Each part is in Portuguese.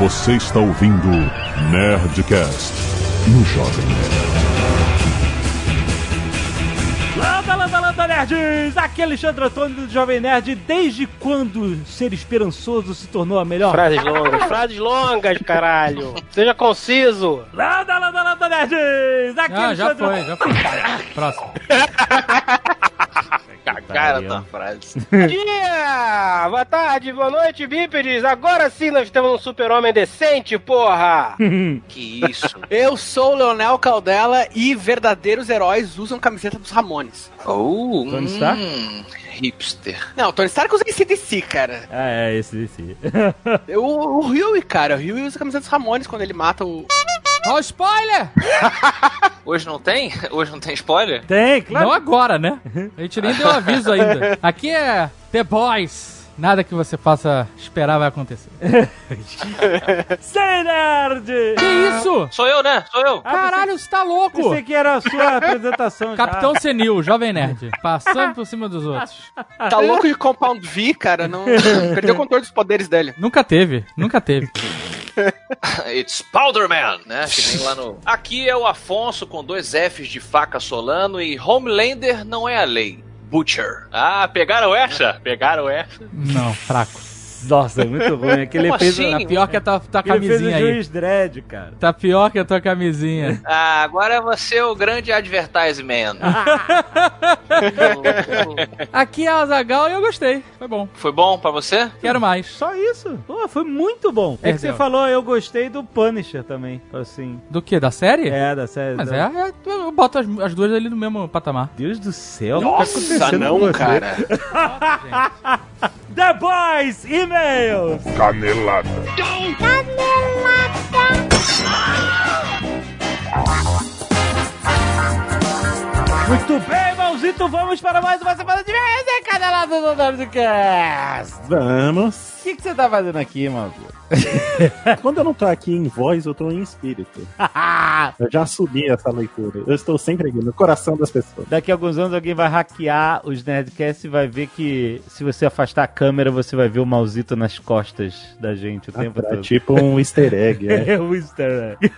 Você está ouvindo Nerdcast no Jovem Nerd. Landa, landa, landa, nerds! Aqui é Alexandre Antônio do Jovem Nerd. Desde quando ser esperançoso se tornou a melhor? Frases longas, frases longas, caralho. Seja conciso. Landa, landa, landa, nerds! Aqui é Ah, já Alexandre... foi, já foi. Próximo. Cara da frase. Bom dia! Boa tarde, boa noite, bípedes. Agora sim nós temos um super-homem decente, porra! Que isso. Eu sou o Leonel Caldela e verdadeiros heróis usam camiseta dos Ramones. Oh, Tony Stark? hum, hipster. Não, Tony Stark usa ACDC, cara. Ah, é, esse, esse. O, o Huey, cara, o Huey usa a camiseta dos Ramones quando ele mata o... Ó, o spoiler! Hoje não tem? Hoje não tem spoiler? Tem, claro. Não agora, né? A gente nem deu aviso ainda. Aqui é The Boys. Nada que você possa esperar vai acontecer. Sem nerd! Que isso? Sou eu, né? Sou eu. Caralho, você tá louco? Pensei que era a sua apresentação já. Capitão Senil, Jovem Nerd. Passando por cima dos outros. Tá louco de Compound V, cara, não... Perdeu o controle dos poderes dele. Nunca teve, nunca teve. It's Powderman, né? Que nem lá no. Aqui é o Afonso com dois Fs de faca solano e Homelander não é a lei. Butcher. Ah, pegaram essa? Pegaram essa? Não, fraco. Nossa, é muito ruim. Aquele Como fez, assim? Tá pior que a tua, tua camisinha aí. juiz dread, cara. Tá pior que a tua camisinha. Ah, agora é você o grande advertisement. Aqui é a Azagal e eu gostei. Foi bom. Foi bom pra você? Quero mais. Só isso. Pô, foi muito bom. É que Perdeu. você falou, eu gostei do Punisher também. Assim. Do que? Da série? É, da série. Mas da... é, é, eu boto as, as duas ali no mesmo patamar. Deus do céu, o Nossa, que tá não, cara. The Boys e-mails. Canelada. Muito bem, Malzito, vamos para mais uma semana de mês, hein, canelada do Nerdcast. Vamos. O que, que você tá fazendo aqui, Malzito? Quando eu não tô aqui em voz, eu tô em espírito. Eu já assumi essa leitura. Eu estou sempre aqui, no coração das pessoas. Daqui a alguns anos alguém vai hackear os Nerdcasts e vai ver que se você afastar a câmera, você vai ver o Malzito nas costas da gente o tempo É todo. tipo um easter egg, é. É o easter egg.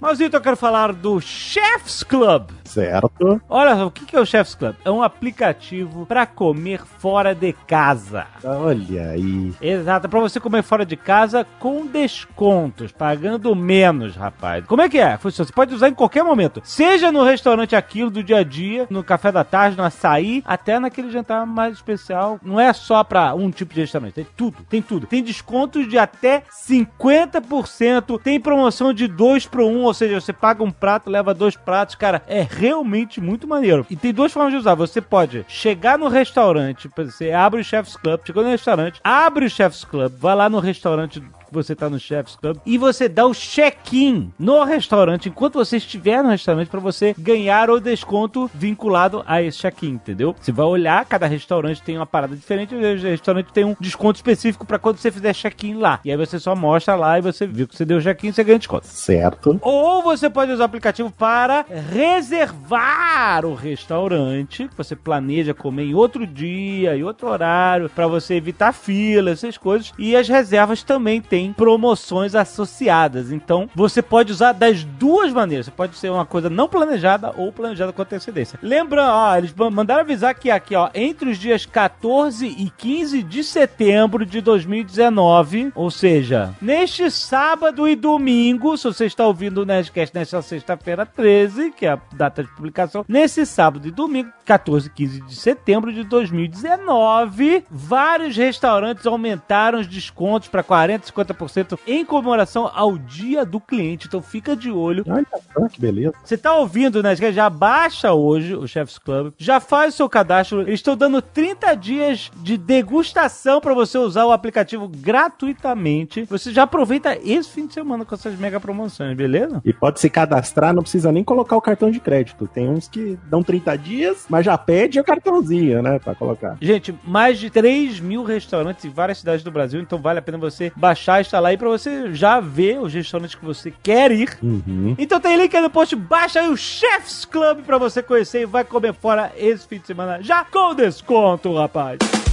Malzito, eu quero falar do Chef's Club. certo? Olha só, o que que é o Chef's Club? É um aplicativo pra comer fora de casa. Olha aí. Exato, é pra você comer fora de casa com descontos, pagando menos, rapaz. Como é que é? Você pode usar em qualquer momento. Seja no restaurante aquilo do dia a dia, no café da tarde, no açaí, até naquele jantar mais especial. Não é só pra um tipo de restaurante, tem tudo, tem tudo. Tem descontos de até 50%, tem promoção de 2 para 1, ou seja, você paga um prato, leva dois pratos, cara, é realmente muito maneiro. E tem duas formas de usar. Você pode chegar no restaurante, você abre o Chef's Club, chegou no restaurante, abre o Chef's Club, vai lá no restaurante você tá no Chef's Club e você dá o check-in no restaurante enquanto você estiver no restaurante para você ganhar o desconto vinculado a esse check-in, entendeu? Você vai olhar, cada restaurante tem uma parada diferente, o restaurante tem um desconto específico para quando você fizer check-in lá. E aí você só mostra lá e você viu que você deu check-in, você ganha desconto. Certo. Ou você pode usar o aplicativo para reservar o restaurante que você planeja comer em outro dia, em outro horário, para você evitar fila, essas coisas. E as reservas também têm promoções associadas. Então você pode usar das duas maneiras. Você pode ser uma coisa não planejada ou planejada com antecedência. Lembrando, ó, eles mandaram avisar que aqui, ó, entre os dias 14 e 15 de setembro de 2019, ou seja, neste sábado e domingo, se você está ouvindo o Nerdcast nesta sexta-feira 13, que é a data de publicação, nesse sábado e domingo, 14 e 15 de setembro de 2019, vários restaurantes aumentaram os descontos para 40 e 50% em comemoração ao Dia do Cliente. Então fica de olho Olha só que beleza. você tá ouvindo, né? Já baixa hoje o Chef's Club, já faz o seu cadastro. Eles estão dando 30 dias de degustação para você usar o aplicativo gratuitamente. Você já aproveita esse fim de semana com essas mega promoções, beleza? E pode se cadastrar, não precisa nem colocar o cartão de crédito. Tem uns que dão 30 dias, mas já pede o cartãozinho, né? Pra colocar. Gente, mais de 3 mil restaurantes em várias cidades do Brasil, então vale a pena você baixar, instalar aí pra você já ver os restaurantes que você quer ir. Uhum. Então tem link aí no post, baixa aí o Chef's Club pra você conhecer e vai comer fora esse fim de semana já com desconto, rapaz.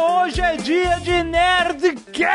Hoje é dia de Nerdcast,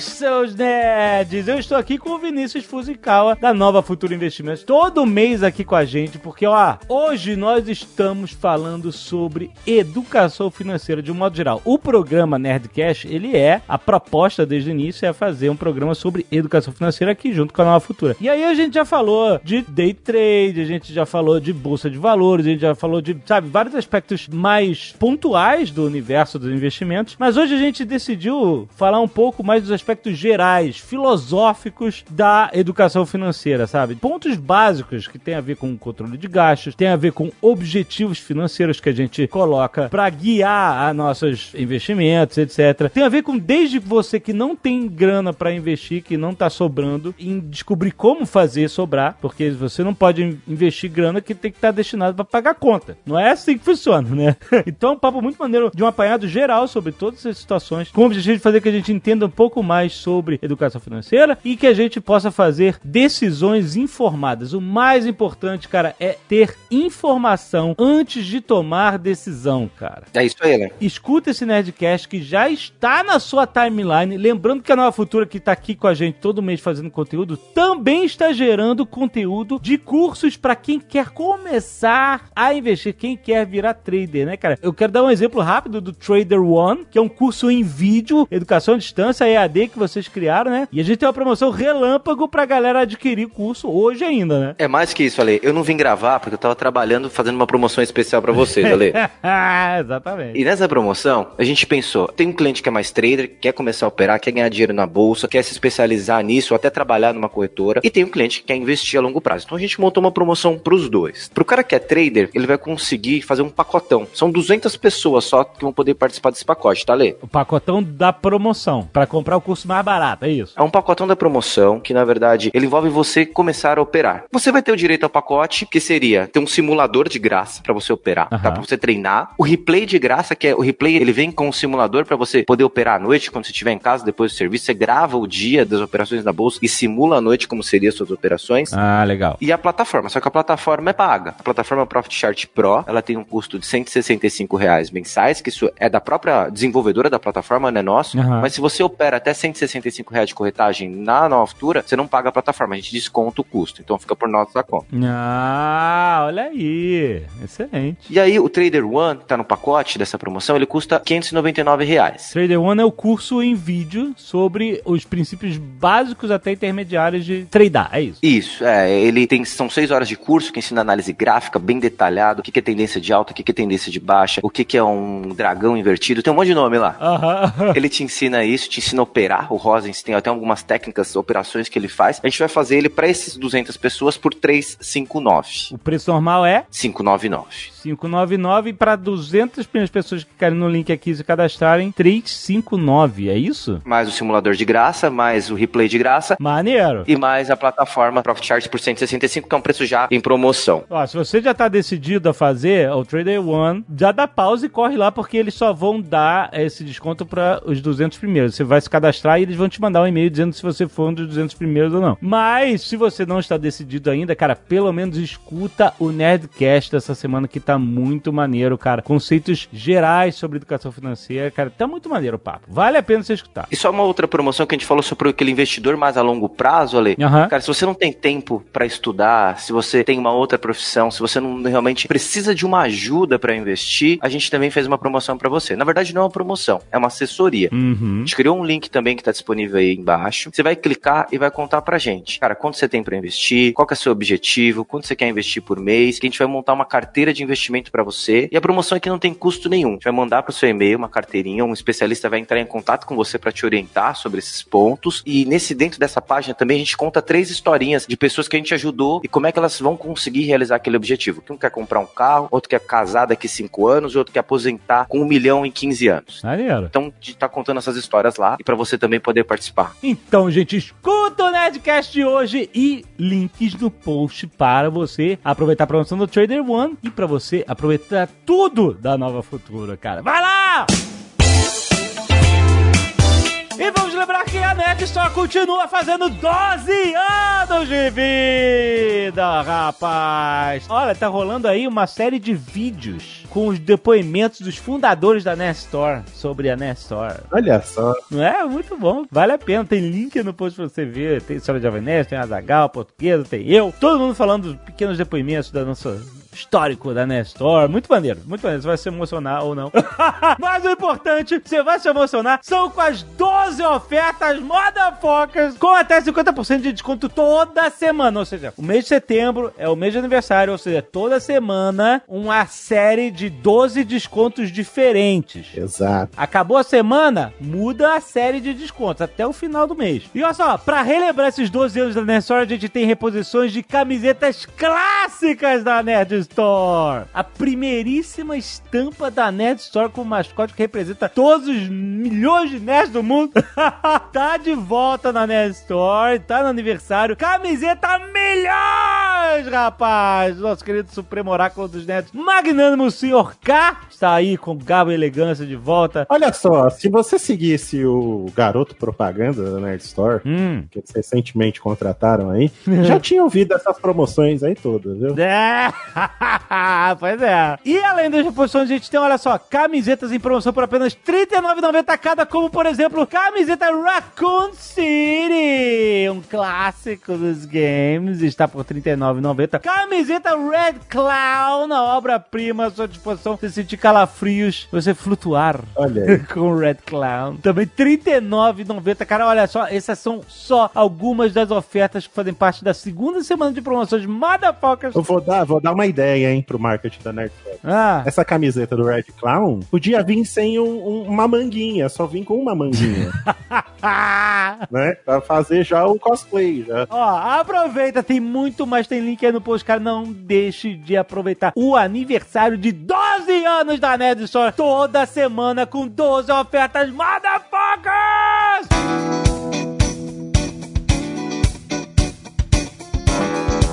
seus nerds! Eu estou aqui com o Vinícius Fuzikawa, da Nova Futura Investimentos, todo mês aqui com a gente, porque, ó, hoje nós estamos falando sobre educação financeira de um modo geral. O programa Nerdcast, ele é, a proposta desde o início é fazer um programa sobre educação financeira aqui junto com a Nova Futura. E aí a gente já falou de day trade, a gente já falou de bolsa de valores, a gente já falou de, sabe, vários aspectos mais pontuais do universo dos investimentos, mas hoje a gente decidiu falar um pouco mais dos aspectos gerais, filosóficos da educação financeira, sabe? Pontos básicos que tem a ver com controle de gastos, tem a ver com objetivos financeiros que a gente coloca para guiar a nossos investimentos, etc. Tem a ver com desde você que não tem grana para investir, que não tá sobrando, em descobrir como fazer sobrar, porque você não pode investir grana que tem que estar tá destinado para pagar conta. Não é assim que funciona, né? então é um papo muito maneiro de um apanhado geral sobre todas essas situações, com o objetivo de fazer que a gente entenda um pouco mais sobre educação financeira e que a gente possa fazer decisões informadas. O mais importante, cara, é ter informação antes de tomar decisão, cara. É isso aí, né? Escuta esse Nerdcast que já está na sua timeline. Lembrando que a Nova Futura, que está aqui com a gente todo mês fazendo conteúdo, também está gerando conteúdo de cursos para quem quer começar a investir, quem quer virar trader, né, cara? Eu quero dar um exemplo rápido do Trader One, que é um curso em vídeo, educação à distância, EAD, que vocês criaram, né? E a gente tem uma promoção relâmpago pra galera adquirir curso hoje ainda, né? É mais que isso, Ale. Eu não vim gravar porque eu tava trabalhando fazendo uma promoção especial para vocês, Ale. Exatamente. E nessa promoção, a gente pensou, tem um cliente que é mais trader, quer começar a operar, quer ganhar dinheiro na bolsa, quer se especializar nisso, ou até trabalhar numa corretora, e tem um cliente que quer investir a longo prazo. Então a gente montou uma promoção pros dois. Pro cara que é trader, ele vai conseguir fazer um pacotão. São 200 pessoas só que vão poder participar desse pacote, tá, Lê? O pacotão da promoção, para comprar o curso mais barato, é isso? É um pacotão da promoção que, na verdade, ele envolve você começar a operar. Você vai ter o direito ao pacote, que seria ter um simulador de graça para você operar, uhum. tá? Pra você treinar. O replay de graça, que é o replay, ele vem com um simulador para você poder operar à noite, quando você estiver em casa, depois do serviço, você grava o dia das operações da bolsa e simula à noite como seriam suas operações. Ah, legal. E a plataforma, só que a plataforma é paga. A plataforma Profit Chart Pro, ela tem um custo de 165 reais mensais, que isso é da própria desenvolvedora da plataforma, não é nosso. Uhum. Mas se você opera até 165 reais de corretagem na Nova Futura, você não paga a plataforma, a gente desconta o custo. Então fica por nossa conta. Ah, olha aí. Excelente. E aí o Trader One, que tá no pacote dessa promoção, ele custa 599 reais. Trader One é o curso em vídeo sobre os princípios básicos até intermediários de tradar, é isso? Isso, é. Ele tem, são seis horas de curso que ensina análise gráfica bem detalhado, o que é tendência de alta, o que é tendência de baixa, o que é um dragão invertido, tem um monte de nome lá. Uhum. Ele te ensina isso, te ensina a operar. O Rosens tem até algumas técnicas, operações que ele faz. A gente vai fazer ele para esses 200 pessoas por 359. O preço normal é? 599. 599 para 200 primeiras pessoas que querem no link aqui se cadastrarem, 359, é isso? Mais o simulador de graça, mais o replay de graça. Maneiro. E mais a plataforma Profit Charts por 165, que é um preço já em promoção. Ó, se você já tá decidido a fazer o Trader One, já dá pausa e corre lá, porque eles só vão dar esse desconto para os 200 primeiros. Você vai se cadastrar e eles vão te mandar um e-mail dizendo se você for um dos 200 primeiros ou não. Mas, se você não está decidido ainda, cara, pelo menos escuta o Nerdcast dessa semana que tá muito maneiro, cara. Conceitos gerais sobre educação financeira, cara, tá muito maneiro o papo. Vale a pena você escutar. E só uma outra promoção que a gente falou sobre aquele investidor mais a longo prazo, Ale. Uhum. Cara, se você não tem tempo para estudar, se você tem uma outra profissão, se você não realmente precisa de uma ajuda para investir, a gente também fez uma promoção para você. Na verdade, não é uma promoção, é uma assessoria. Uhum. A gente criou um link também que tá disponível aí embaixo. Você vai clicar e vai contar pra gente. Cara, quanto você tem para investir? Qual é o seu objetivo? Quanto você quer investir por mês? Que a gente vai montar uma carteira de investimento para você. E a promoção aqui não tem custo nenhum. A gente vai mandar pro seu e-mail uma carteirinha, um especialista vai entrar em contato com você para te orientar sobre esses pontos. E nesse dentro dessa página também a gente conta três historinhas de pessoas que a gente ajudou e como é que elas vão conseguir realizar aquele objetivo. Um quer comprar um carro, outro quer casar daqui 5 anos, outro quer aposentar com um milhão em 15 anos. Maneiro. Então, a gente tá contando essas histórias lá e para você também poder participar. Então, gente, escuta o Nerdcast de hoje e links no post para você aproveitar a promoção do Trader One e para você aproveitar tudo da Nova Futura, cara. Vai lá! E vamos lembrar que a NET só continua fazendo 12 anos de vida, rapaz. Olha, tá rolando aí uma série de vídeos com os depoimentos dos fundadores da Nest Store sobre a Nest Store. Olha só. Não é? Muito bom. Vale a pena. Tem link no post pra você ver. Tem história de Jovem Nerd, tem Azagal, portuguesa, tem eu. Todo mundo falando dos pequenos depoimentos da nossa histórico da Nestor. Muito maneiro, muito maneiro. Você vai se emocionar ou não. Mas o importante, você vai se emocionar, são com as 12 ofertas modafocas com até 50% de desconto toda semana. Ou seja, o mês de setembro é o mês de aniversário, ou seja, toda semana uma série de 12 descontos diferentes. Exato. Acabou a semana, muda a série de descontos até o final do mês. E olha só, pra relembrar esses 12 anos da Nerd Store, a gente tem reposições de camisetas clássicas da Nerd Store. A primeiríssima estampa da Nerd Store com o mascote que representa todos os milhões de nerds do mundo. tá de volta na Nerd Store, tá no aniversário. Camiseta milhões, rapaz! Nosso querido Supremo Oráculo dos Nerds, magnânimo Sr. K, está aí com garbo e elegância de volta. Olha só, se você seguisse o garoto propaganda da Nerd Store, Hum. que eles recentemente contrataram aí, já tinha ouvido essas promoções aí todas, viu? É, pois é. E além das reposições, a gente tem, olha só, camisetas em promoção por apenas R$ 39,90 cada, como por exemplo, camiseta Raccoon City, um clássico dos games, está por R$ 39,90. Camiseta Red Clown, a obra-prima à sua disposição. Você sentir calafrios, você flutuar com o Red Clown. Também R$ 39,90. Cara, olha só, essas são só algumas das ofertas que fazem parte da segunda semana de promoções Motherfuckers. Eu vou dar, vou dar uma ideia, hein, pro marketing da Nerd. Ah, Essa camiseta do Red Clown podia vir sem um- um- uma manguinha, só vir com uma manguinha, né? Pra fazer já o cosplay, já. Ó, aproveita, tem muito mais, tem link aí no post, cara. Não deixe de aproveitar o aniversário de 12 anos da Nerd Store. Toda semana com 12 ofertas motherfuckers!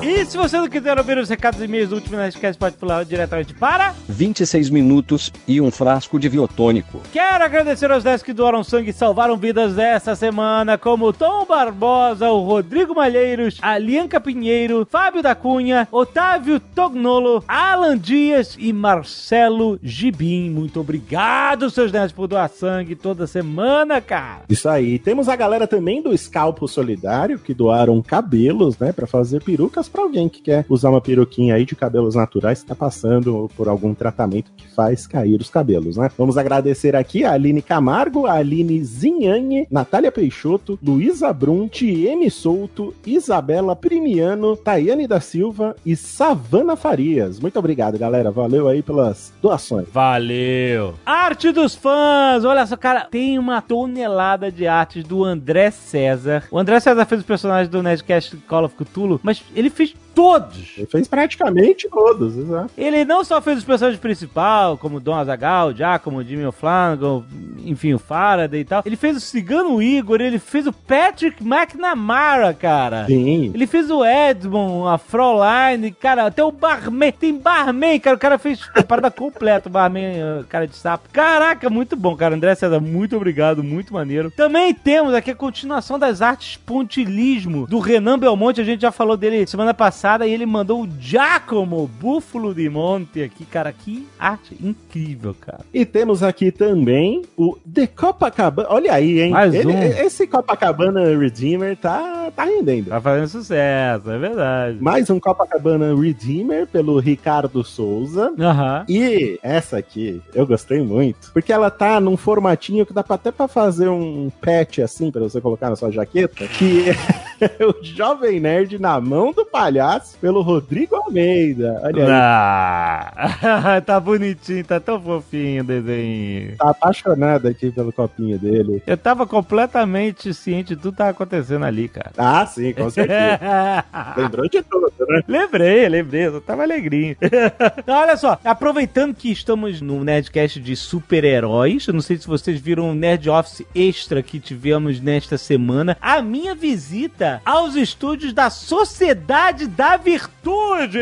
E se você não quiser ouvir os recados e e-mails do último Nerdcast, pode pular diretamente para... 26 minutos e um frasco de biotônico. Quero agradecer aos 10 que doaram sangue e salvaram vidas essa semana, como Tom Barbosa, o Rodrigo Malheiros, a Lianca Pinheiro, Fábio da Cunha, Otávio Tognolo, Alan Dias e Marcelo Gibim. Muito obrigado, seus nerds, por doar sangue toda semana, cara. Isso aí. Temos a galera também do Scalpo Solidário, que doaram cabelos, né, Pra fazer perucas pra alguém que quer usar uma peruquinha aí de cabelos naturais, que tá passando por algum tratamento que faz cair os cabelos, né? Vamos agradecer aqui a Aline Camargo, a Aline Zinhanhe, Natália Peixoto, Luísa Brunti, M. Souto, Isabela Primiano, Tayane da Silva e Savana Farias. Muito obrigado, galera. Valeu aí pelas doações. Valeu! Arte dos fãs! Olha só, cara, tem uma tonelada de artes do André César. O André César fez os personagens do Nerdcast Call of Cthulhu, mas ele fez todos. Ele fez praticamente todos, exato. Ele não só fez os personagens principais, como Dom Azagal, Giacomo, Jimmy O'Flanagan, enfim, o Faraday e tal. Ele fez o Cigano Igor, ele fez o Patrick McNamara, cara. Sim. Ele fez o Edmond, a Fraulein, cara, até o Barman. Tem Barman, cara. O cara fez a parada completa. O Barman, eh, cara de sapo. Caraca, muito bom, cara. André César, muito obrigado. Muito maneiro. Também temos aqui a continuação das artes pontilismo do Renan Belmonte. A gente já falou dele semana passada e ele mandou o Giacomo Búfalo de Monte aqui, cara. Que arte incrível, cara. E temos aqui também o The Copacabana. Olha aí, hein? Mais Ele- um. Esse Copacabana Redeemer tá, tá rendendo. Tá fazendo sucesso, é verdade. Mais um Copacabana Redeemer pelo Ricardo Souza. Aham. E essa aqui, eu gostei muito, porque ela tá num formatinho que dá pra- até pra fazer um patch assim, pra você colocar na sua jaqueta, que é o Jovem Nerd na mão do palhaço, pelo Rodrigo Almeida. Olha aí. Ah, tá bonitinho, tá tão fofinho o desenho. Tá apaixonado aqui pelo copinho dele. Eu tava completamente ciente de tudo que tava acontecendo ali, cara. Ah, sim, com certeza. Lembrou de tudo, né? lembrei, lembrei, eu tava alegrinho. Então, olha só, aproveitando que estamos no Nerdcast de super-heróis, eu não sei se vocês viram o Nerd Office Extra que tivemos nesta semana, a minha visita aos estúdios da Sociedade da Virtude,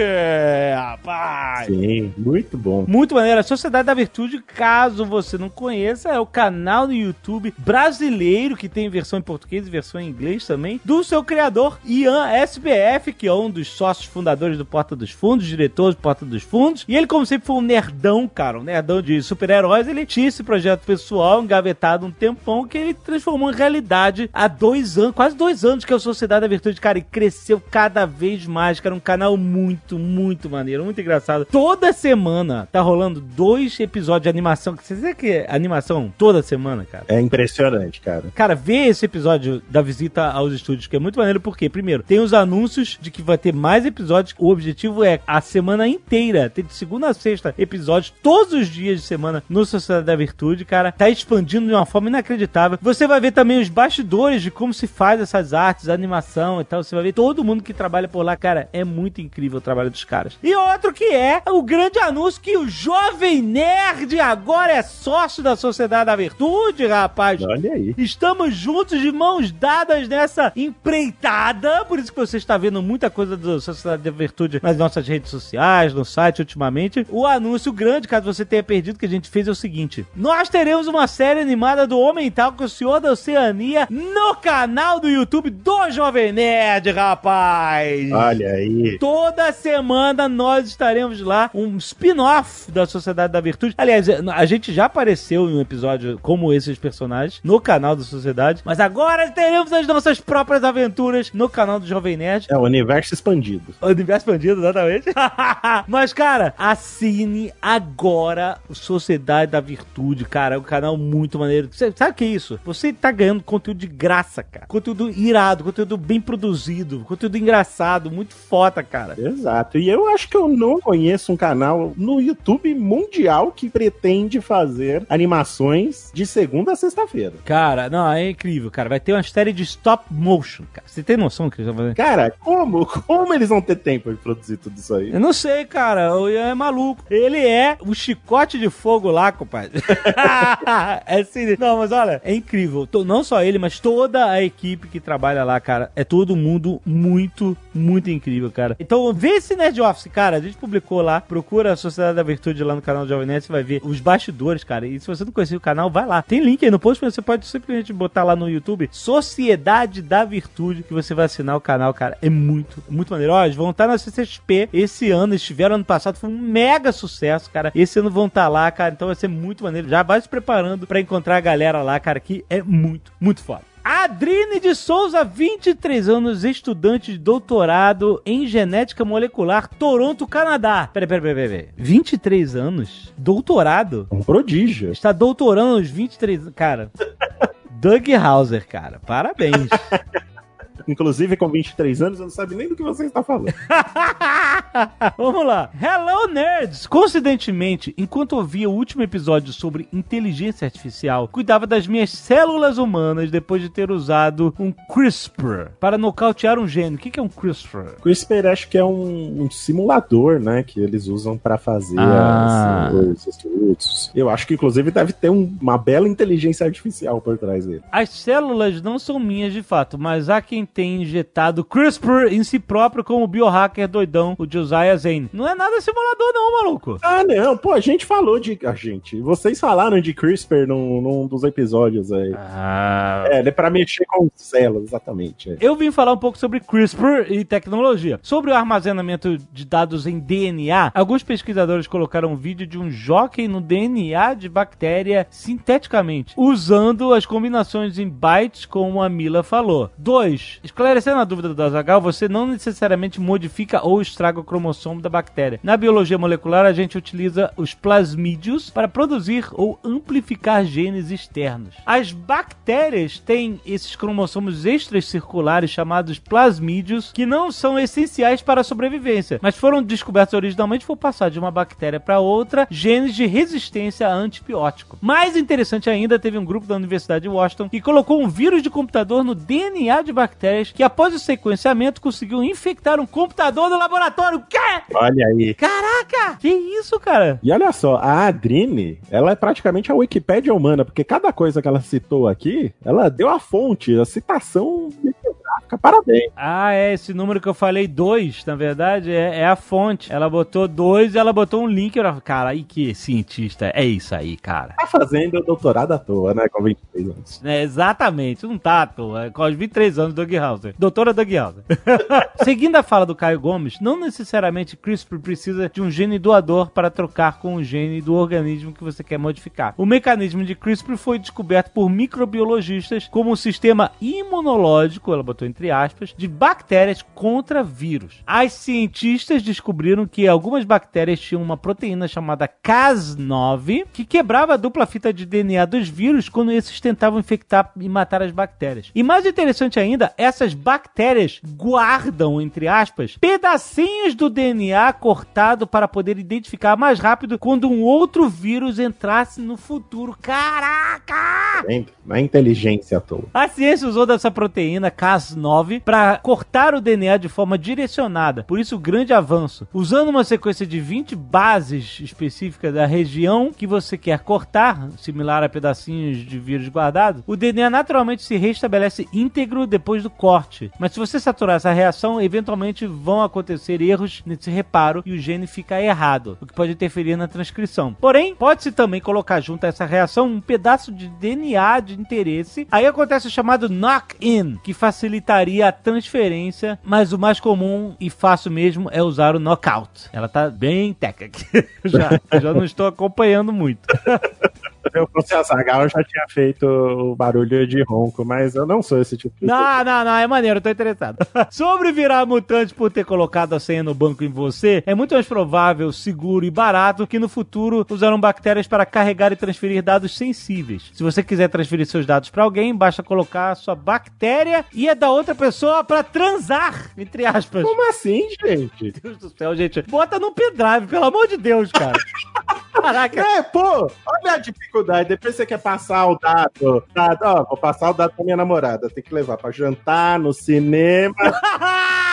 rapaz. Sim, muito bom. Muito maneiro. A Sociedade da Virtude, caso você não conheça, é o canal no YouTube brasileiro que tem versão em português e versão em inglês também, do seu criador, Ian SBF, que é um dos sócios fundadores do Porta dos Fundos, diretor do Porta dos Fundos. E ele, como sempre, foi um nerdão, cara, um nerdão de super-heróis. Ele tinha esse projeto pessoal engavetado um tempão que ele transformou em realidade há dois anos, quase dois anos que é a Sociedade da Virtude, cara, e cresceu cada vez mais, cara, um canal muito, muito maneiro, muito engraçado. Toda semana tá rolando dois episódios de animação, você sabe que é animação toda semana, cara? É impressionante, cara. Cara, vê esse episódio da visita aos estúdios, que é muito maneiro, porque, primeiro, tem os anúncios de que vai ter mais episódios. O objetivo é a semana inteira, ter de segunda a sexta episódios, todos os dias de semana no Sociedade da Virtude, cara. Tá expandindo de uma forma inacreditável. Você vai ver também os bastidores de como se faz essas artes, animação e tal. Você vai ver todo mundo que trabalha por lá, cara. É muito incrível o trabalho dos caras. E outro que é o grande anúncio que o Jovem Nerd agora é sócio da Sociedade da Virtude, rapaz. Olha aí. Estamos juntos de mãos dadas nessa empreitada. Por isso que você está vendo muita coisa da Sociedade da Virtude nas nossas redes sociais, no site ultimamente. O anúncio grande, caso você tenha perdido, que a gente fez é o seguinte: nós teremos uma série animada do Homem Tal com o Senhor da Oceania no canal do YouTube do Jovem Nerd, rapaz. Olha aí. Toda semana nós estaremos lá, um spin-off da Sociedade da Virtude. Aliás, a gente já apareceu em um episódio como esses personagens no canal da Sociedade, mas agora teremos as nossas próprias aventuras no canal do Jovem Nerd. É o universo expandido. O universo expandido, exatamente. mas, cara, assine agora o Sociedade da Virtude, cara. É um canal muito maneiro. Você sabe o que é isso? Você tá ganhando conteúdo de graça, cara. Conteúdo irado, conteúdo bem produzido, conteúdo engraçado, muito foda, cara. Exato. E eu acho que eu não conheço um canal no YouTube mundial que pretende fazer animações de segunda a sexta-feira. Cara, não, é incrível, cara. Vai ter uma série de stop motion, cara. Você tem noção do que eles vão fazer? Cara, como? Como eles vão ter tempo de produzir tudo isso aí? Eu não sei, cara. O Ian é maluco. Ele é o chicote de fogo lá, compadre. é assim. Não, mas olha, é incrível. Não só ele, mas toda a equipe que trabalha lá, cara. É todo mundo muito, muito incrível, cara. Então, vê esse Nerd Office, cara. A gente publicou lá. Procura a Sociedade da Virtude lá no canal do Jovem Nerd. Você vai ver os bastidores, cara. E se você não conhecer o canal, vai lá. Tem link aí no post, mas você pode simplesmente botar lá no YouTube Sociedade da Virtude, que você vai assinar o canal, cara. É muito, muito maneiro. Ó, eles vão estar na CCXP esse ano. Estiveram ano passado, foi um mega sucesso, cara. Esse ano vão estar lá, cara. Então vai ser muito maneiro. Já vai se preparando pra encontrar a galera lá, cara, que é muito, muito foda. Adrine de Souza, 23 anos, estudante de doutorado em genética molecular, Toronto, Canadá. Peraí, peraí, peraí, peraí. 23 anos? Doutorado? Um prodígio. Está doutorando aos 23 anos. Cara, Doug Hauser, cara. Parabéns. Inclusive, com 23 anos, eu não sabe nem do que você está falando. Vamos lá. Hello, nerds! Coincidentemente, enquanto ouvia o último episódio sobre inteligência artificial, cuidava das minhas células humanas depois de ter usado um CRISPR para nocautear um gene. O que é um CRISPR? CRISPR acho que é um, um simulador, né? Que eles usam para fazer Ah. as- os estudos. Eu acho que, inclusive, deve ter um- uma bela inteligência artificial por trás dele. As células não são minhas de fato, mas há quem tenha injetado CRISPR em si próprio como o biohacker doidão, o Josiah Zane. Não é nada simulador não, maluco. Ah, não. Pô, a gente falou de... A gente... Vocês falaram de CRISPR num, num dos episódios aí. Ah, É, é pra mexer com células, exatamente. é. Eu vim falar um pouco sobre CRISPR e tecnologia. Sobre o armazenamento de dados em DNA, alguns pesquisadores colocaram um vídeo de um jockey no DNA de bactéria sinteticamente, usando as combinações em bytes, como a Mila falou. 2. Esclarecendo a dúvida do Azagal, você não necessariamente modifica ou estraga o cromossomo da bactéria. Na biologia molecular, a gente utiliza os plasmídios para produzir ou amplificar genes externos. As bactérias têm esses cromossomos extracirculares chamados plasmídios que não são essenciais para a sobrevivência, mas foram descobertos originalmente por passar de uma bactéria para outra genes de resistência a antibiótico. Mais interessante ainda, teve um grupo da Universidade de Washington que colocou um vírus de computador no DNA de bactérias que após o sequenciamento conseguiu infectar um computador no laboratório. Quê? Olha aí. Caraca! Que isso, cara? E olha só, a Adrine, ela é praticamente a Wikipédia humana, porque cada coisa que ela citou aqui, ela deu a fonte, a citação bibliográfica. Parabéns. Ah, é, esse número que eu falei, dois, na verdade, é, é a fonte. Ela botou dois e ela botou um link. Eu, cara, aí que cientista, é isso aí, cara. Tá fazendo doutorado à toa, né? Com 23 anos. É, exatamente, não tá à toa. Com os 23 anos, Doug Doutora Doug Hauser. Seguindo a fala do Caio Gomes, não necessariamente CRISPR precisa de um gene doador para trocar com o gene do organismo que você quer modificar. O mecanismo de CRISPR foi descoberto por microbiologistas como um sistema imunológico, ela botou entre aspas, de bactérias contra vírus. As cientistas descobriram que algumas bactérias tinham uma proteína chamada Cas9 que quebrava a dupla fita de DNA dos vírus quando esses tentavam infectar e matar as bactérias. E mais interessante ainda, essas bactérias guardam, entre aspas, pedacinhos do DNA cortado para poder identificar mais rápido quando um outro vírus entrasse no futuro. Caraca! Vendo? Não é inteligência à toa. A ciência usou dessa proteína Cas9 para cortar o DNA de forma direcionada, por isso o grande avanço. Usando uma sequência de 20 bases específicas da região que você quer cortar, similar a pedacinhos de vírus guardados, o DNA naturalmente se restabelece íntegro depois do corte. Mas se você saturar essa reação, eventualmente vão acontecer erros nesse reparo e o gene fica errado, o que pode interferir na transcrição. Porém, pode-se também colocar junto a essa reação um pedaço de DNA de interesse. Aí acontece o chamado knock-in, que facilitaria a transferência, mas o mais comum e fácil mesmo é usar o knockout. Ela tá bem técnica já, já não estou acompanhando muito. Eu fosse a Zagal, eu já tinha feito o barulho de ronco, mas eu não sou esse tipo de Não, não, não, é maneiro, eu tô interessado. Sobre virar mutante por ter colocado a senha no banco em você, é muito mais provável, seguro e barato que no futuro usarão bactérias para carregar e transferir dados sensíveis. Se você quiser transferir seus dados para alguém, basta colocar a sua bactéria e a da outra pessoa para transar, entre aspas. Como assim, gente? Deus do céu, gente. Bota no pendrive, pelo amor de Deus, cara. Caraca. É, pô, olha a dificuldade. Depois você quer passar o dado. dado ó, vou passar o dado pra minha namorada. Tem que levar pra jantar, no cinema.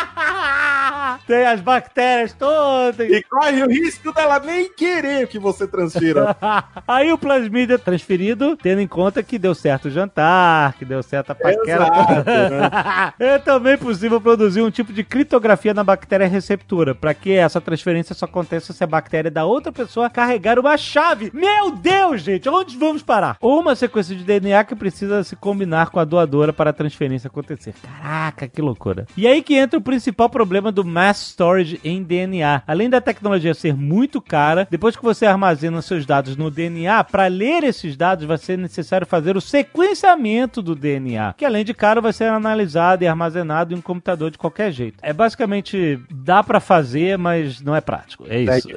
Tem as bactérias todas. E corre o risco dela nem querer que você transfira. Aí o plasmídia transferido, tendo em conta que deu certo o jantar, que deu certo a paquera. Exato, né? É também possível produzir um tipo de criptografia na bactéria receptora, para que essa transferência só aconteça se a bactéria da outra pessoa carregar uma chave. Meu Deus, gente, onde vamos parar? Ou uma sequência de DNA que precisa se combinar com a doadora para a transferência acontecer. Caraca, que loucura. E aí que entra o principal problema do mass storage em DNA. Além da tecnologia ser muito cara, depois que você armazena seus dados no DNA, para ler esses dados vai ser necessário fazer o sequenciamento do DNA, que além de caro vai ser analisado e armazenado em um computador de qualquer jeito. É basicamente dá para fazer, mas não é prático. É isso.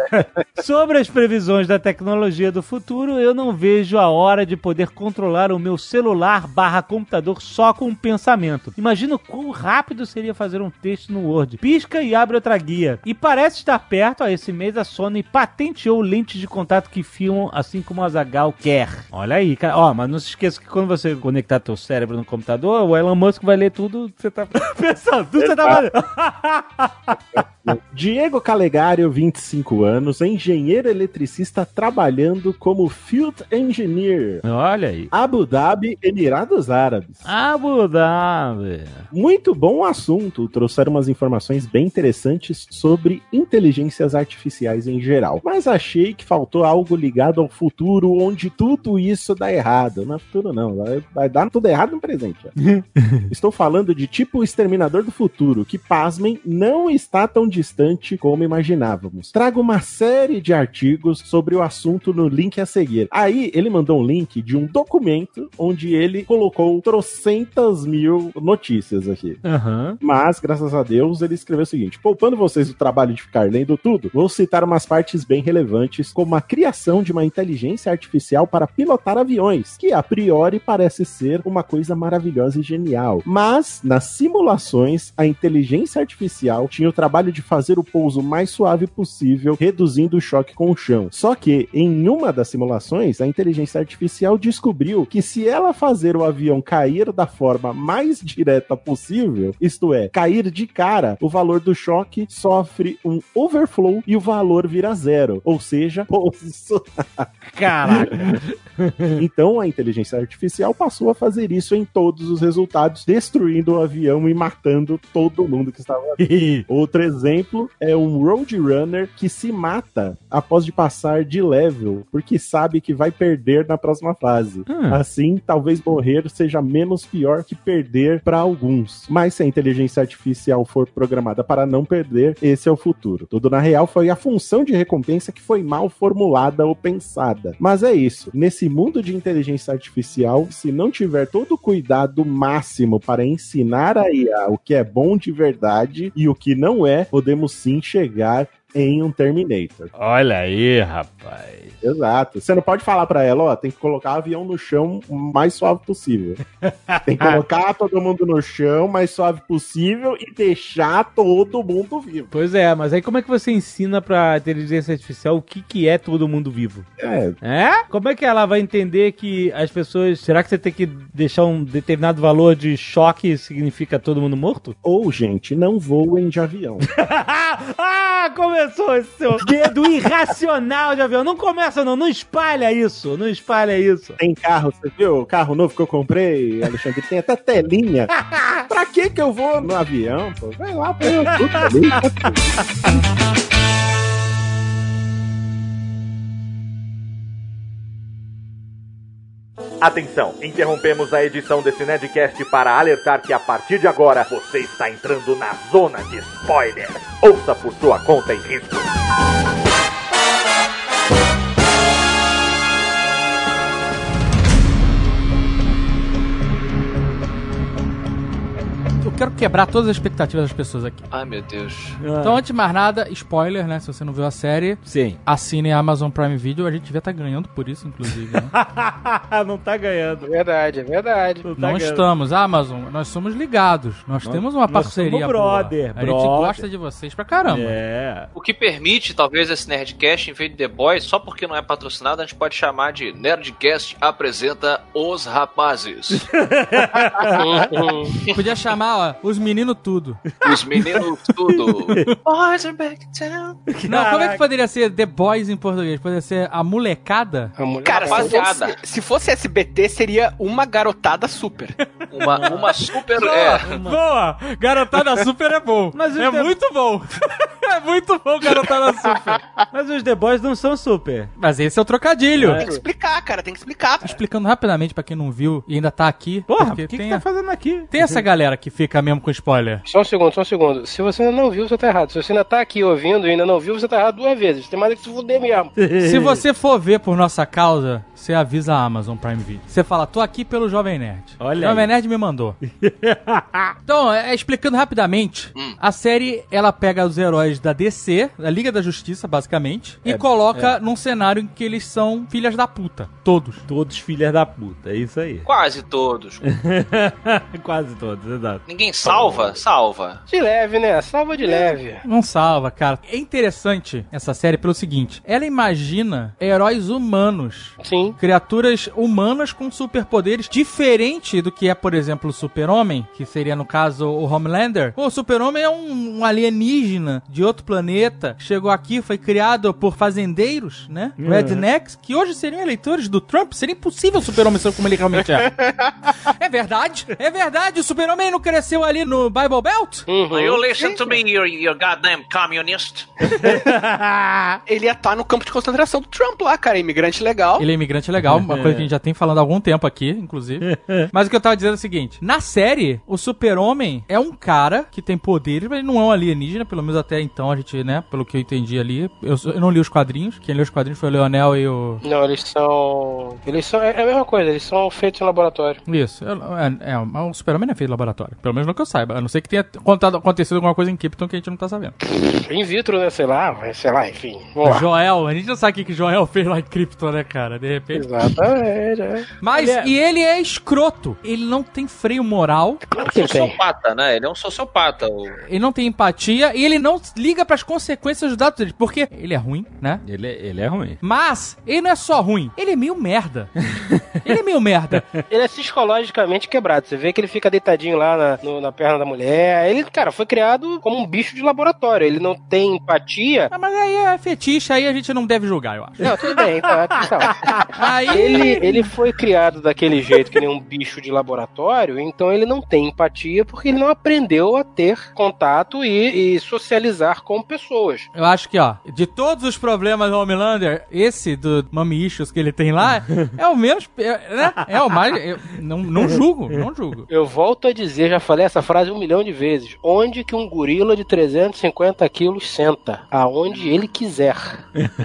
Sobre as previsões da tecnologia do futuro, eu não vejo a hora de poder controlar o meu celular barra computador só com um pensamento. Imagina quão rápido seria fazer um texto no Word. Pisca e abre outra guia. E parece estar perto, ó, esse mês a Sony patenteou lentes de contato que filmam assim como a Zagal quer. Olha aí, cara. Ó, mas não se esqueça que quando você conectar teu cérebro no computador, o Elon Musk vai ler tudo que você tá pensando, tudo que você tá fazendo. Diego Calegário, 25 anos, engenheiro eletricista trabalhando como Field Engineer. Olha aí. Abu Dhabi, Emirados Árabes. Abu Dhabi. Muito bom assunto. Trouxeram umas informações bem interessantes sobre inteligências artificiais em geral. Mas achei que faltou algo ligado ao futuro, onde tudo isso dá errado. Não é futuro, não. Vai, dar tudo errado no presente. Estou falando de tipo o Exterminador do Futuro, que, pasmem, não está tão distante como imaginávamos. Trago uma série de artigos sobre o assunto no link a seguir. Aí, ele mandou um link de um documento onde ele colocou trocentas mil notícias aqui. Aham. Mas, graças a Deus, ele escreveu o seguinte: poupando vocês o trabalho de ficar lendo tudo, vou citar umas partes bem relevantes, como a criação de uma inteligência artificial para pilotar aviões, que a priori parece ser uma coisa maravilhosa e genial. Mas, nas simulações, a inteligência artificial tinha o trabalho de fazer o pouso mais suave possível, reduzindo o choque com o chão. Só que, em uma das simulações, a inteligência artificial descobriu que se ela fazer o avião cair da forma mais direta possível, isto é, cair de cara, o valor do choque sofre um overflow e o valor vira zero. Ou seja, pouso. Caraca. Então a inteligência artificial passou a fazer isso em todos os resultados, destruindo o avião e matando todo mundo que estava ali. Outro exemplo é um Roadrunner que se mata após de passar de level, porque sabe que vai perder na próxima fase. Hum. Assim, talvez morrer seja menos pior que perder para alguns. Mas se a inteligência artificial for programada para não perder, esse é o futuro. Tudo na real foi a função de recompensa que foi mal formulada ou pensada. Mas é isso. Nesse mundo de inteligência artificial, se não tiver todo o cuidado máximo para ensinar a IA o que é bom de verdade e o que não é, podemos sim chegar em um Terminator. Olha aí, rapaz. Exato. Você não pode falar pra ela, ó, tem que colocar o avião no chão o mais suave possível. tem que colocar todo mundo no chão o mais suave possível e deixar todo mundo vivo. Pois é, mas aí como é que você ensina pra inteligência artificial o que, que é todo mundo vivo? É, É? Como é que ela vai entender que as pessoas. Será que você tem que deixar um determinado valor de choque significa todo mundo morto? ou, gente, não voem de avião. ah, começou esse seu dedo irracional de avião. Não começa, não. Não espalha isso. Não espalha isso. Tem carro, você viu? O carro novo que eu comprei, Alexandre, tem até telinha. pra que que eu vou no avião, pô? Vai lá, põe o tudo ali. Atenção, interrompemos a edição desse Nedcast para alertar que a partir de agora você está entrando na zona de spoiler. Ouça por sua conta e risco. Quero quebrar todas as expectativas das pessoas aqui. Ai, meu Deus. Então, antes de mais nada, spoiler, né? Se você não viu a série, Sim. assine a Amazon Prime Video. A gente devia estar ganhando por isso, inclusive. Né? não tá ganhando. Verdade, é verdade. Não, tá estamos. Amazon, nós somos ligados. Nós temos uma nós parceria somos boa. brother, A gente brother. gosta de vocês pra caramba. É. O que permite, talvez, esse Nerdcast, em vez de The Boys, só porque não é patrocinado, a gente pode chamar de Nerdcast apresenta Os Rapazes. Podia chamar, ó, os meninos tudo. Os meninos tudo. Boys are back in town. Não, como é que poderia ser The Boys em português? Poderia ser a molecada? A mulher Cara, se fosse, se fosse SBT, seria uma garotada super. Uma, uma super. É, Boa! Garotada Super é bom. Mas é muito bom. É muito bom Garotada Super. Mas os The Boys não são super. Mas esse é o trocadilho. Tem que explicar, cara, tem que explicar. Explicando rapidamente pra quem não viu e ainda tá aqui. Porra, o que, que tem, tá a- fazendo aqui? tem essa galera que fica mesmo com spoiler. Só um segundo, só um segundo. Se você ainda não viu, você tá errado. Se você ainda tá aqui ouvindo e ainda não viu, você tá errado duas vezes. Tem mais é que se fuder mesmo. Se você for ver por nossa causa, você avisa a Amazon Prime Video. Você fala, tô aqui pelo Jovem Nerd. Olha Jovem aí. Nerd me mandou. então, é, explicando rapidamente, a série ela pega os heróis da DC, da Liga da Justiça, basicamente, e coloca num cenário em que eles são filhas da puta. Todos. Todos filhas da puta, é isso aí. quase todos. Quase todos, exato. Ninguém salva? Salva. De leve, né? Salva de leve. Não salva, cara. É interessante essa série pelo seguinte: ela imagina heróis humanos. Sim. Criaturas humanas com superpoderes, diferente do que é, por exemplo, o Super-Homem, que seria, no caso, o Homelander. Pô, o Super-Homem é um, um alienígena de outro planeta, chegou aqui, foi criado por fazendeiros, né? Rednecks, que hoje seriam eleitores do Trump. Seria impossível o Super-Homem ser como ele realmente é. é verdade, é verdade. O Super-Homem não cresceu ali no Bible Belt? Uhum. You listen to me, you, you goddamn communist. Ele ia estar no campo de concentração do Trump lá, cara. Imigrante legal. Ele é imigrante legal, uma coisa que a gente já tem falando há algum tempo aqui, inclusive. Mas o que eu tava dizendo é o seguinte: na série, o super-homem é um cara que tem poderes, mas ele não é um alienígena, pelo menos até então a gente, né, pelo que eu entendi ali. Eu, eu não li os quadrinhos, quem leu os quadrinhos foi o Leonel e o. Não, eles são. Eles são. É a mesma coisa, eles são feitos em laboratório. Isso, é, é, mas o super-homem não é feito em laboratório, pelo menos não que eu saiba, a não ser que tenha contado, acontecido alguma coisa em Krypton que a gente não tá sabendo. In vitro, né? Sei lá, sei lá, enfim. Joel, a gente não sabe o que que Joel fez lá em Krypton, né, cara? De repente. Exatamente. é. Mas, Ele é- e ele é escroto. Ele não tem freio moral. Claro que ele tem. Sociopata, né? Ele é um sociopata. o- Ele não tem empatia e ele não liga pras consequências dos dados dele. Porque ele é ruim, né? Ele, ele é ruim. Mas ele não é só ruim, ele é meio merda. ele é meio merda. Ele é psicologicamente quebrado. Você vê que ele fica deitadinho lá na, no- na perna da mulher. Ele, cara, foi criado como um bicho de laboratório. Ele não tem empatia. Ah, mas aí é fetiche, aí a gente não deve julgar, eu acho. Não, tudo bem, tá, tá. Aí Ele, ele foi criado daquele jeito, que nem um bicho de laboratório, então ele não tem empatia porque ele não aprendeu a ter contato e, e socializar com pessoas. Eu acho que, ó, de todos os problemas do Homelander, esse do Mummy Issues que ele tem lá, é o menos, é, né? É o mais, eu não, não julgo, não julgo. Eu volto a dizer, já falei essa frase um milhão de vezes. Onde que um gorila de 350 quilos senta? Aonde ele quiser.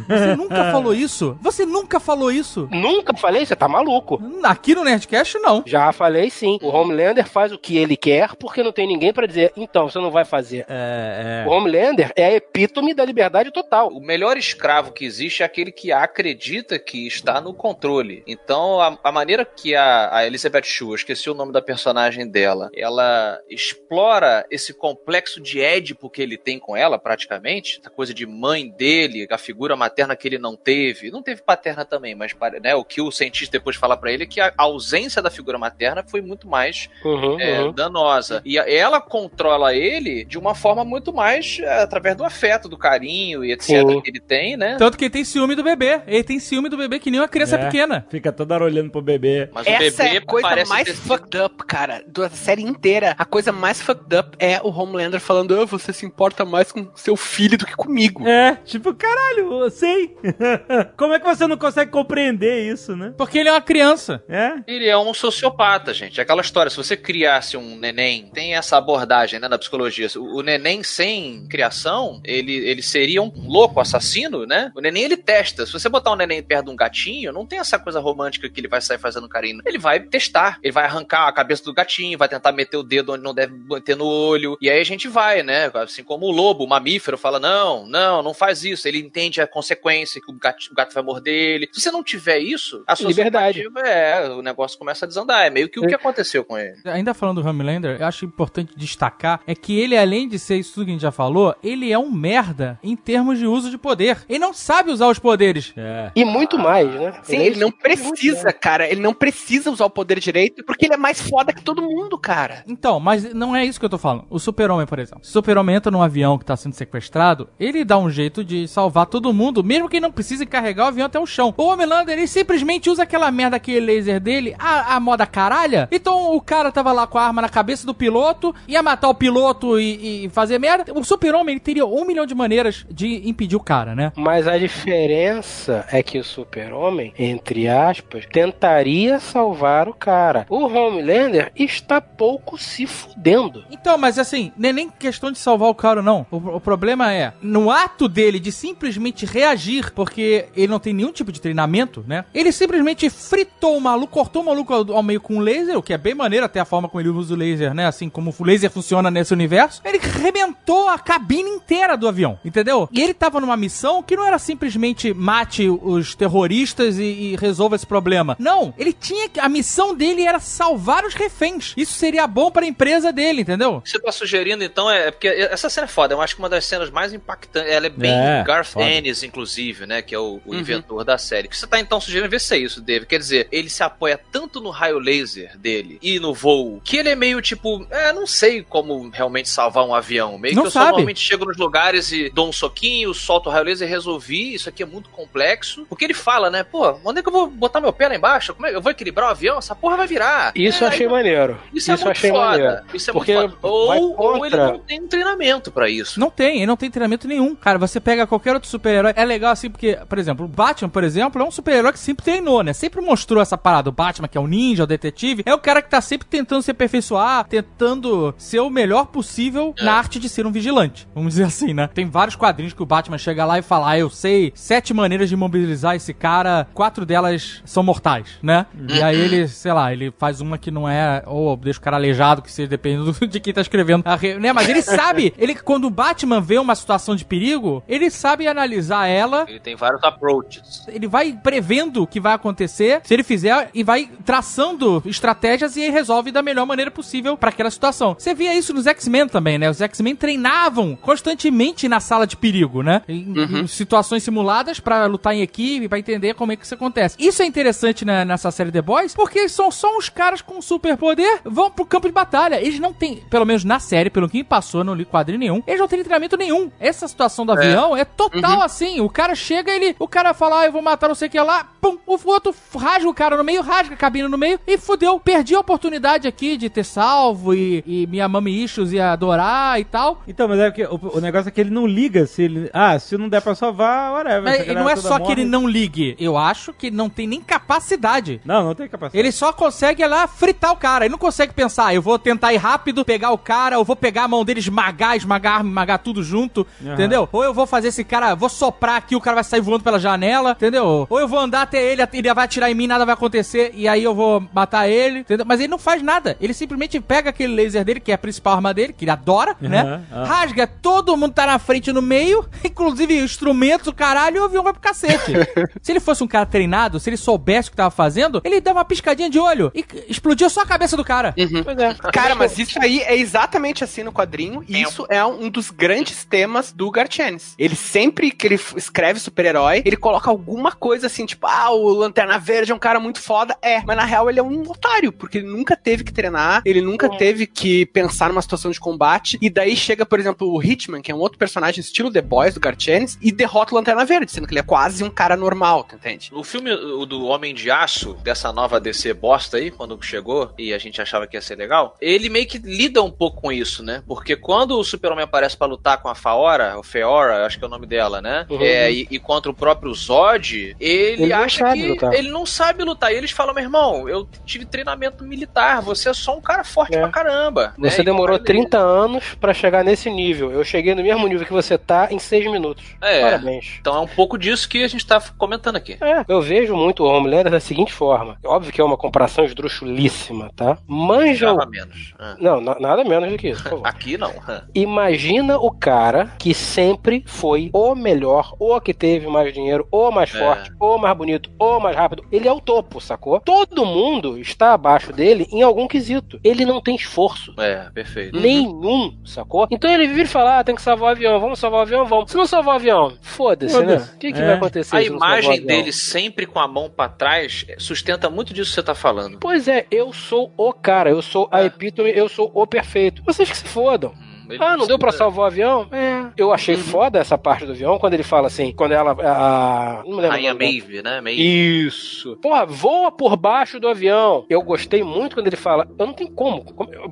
Você nunca falou isso? Você nunca falou isso? Nunca falei, você tá maluco. Aqui no Nerdcast, não. Já falei sim. O Homelander faz o que ele quer porque não tem ninguém pra dizer, então, você não vai fazer. É, O Homelander é a epítome da liberdade total. O melhor escravo que existe é aquele que acredita que está no controle. Então, a, a maneira que a, a Elizabeth Shue, eu esqueci o nome da personagem dela, ela explora esse complexo de Édipo que ele tem com ela, praticamente, essa coisa de mãe dele, a figura materna que ele não teve, não teve paterna também, mas né, o que o cientista depois fala pra ele é que a ausência da figura materna foi muito mais Uhum, é, uhum. danosa. E a- ela controla ele de uma forma muito mais é, através do afeto, do carinho e etc. Sim. que ele tem, né? Tanto que ele tem ciúme do bebê. Ele tem ciúme do bebê que nem uma criança É. pequena. Fica toda hora olhando pro bebê. Mas o Essa bebê é a coisa parece mais ter fucked up, cara, da série inteira. A coisa mais fucked up é o Homelander falando: "Ah, você se importa mais com seu filho do que comigo. É, tipo, caralho, eu sei. Como é que você não consegue compreender isso, né? Porque ele é uma criança. É? Ele é um sociopata, gente. É aquela história, se você criasse um neném, tem essa abordagem, né, na psicologia. O, o neném sem criação, ele, ele seria um louco, assassino, né? O neném, ele testa. Se você botar um neném perto de um gatinho, não tem essa coisa romântica que ele vai sair fazendo carinho. Ele vai testar. Ele vai arrancar a cabeça do gatinho, vai tentar meter o dedo onde não deve meter no olho. E aí a gente vai, né? Assim como o lobo, o mamífero, fala, não, não, não faz isso. Ele entende a consequência, que o gato, o gato vai morder ele. Se você não tiver isso, a sua Liberdade. É, o negócio começa a desandar. É meio que o que aconteceu com ele. Ainda falando do Homelander, eu acho importante destacar é que ele, além de ser isso tudo que a gente já falou, ele é um merda em termos de uso de poder. Ele não sabe usar os poderes. É. E muito mais, né? Sim, é ele não muito precisa, cara. Ele não precisa usar o poder direito porque ele é mais foda que todo mundo, cara. Então, mas não é isso que eu tô falando. O Super-Homem, por exemplo. Se o Super-Homem entra num avião que tá sendo sequestrado, ele dá um jeito de salvar todo mundo, mesmo que ele não precise carregar o avião até o chão. O Homelander, ele simplesmente usa aquela merda, aquele laser dele, a, a moda caralha. Então o cara tava lá com a arma na cabeça do piloto, ia matar o piloto e, e fazer merda. O Super-Homem, teria um milhão de maneiras de impedir o cara, né? Mas a diferença é que o super-homem, entre aspas, tentaria salvar o cara. O Homelander está pouco se fudendo. Então, mas assim, não é nem questão de salvar o cara, não. O, o problema é, no ato dele de simplesmente reagir, porque ele não tem nenhum tipo de treinamento, né? Ele simplesmente fritou o maluco, cortou o maluco ao, ao meio com um laser, o que é bem maneiro até a forma como ele usa o laser, né? Assim como o laser funciona nesse universo. Ele rebentou a cabine inteira do avião, entendeu? E ele tava numa missão que não era simplesmente mate os terroristas e, e resolva esse problema. Não, ele tinha que. A missão dele era salvar os reféns. Isso seria bom pra empresa dele, entendeu? O que você tá sugerindo, então, é. Porque essa cena é foda. Eu acho que uma das cenas mais impactantes. Ela é bem É, Garth foda. Ennis, inclusive, né? Que é o, o inventor da série. O que você tá então sugerindo ver se é isso, Dave. Quer dizer, ele se apoia tanto no raio laser dele e no voo que ele é meio tipo. É, não sei como realmente salvar um avião. Meio Não que eu só sabe. normalmente chego nos lugares e dou um soquinho, solto o raio laser e resolvi. Isso aqui é muito complexo. Porque ele fala, né? Pô, onde é que eu vou botar meu pé lá embaixo? Como é? Eu vou equilibrar o avião? Essa porra vai virar. Isso É, eu achei aí- maneiro. isso, é eu muito achei foda. maneiro. Isso é Porque muito foda. Ou, ou ele contra- não tem um treinamento pra isso. Não tem, ele não tem treinamento nenhum. Cara, você pega qualquer outro super-herói. É legal assim, porque, por exemplo, o Batman, por exemplo, é um super-herói que sempre treinou, né? Sempre mostrou essa parada. O Batman, que é o ninja, o detetive, é o cara que tá sempre tentando se aperfeiçoar, tentando ser o melhor possível na arte de ser um vigilante. Vamos dizer assim, né? Tem vários quadrinhos que o Batman chega lá e fala: Ah, eu sei sete maneiras de mobilizar esse cara, quatro delas são mortais, né? E aí ele, sei lá, ele faz uma que não é, ou deixa o cara aleijado, que seja dependendo do- de quem tá escrevendo, re- né? Mas ele sabe, ele quando o Batman vê uma situação de perigo, ele sabe analisar ela Ele tem vários approaches. ele vai prevendo o que vai acontecer, se ele fizer, e vai traçando estratégias e aí resolve da melhor maneira possível pra aquela situação. Você via isso nos X-Men também, né? Os X-Men treinavam constantemente na sala de perigo, né? Em, Uhum. em situações simuladas pra lutar em equipe, pra entender como é que isso acontece. Isso é interessante na- nessa série The Boys, porque são só uns caras com superpoder, vão pro campo de batalha. Eles não têm, pelo menos na série, pelo que me passou, não li quadrinho nenhum, eles não têm treinamento nenhum. Essa situação do avião é total assim. O cara chega, ele, o cara fala, ah, eu vou matar não sei o que lá, pum, o outro rasga o cara no meio, rasga a cabine no meio e fudeu. Perdi a oportunidade aqui de ter salvo e, e minha mami issues ia adorar e tal. Então, mas é que o, o negócio é que ele não liga se ele. Ah, se não der pra salvar, whatever. Mas não é só que morre- ele não ligue. Eu acho que não tem nem capacidade. Não, não tem capacidade. Ele só consegue lá fritar o cara. Ele não consegue pensar, "Ah, eu vou tentar ir rápido, pegar o cara, eu vou pegar a mão dele, esmagar, esmagar, esmagar tudo junto, Aham. entendeu? Ou eu vou fazer esse cara, vou soprar aqui, o cara vai sair voando pela janela, entendeu? Ou eu vou andar até ele, ele vai atirar em mim, nada vai acontecer, e aí eu vou matar ele, entendeu? Mas ele não faz nada. Ele simplesmente pega aquele laser dele, que é a principal arma dele, que ele adora, né? Aham, aham. Rasga, todo mundo tá na frente no meio, inclusive instrumentos, o caralho, e o avião vai pro cacete. se ele fosse um cara treinado, se ele soubesse o que tava fazendo, ele dava uma piscadinha de olho e explodia só a cabeça do cara. Pois é. Cara, mas isso aí é exatamente assim no quadrinho, e isso é um dos grandes temas do Garchenis. Ele sempre que ele escreve super-herói, ele coloca alguma coisa assim, tipo, ah, o Lanterna Verde é um cara muito foda. É, mas na real ele é um otário, porque ele nunca teve que treinar, ele nunca teve que pensar numa situação de combate, e daí chega, por exemplo, o Hitman, que é um outro personagem estilo The Boys do Garchenis, e derrota o Lanterna Verde, sendo que ele é quase um cara normal, tu entende? O filme o do Homem de Aço, dessa nova DC bosta aí, quando chegou e a gente achava que ia ser legal, ele meio que lida um pouco com isso, né? Porque quando o Super-Homem aparece pra lutar com a Faora, o Feora, acho que é o nome dela, né? Uhum. É, e, e contra o próprio Zod, ele, Ele não acha sabe que lutar. ele não sabe lutar. E eles falam, meu irmão, eu tive treinamento militar, você é só um cara forte É. pra caramba. Você né? Demorou ele- 30 anos pra chegar nesse nível. Eu cheguei no mesmo nível que você tá em 6 minutos. É. Parabéns. Então é um pouco disso que a gente tá comentando aqui. É, eu vejo muito o Homelander da seguinte forma. Óbvio que é uma comparação esdrúxulíssima, tá? Manja. Nada menos. Ah. Não, na- nada menos do que isso. Aqui não. Imagina o cara que sempre foi o melhor, ou que teve mais dinheiro, ou mais É. forte, ou mais bonito, ou mais rápido. Ele é o topo, sacou? Todo mundo está abaixo dele em algum quesito. Ele não tem esforço. É, perfeito. Nenhum, sacou? Então ele vira e fala: ah, tem que salvar o avião, vamos salvar o avião, vamos. Se não salvar o avião, foda-se, né? O que, que É. vai acontecer? A se não salvar o imagem avião? dele sempre com a mão pra trás sustenta muito disso que você tá falando. Pois é, eu sou o cara, eu sou a É. epítome, eu sou o perfeito. Vocês que se fodam. Ele Ah, não deu pra salvar o avião? É. Eu achei foda essa parte do avião, quando ele fala assim, quando ela. A, não lembro. Rainha o dela. Maeve, né? Maeve. Isso. Porra, voa por baixo do avião. Eu gostei muito quando ele fala: Eu não tenho como.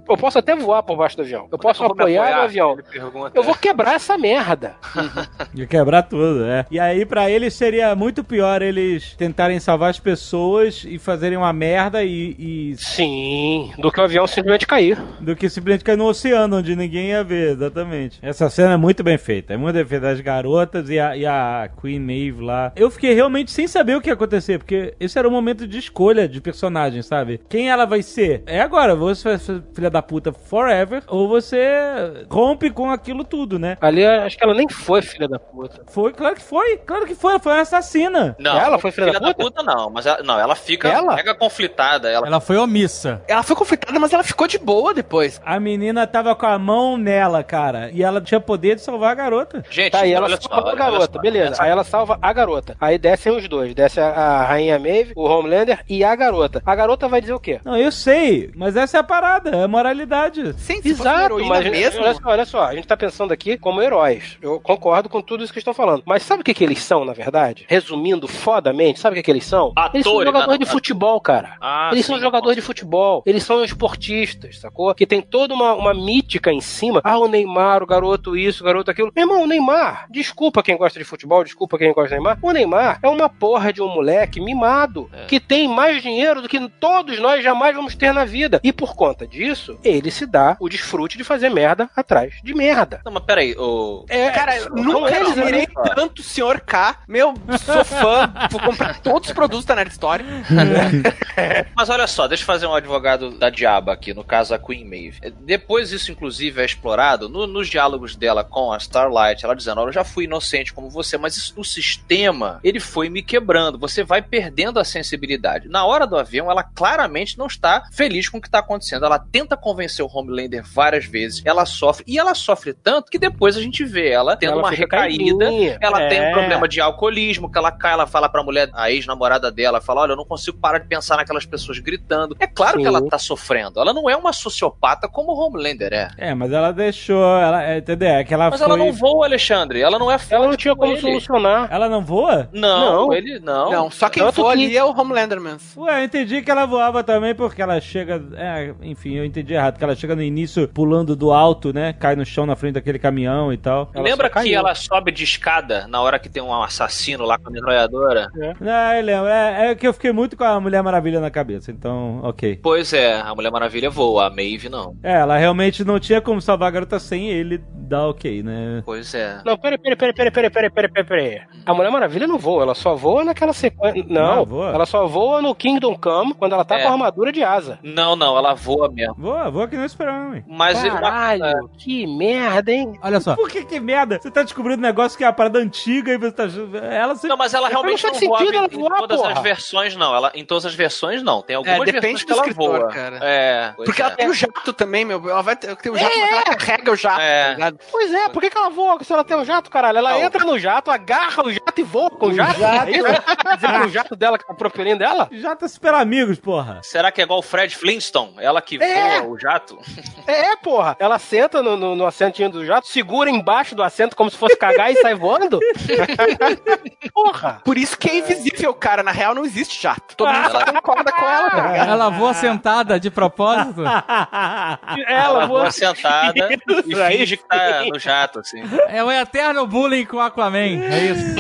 Eu posso até voar por baixo do avião. Eu posso Eu me apoiar no avião. Eu vou quebrar essa merda. De quebrar tudo, é. E aí, pra eles, seria muito pior eles tentarem salvar as pessoas e fazerem uma merda e, e- Sim, do que o avião simplesmente cair. do que simplesmente cair no oceano, onde ninguém ia ver, exatamente. Essa cena é muito bem feita. É muito bem feita. As garotas e a, e a Queen Maeve lá. Eu fiquei realmente sem saber o que ia acontecer, porque esse era o momento de escolha de personagem, sabe? Quem ela vai ser? É agora, você vai ser filha da puta forever, ou você rompe com aquilo tudo, né? Ali, acho que ela nem foi filha da puta. Foi, claro que foi. Claro que foi. Ela foi uma assassina. Não, Ela foi filha da puta? não, mas ela, não, ela fica Ela? mega conflitada. Ela, Ela foi omissa. Ela foi conflitada, mas ela ficou de boa depois. A menina tava com a mão nela, cara. E ela tinha poder de salvar a garota. Gente, Tá, e ela salva só, a garota, só. beleza. Aí ela salva a garota. Aí descem os dois. Desce a, a Rainha Maeve, o Homelander e a garota. A garota vai dizer o quê? Não, eu sei, mas essa é a parada, é a moralidade. Sim, Exato, mas mesmo. olha só, olha só, a gente tá pensando aqui como heróis. Eu concordo com tudo isso que estão falando. Mas sabe o que, que eles são, na verdade? Resumindo fodamente, sabe o que, que eles são? eles são Atores, jogadores né? de futebol, cara. Ah, eles sim, são jogadores de futebol, eles são esportistas, sacou? Que tem toda uma, uma mítica em cima. Ah, o Neymar, o garoto isso, o garoto aquilo. Meu irmão, o Neymar, desculpa quem gosta de futebol, desculpa quem gosta de Neymar. O Neymar é uma porra de um moleque mimado É. que tem mais dinheiro do que todos nós jamais vamos ter na vida. E por conta disso, ele se dá o desfrute de fazer merda atrás de merda. Não, mas peraí, o... É, Cara, são nunca eles, admirei tanto o Sr. K. Meu, sou fã. Vou comprar todos os produtos da Nerd Story. Mas olha só, deixa eu fazer um advogado da diaba aqui, no caso a Queen Maeve. Depois isso, inclusive, é explorado explorado no- nos diálogos dela com a Starlight, ela dizendo, olha, eu já fui inocente como você, mas isso, o sistema, ele foi me quebrando, você vai perdendo a sensibilidade. Na hora do avião, ela claramente não está feliz com o que está acontecendo, ela tenta convencer o Homelander várias vezes, ela sofre, e ela sofre tanto que depois a gente vê ela tendo Ela uma recaída, caidinha. ela tem um É. problema de alcoolismo, que ela cai, ela fala pra mulher, a ex-namorada dela, fala, olha, eu não consigo parar de pensar naquelas pessoas gritando. É claro Sim. que ela tá sofrendo, ela não é uma sociopata como o Homelander é. É, mas ela deixou, ela, é, entendeu? É que ela Mas foi... ela não voa, Alexandre, ela não é forte Ela não tinha como ele. solucionar. Ela não voa? Não, Não. ele não. Não, só quem voa que- ali é o Homelander mesmo. Ué, eu entendi que ela voava também porque ela chega. É, enfim, eu entendi errado. Que ela chega no início pulando do alto, né? Cai no chão na frente daquele caminhão e tal. Ela Lembra que ela sobe de escada na hora que tem um assassino lá com a metralhadora? Não, eu lembro. É, é que eu fiquei muito com a Mulher Maravilha na cabeça, então, ok. Pois é, a Mulher Maravilha voa, a Maeve não. É, ela realmente não tinha como salvar a garota sem ele dar ok, né? Pois é. Não, peraí, peraí, peraí, peraí, peraí, peraí, peraí, peraí, peraí. A Mulher Maravilha não voa, ela só voa naquela sequência. Não, Não, voa. ela só voa no Kingdom Come quando ela tá É. com a armadura de asa. Não, não, ela voa mesmo. Voa, voa que não esperava, hein? Mas ele- Caralho, que merda, hein? Olha só. Por que que merda? Você tá descobrindo um negócio que é uma parada antiga e você tá. Ela sempre. Não, mas ela realmente não não faz voa sentido ela em todas porra. as versões, não. Ela, em todas as versões, não. Tem algumas depende versões que do ela escritor, voa. cara. É, Porque é. ela tem o jato também, meu. Ela vai ter, tem o jato, mas ela carrega o jato, É. tá? Pois é, por que, que ela voa se ela tem um jato, caralho? Ela Não. entra no jato, agarra o jato e voa com o jato. jato. É isso? O jato dela que tá propelindo ela? Já tá super amigos, porra. Será que é igual o Fred Flintstone? Ela que É. voa o jato? É, porra. Ela senta no, no, no assentinho do jato, segura embaixo do assento como se fosse cagar e sai voando. porra. Por isso que é invisível, cara. Na real, não existe jato. Todo mundo só concorda com ela, tá ligado? Ela voa sentada de propósito. Ela voa voa sentada e Isso aí finge que tá no jato, assim. É o eterno bullying com o Aquaman. É isso.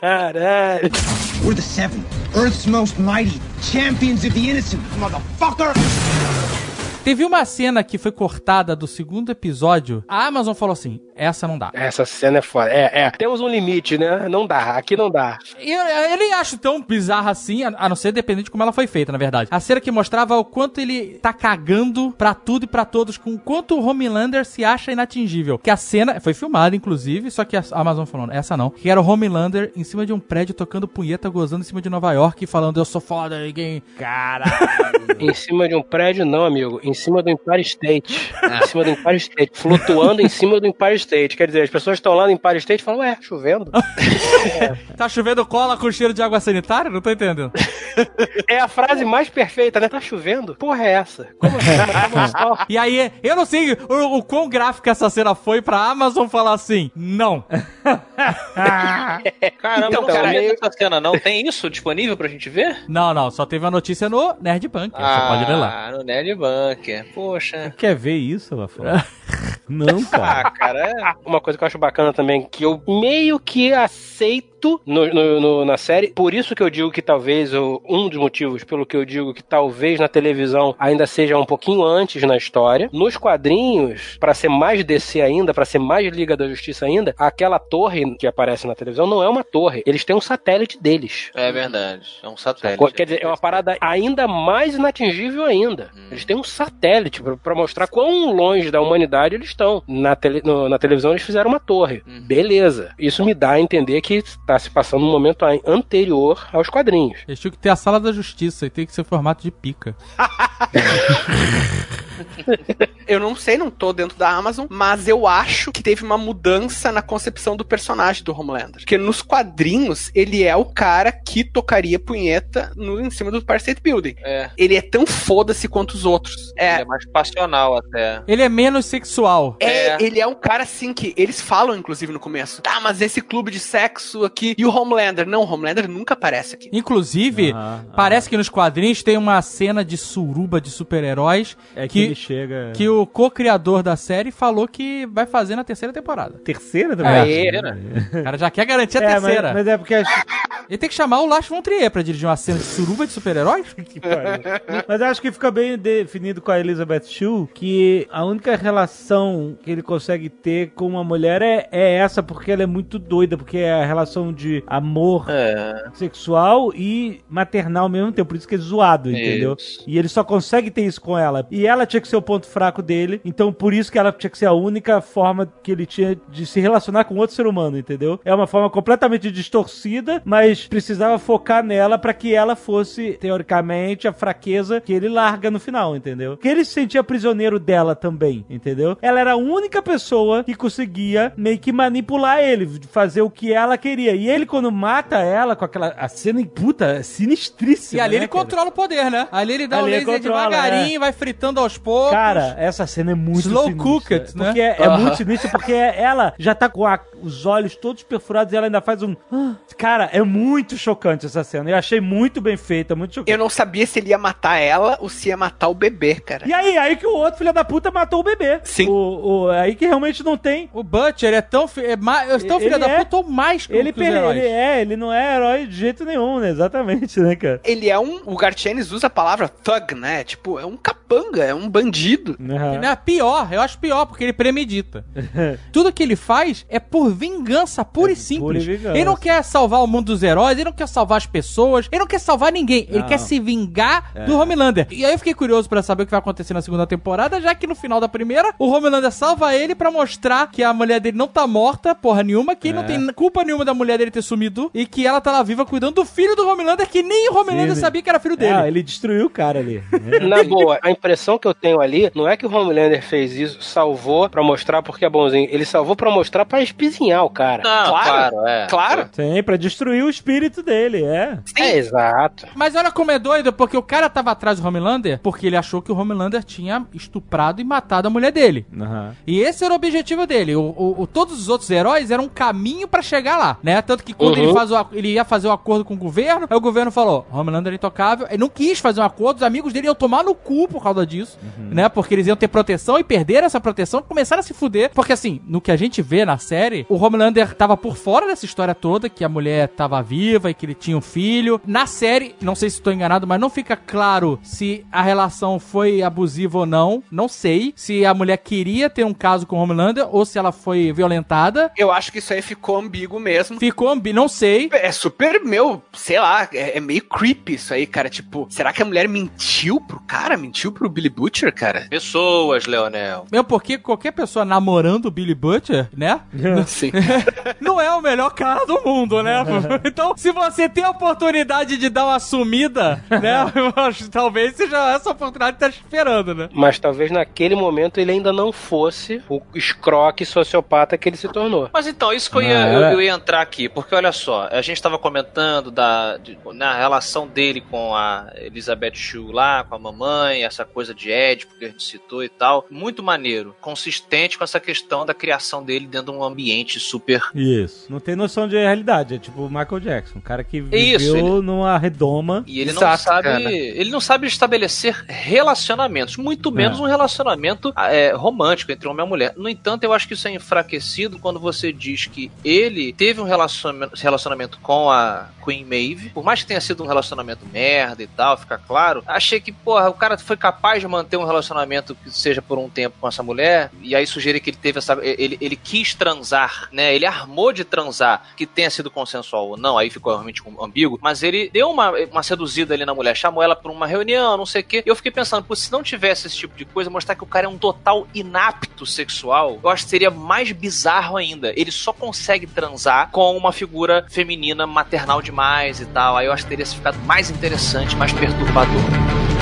Caralho. We're the Seven, Earth's most mighty, champions of the innocent, motherfucker! Teve uma cena que foi cortada do segundo episódio. A Amazon falou assim: essa não dá. Essa cena é foda. É, é. Temos um limite, né? Não dá. Aqui não dá. Eu, eu nem acho tão bizarra assim, a, a não ser dependente de como ela foi feita, na verdade. A cena que mostrava o quanto ele tá cagando pra tudo e pra todos, com o quanto o Homelander se acha inatingível. Que a cena foi filmada, inclusive, só que a Amazon falou, essa não. Que era o Homelander em cima de um prédio tocando punheta, gozando em cima de Nova York e falando, eu sou foda, ninguém. Caralho. Em cima de um prédio, não, amigo. Em cima do Empire State. Em cima do Empire State. Flutuando em cima do Empire State. Quer dizer, as pessoas estão lá no Empire State e falam, ué, chovendo. Tá chovendo cola com cheiro de água sanitária? Não tô entendendo. É a frase mais perfeita, né? Tá chovendo? Porra, é essa? Como assim? Como só? E aí, eu não sei o, o quão gráfica essa cena foi pra Amazon falar assim, não. Caramba, Então, não cara, sabia meio- dessa cena, não. Tem isso disponível pra gente ver? Não, não, só teve a notícia no Nerd Bunker, você pode ler lá. Ah, no Nerd Poxa. Quer ver isso, Lafora? Não, cara. Ah, cara, é... Uma coisa que eu acho bacana também, que eu meio que aceito no, no- no- na série, por isso que eu digo que talvez, o- um dos motivos pelo que eu digo que talvez na televisão ainda seja um pouquinho antes na história. Nos quadrinhos, pra ser mais DC ainda, pra ser mais Liga da Justiça ainda, aquela torre que aparece na televisão não é uma torre, eles têm um satélite deles. é verdade. É um satélite. Quer dizer, é uma parada ainda mais inatingível ainda. Eles têm um satélite pra- pra mostrar quão longe da humanidade eles estão. Na, tele- no- na televisão eles fizeram uma torre. Beleza. Isso me dá a entender que tá se passando um momento anterior aos quadrinhos. Eles tinham que ter a sala da justiça e tem que ser formato de pica. Eu não sei, não tô dentro da Amazon, mas eu acho que teve uma mudança na concepção do personagem do Homelander. Porque nos quadrinhos, ele é o cara que tocaria punheta no, em cima do Empire State Building. É. Ele é tão foda-se quanto os outros. Ele É, é mais passional até. Ele é menos sexual. É, É. ele é um cara assim que eles falam, inclusive, no começo. Tá, mas esse clube de sexo aqui. E o Homelander? Não, o Homelander nunca aparece aqui. Inclusive, Aham, parece que nos quadrinhos tem uma cena de suruba de super-heróis É que, que, ele chega. que o co-criador da série falou que vai fazer na terceira temporada. Terceira também? Aê. O cara já quer garantir a É, mas, terceira. mas é porque as- Ele tem que chamar o Lars von Trier pra dirigir uma cena de suruba de super-heróis? Mas eu acho que fica bem definido com a Elizabeth Shue que a única relação que ele consegue ter com uma mulher é, é essa, porque ela é muito doida, porque é a relação de amor É. sexual e maternal ao mesmo tempo, por isso que é zoado, entendeu? Isso. E ele só consegue ter isso com ela. E ela tinha que ser o ponto fraco dele, então por isso que ela tinha que ser a única forma que ele tinha de se relacionar com outro ser humano, entendeu? É uma forma completamente distorcida, mas precisava focar nela pra que ela fosse, teoricamente, a fraqueza que ele larga no final, entendeu? Que ele se sentia prisioneiro dela também, entendeu? Ela era a única pessoa que conseguia meio que manipular ele, fazer o que ela queria. E ele, quando mata ela com aquela a cena, puta, sinistríssima. E ali né, ele cara? controla o poder, né? Ali ele dá Ali o ele laser controla, devagarinho, vai fritando aos poucos. Cara, essa cena é muito Slow sinistra. cooked, né? Porque é, é Aham. muito sinistra, porque ela já tá com a- os olhos todos perfurados e ela ainda faz um... "Ah". Cara, é muito chocante essa cena. Eu achei muito bem feita, muito chocante. Eu não sabia se ele ia matar ela ou se ia matar o bebê, cara. E aí, aí que o outro filho da puta matou o bebê. Sim. O, o- aí que realmente não tem... O Butcher é tão, fi- é ma- é tão filho da é- puta ou mais que, Ele, que os heróis. ele é, ele não é herói de jeito nenhum, né? Exatamente, né, cara? Ele é um. O Gartienes usa a palavra thug, né? Tipo, é um capanga, é um bandido. Não, é pior, eu acho pior, porque ele premedita. Tudo que ele faz é por vingança, pura e simples. vingança. Ele não quer salvar o mundo dos heróis, ele não quer salvar as pessoas, ele não quer salvar ninguém, ele Não. quer se vingar do Homelander. E aí eu fiquei curioso pra saber o que vai acontecer na segunda temporada, já que no final da primeira, o Homelander salva ele pra mostrar que a mulher dele não tá morta, porra nenhuma, que ele não tem culpa nenhuma da mulher dele ter sumido e que ela tá lá viva cuidando do filho do Homelander, que nem o Homelander Sim. sabia que era filho dele. É, ele destruiu o cara ali. Na boa, a impressão que eu tenho ali não é que o Homelander fez isso, salvou pra mostrar porque é bonzinho. Ele salvou pra mostrar pra espizinhar o cara. Não, Claro. claro, é. Claro. Sim, pra destruir o espírito dele, é. É, exato. Mas olha como é doido, porque o cara tava atrás do Homelander porque ele achou que o Homelander tinha estuprado e matado a mulher dele. Aham. E esse era o objetivo dele. O, o- o- todos os outros heróis eram um caminho pra chegar lá, né? Tanto que quando Uhum. ele, faz o ele ia fazer o acordo com o governo, aí o governo falou: Homelander é intocável. Ele não quis fazer um acordo, os amigos dele iam tomar no cu por causa disso, né? Porque eles iam ter proteção e perderam essa proteção, começaram a se fuder. Porque assim, no que a gente vê na série, o Homelander tava por fora dessa história toda, que a mulher tava viva e que ele tinha um filho. Na série, não sei se estou enganado, mas não fica claro se a relação foi abusiva ou não. Não sei se a mulher queria ter um caso com o Homelander ou se ela foi violentada. Eu acho que isso aí ficou ambíguo mesmo. Ficou ambi, não sei. É super, meu, sei lá, é, é meio creepy isso aí, cara. Tipo, será que a mulher mentiu pro cara? Mentiu pro Billy Butcher, cara? Pessoas, Leonel. Mesmo porque qualquer pessoa namorando o Billy Butcher, né? Sim. não é o melhor cara do mundo, né? Então, se você tem a oportunidade de dar uma sumida, né? Eu acho que talvez seja essa oportunidade que tá esperando, né? Mas talvez naquele momento ele ainda não fosse o escroque sociopata que ele se tornou. Mas então, isso que eu ia, Ah, eu, era- eu ia entrar aqui, porque olha só, a gente tava comentando da, de- na relação dele com a Elizabeth Shue lá, com a mamãe, essa coisa de Édipo que a gente citou e tal. Muito maneiro, consistente com essa questão da criação dele dentro de um ambiente super. Isso. Não tem noção de realidade. É tipo o Michael Jackson, um cara que viveu Isso, ele- numa redoma. E ele não sabe. cara. Ele não sabe estabelecer relacionamentos, muito menos um relacionamento é, romântico entre homem e mulher. No entanto, eu acho que isso é enfraquecido quando você diz que ele teve um relacionamento, relacionamento com a Queen Maeve. Por mais que tenha sido um relacionamento merda e tal, fica claro. Achei que, porra, o cara foi capaz de manter um relacionamento que seja por um tempo com essa mulher. E aí sugere que ele teve essa. Ele, ele quis transar, né? Ele armou de transar, que tenha sido consensual ou não, aí ficou realmente ambíguo. Mas ele deu uma, uma seduzida ali na mulher, chamou ela pra uma reunião, não sei o quê. E eu fiquei pensando, pô, se não tivesse esse tipo de coisa, mostrar que o cara é um total inapto sexual, eu acho que seria mais bizarro ainda. Ele só consegue transar com uma figura feminina maternal demais e tal. Aí eu acho que teria ficado mais interessante, mais perturbador.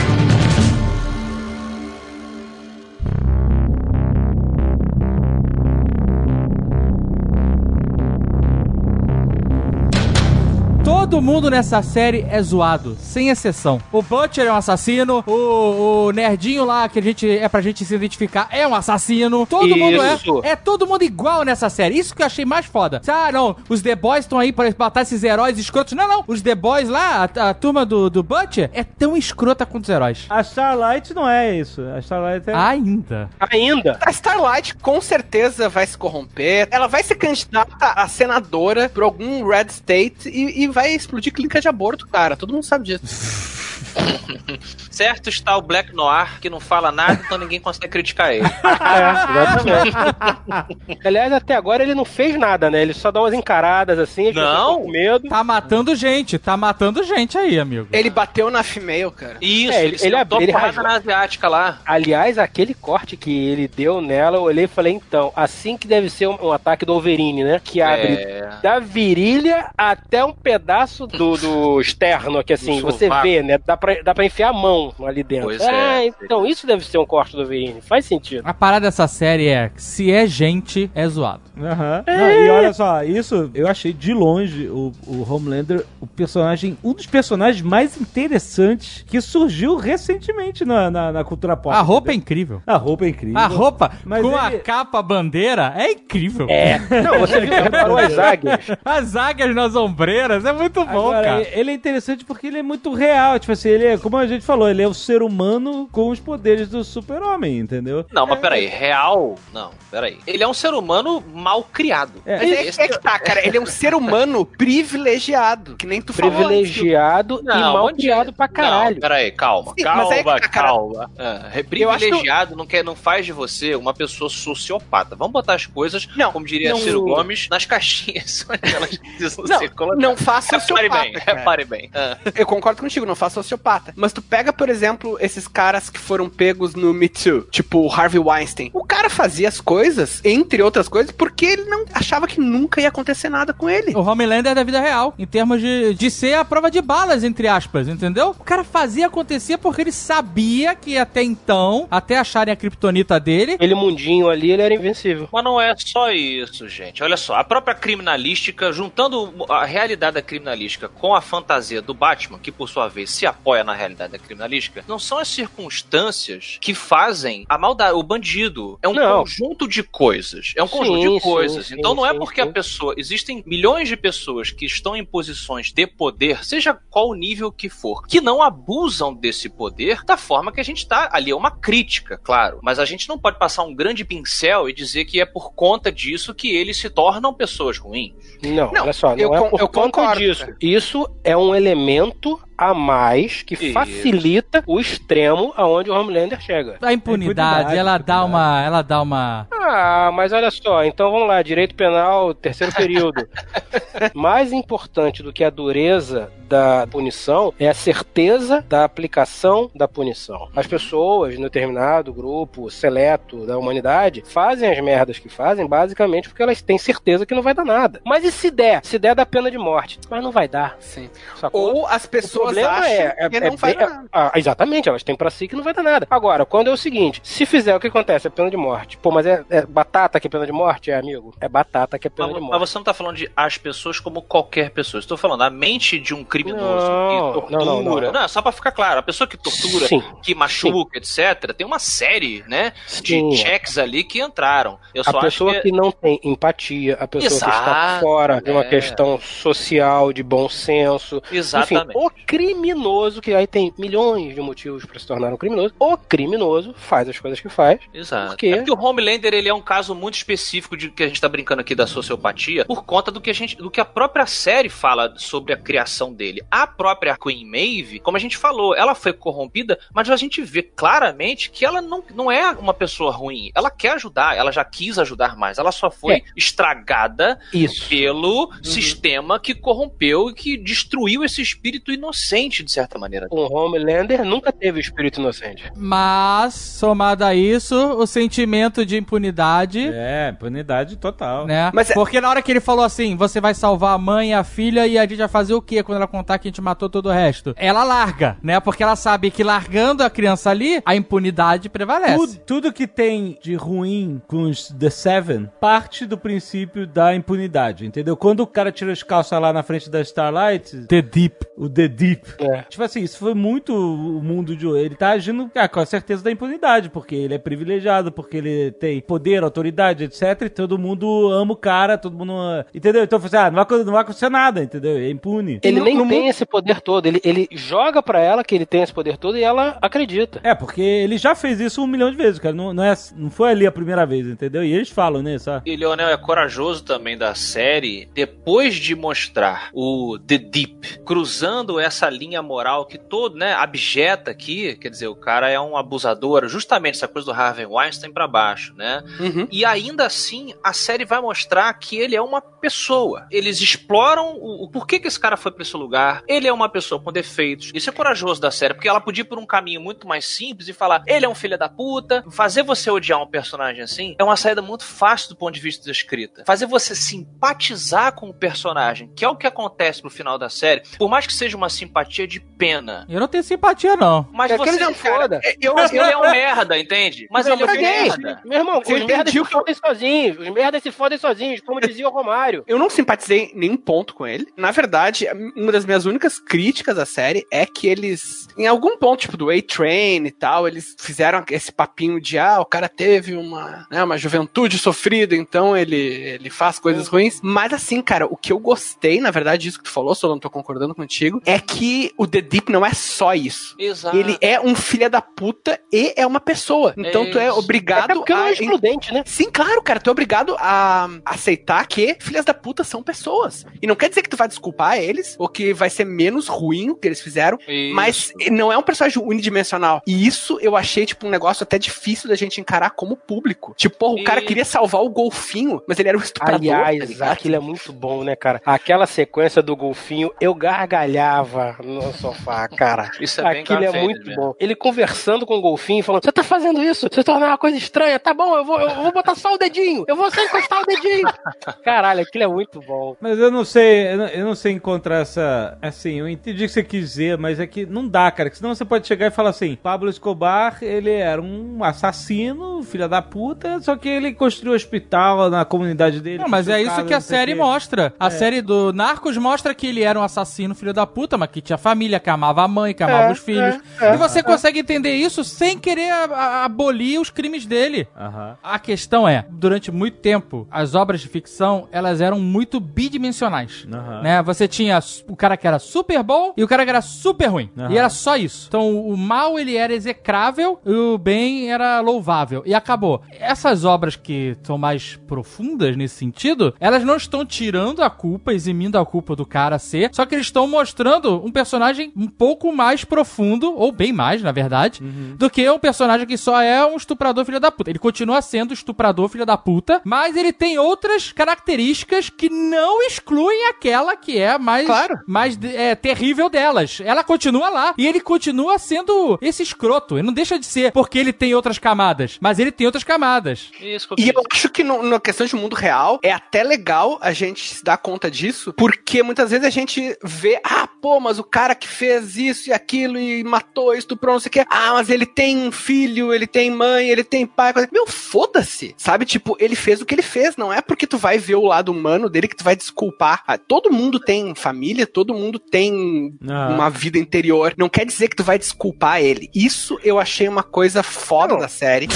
Todo mundo nessa série é zoado, sem exceção. O Butcher é um assassino, o, o nerdinho lá que a gente é pra gente se identificar é um assassino. Todo mundo Isso. é. É todo mundo igual nessa série. Isso que eu achei mais foda. Ah, não, os The Boys estão aí pra matar esses heróis escrotos. Não, não. Os The Boys lá, a, a turma do, do Butcher, é tão escrota quanto os heróis. A Starlight não é isso. A Starlight é. Ainda. Ainda. A Starlight com certeza vai se corromper. Ela vai ser candidata a senadora por algum Red State e, e vai explodir clínica de aborto, cara. Todo mundo sabe disso. Certo está o Black Noir, que não fala nada, então ninguém consegue criticar ele. É, exatamente. Aliás, até agora ele não fez nada, né? Ele só dá umas encaradas assim, a gente Não. fica com medo. Tá matando gente, tá matando gente aí, amigo. Ele bateu na female, cara. Isso, É, ele, ele- abriu- ele porrada rasgou. na asiática lá. Aliás, aquele corte que ele deu nela, eu olhei e falei, então, assim que deve ser um, um ataque do Wolverine, né? Que abre É. da virilha até um pedaço do, do externo aqui, assim, você vê, né? Dá pra, dá pra enfiar a mão ali dentro. Pois ah, é. então isso deve ser um corte do Wolverine, faz sentido. A parada dessa série é se é gente, é zoado. Aham. Não, e olha só, isso eu achei de longe o, o Homelander, o personagem, um dos personagens mais interessantes que surgiu recentemente na, na, na cultura pop. A roupa é incrível. A roupa é incrível. A roupa Mas com a ele- capa bandeira é incrível. É. Não, você reparou as águias? As águias nas ombreiras é muito bom, Agora, cara. ele é interessante porque ele é muito real. Tipo assim, ele é, como a gente falou, ele é o ser humano com os poderes do super-homem, entendeu? Não, mas peraí, real? Não, peraí. Ele é um ser humano mal criado. É. Mas é, é que tá, cara. Ele é um ser humano privilegiado, que nem tu falou. Privilegiado e mal criado pra caralho. Não, peraí, calma. Sim, calma, é que tá, cara. calma. Ah, é acho que- privilegiado não, quer, não faz de você uma pessoa sociopata. Vamos botar as coisas, Não, como diria não- Ciro Gomes, nas caixinhas onde elas precisam Não, não faça Repare sociopata, bem, cara. repare bem. Ah. Eu concordo contigo, não faça sociopata. Mas tu pega, por exemplo, esses caras que foram pegos no Me Too, tipo o Harvey Weinstein. O cara fazia as coisas, entre outras coisas, porque ele não achava que nunca ia acontecer nada com ele. O Homelander é da vida real, em termos de, de ser a prova de balas, entre aspas, entendeu? O cara fazia acontecer porque ele sabia que até então, até acharem a kriptonita dele, Aquele mundinho ali, ele era invencível. Mas não é só isso, gente. Olha só, a própria criminalística, juntando a realidade da criminalística com a fantasia do Batman, que por sua vez se apoia na realidade da criminalística, não são as circunstâncias que fazem a maldade, o bandido. É um Não. conjunto de coisas. É um Sim, conjunto sim, de coisas. sim, então não é sim, porque sim. a pessoa. Existem milhões de pessoas que estão em posições de poder, seja qual o nível que for, que não abusam desse poder da forma que a gente tá. Ali é uma crítica, claro. Mas a gente não pode passar um grande pincel e dizer que é por conta disso que eles se tornam pessoas ruins. Não, Não, olha só, não eu é por eu concordo, disso. Isso é um elemento a mais que Isso. facilita o extremo aonde o Homelander chega. a impunidade, impunidade, ela dá uma, ela dá uma Ah, mas olha só, então vamos lá, direito penal, terceiro período. Mais importante do que a dureza da punição é a certeza da aplicação da punição. As pessoas, no determinado grupo seleto da humanidade, fazem as merdas que fazem basicamente porque elas têm certeza que não vai dar nada. Mas e se der? Se der, dá pena de morte. Mas não vai dar. Sim. Sacou? Ou as pessoas problema é, é, que é não vai nada. ah, exatamente, elas têm pra si que não vai dar nada. Agora, quando é o seguinte, se fizer o que acontece, é pena de morte. Pô, mas é, é batata que é pena de morte, é amigo? É batata que é pena Mas, de mas morte. você não tá falando de as pessoas como qualquer pessoa. Estou falando a mente de um criminoso Não, que tortura. não, não, não. é só pra ficar claro. A pessoa que tortura, Sim. que machuca, etc., tem uma série, né? Sim. De checks ali que entraram. Eu A pessoa acho que... não tem empatia, a pessoa que está Exato, fora de uma é. questão social, de bom senso. Exatamente. Enfim, o criminoso, que aí tem milhões de motivos pra se tornar um criminoso, o criminoso faz as coisas que faz. Exato. Por quê? É porque o Homelander ele é um caso muito específico de que a gente tá brincando aqui da sociopatia por conta do que a gente, do que a própria série fala sobre a criação dele. A própria Queen Maeve, como a gente falou, ela foi corrompida, mas a gente vê claramente que ela não, não é uma pessoa ruim. Ela quer ajudar, ela já quis ajudar mais. Ela só foi É. estragada Isso. pelo sistema que corrompeu e que destruiu esse espírito inocente de certa maneira. O Homelander nunca teve espírito inocente. Mas, somado a isso, o sentimento de impunidade, É, impunidade total. né? Mas é- Porque na hora que ele falou assim, você vai salvar a mãe e a filha e a gente vai fazer o quê quando ela contar que a gente matou todo o resto? Ela larga, né? Porque ela sabe que largando a criança ali, a impunidade prevalece. Tudo, tudo que tem de ruim com os The Seven parte do princípio da impunidade, entendeu? Quando o cara tira os calças lá na frente da Starlight, The Deep. o The Deep. É. Tipo assim, isso foi muito o mundo de hoje. Ele tá agindo ah, com a certeza da impunidade, porque ele é privilegiado, porque ele tem poder, autoridade, etc. E todo mundo ama o cara, todo mundo. Entendeu? Então, assim, ah, não vai, não vai acontecer nada, entendeu? É impune. Ele no, nem tem esse poder todo. Ele, ele joga pra ela que ele tem esse poder todo e ela acredita. É, porque ele já fez isso um milhão de vezes, cara. Não, não, é, não foi ali a primeira vez, entendeu? E eles falam, né? Só. E Leonel é corajoso também da série, depois de mostrar o The Deep cruzando essa linha moral que todo, né, abjeta aqui, quer dizer, o cara é um abusador, justamente essa coisa do Harvey Weinstein pra baixo, né? Uhum. E ainda assim, a série vai mostrar que ele é uma pessoa. Eles exploram o, o porquê que esse cara foi pra esse lugar. Ele é uma pessoa com defeitos. Isso é corajoso da série, porque ela podia ir por um caminho muito mais simples e falar, ele é um filho da puta. Fazer você odiar um personagem assim é uma saída muito fácil do ponto de vista da escrita. Fazer você simpatizar com o personagem, que é o que acontece no final da série, por mais que seja uma simpatia de pena. Eu não tenho simpatia, não. Mas que você não cara, foda. Eu, ele é um merda, entende? Mas Não, ele é um caguei. merda. Meu irmão, Você os merdas se eu- fodem sozinhos. Os merdas se fodem sozinhos, como dizia o Romário. Eu não simpatizei em nenhum ponto com ele. Na verdade, uma das minhas únicas críticas à série é que eles, em algum ponto, tipo do A-Train e tal, eles fizeram esse papinho de, ah, o cara teve uma, né, uma juventude sofrida, então ele, ele faz coisas ruins. Mas assim, cara, o que eu gostei, na verdade, disso que tu falou, Solon, tô concordando contigo, é que o The Deep não é só isso. Exato. Ele é um filho da puta e é uma pessoa. Então tu é obrigado Até porque não a é excludente, né? Sim, claro, cara. Tu é obrigado a aceitar que filhas da puta são pessoas. E não quer dizer que tu vai desculpar eles, ou que vai ser menos ruim o que eles fizeram, Isso. mas não é um personagem unidimensional. E isso eu achei, tipo, um negócio até difícil da gente encarar como público. Tipo, porra, o cara E- queria salvar o golfinho, mas ele era um estuprador, tá Aliás, ligado? aquilo é muito bom, né, cara? Aquela sequência do golfinho, eu gargalhava no sofá, cara. Isso é bem Aquilo é muito mesmo. bom. Ele conversando com o golfinho, falando: Você tá fazendo isso? Você tornou uma coisa estranha? Tá bom, eu vou, eu vou botar só o dedinho. Eu vou só encostar o dedinho. Caralho, aquilo é muito bom. Mas eu não sei, eu não, eu não sei encontrar essa. Assim, eu entendi o que você quis dizer, mas é que não dá, cara. Que senão você pode chegar e falar assim: Pablo Escobar, ele era um assassino, filha da puta, só que ele construiu um hospital na comunidade dele. Não, mas é isso que a série o quê. mostra. A É. série do Narcos mostra que ele era um assassino, filho da puta, mas que tinha família, que amava a mãe, que amava É, os filhos. é, e você consegue entender isso sem querer abolir os crimes dele. Aham. A questão é, durante muito tempo, as obras de ficção, elas eram muito bidimensionais. Aham. Né? Você tinha o cara que era super bom e o cara que era super ruim. Aham. E era só isso. Então, o mal, ele era execrável e o bem era louvável. E acabou. Essas obras que são mais profundas nesse sentido, elas não estão tirando a culpa, eximindo a culpa do cara ser, só que eles estão mostrando um personagem um pouco mais profundo, ou bem mais, na verdade, do que um personagem que só é um estuprador filho da puta. Ele continua sendo estuprador filho da puta, mas ele tem outras características que não excluem aquela que é a mais, Claro. mais é, terrível delas. Ela continua lá. E ele continua sendo esse escroto. Ele não deixa de ser porque ele tem outras camadas. Mas ele tem outras camadas. Isso E eu acho que no- na questão de mundo real é até legal a gente se dar conta disso, porque muitas vezes a gente vê, ah, pô, mas o cara que fez isso e aquilo e matou, estuprou, não sei o que, ah, mas ele tem um filho, ele tem mãe, ele tem pai. coisa- Meu, foda-se, sabe? Tipo, ele fez o que ele fez, não é porque tu vai ver o lado humano dele que tu vai desculpar. Ah, todo mundo tem família, todo mundo tem Ah. uma vida interior, não quer dizer que tu vai desculpar ele. Isso eu achei uma coisa foda da série.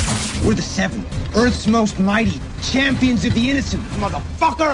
We're the Seven, Earth's most mighty, champions of the innocent, motherfucker!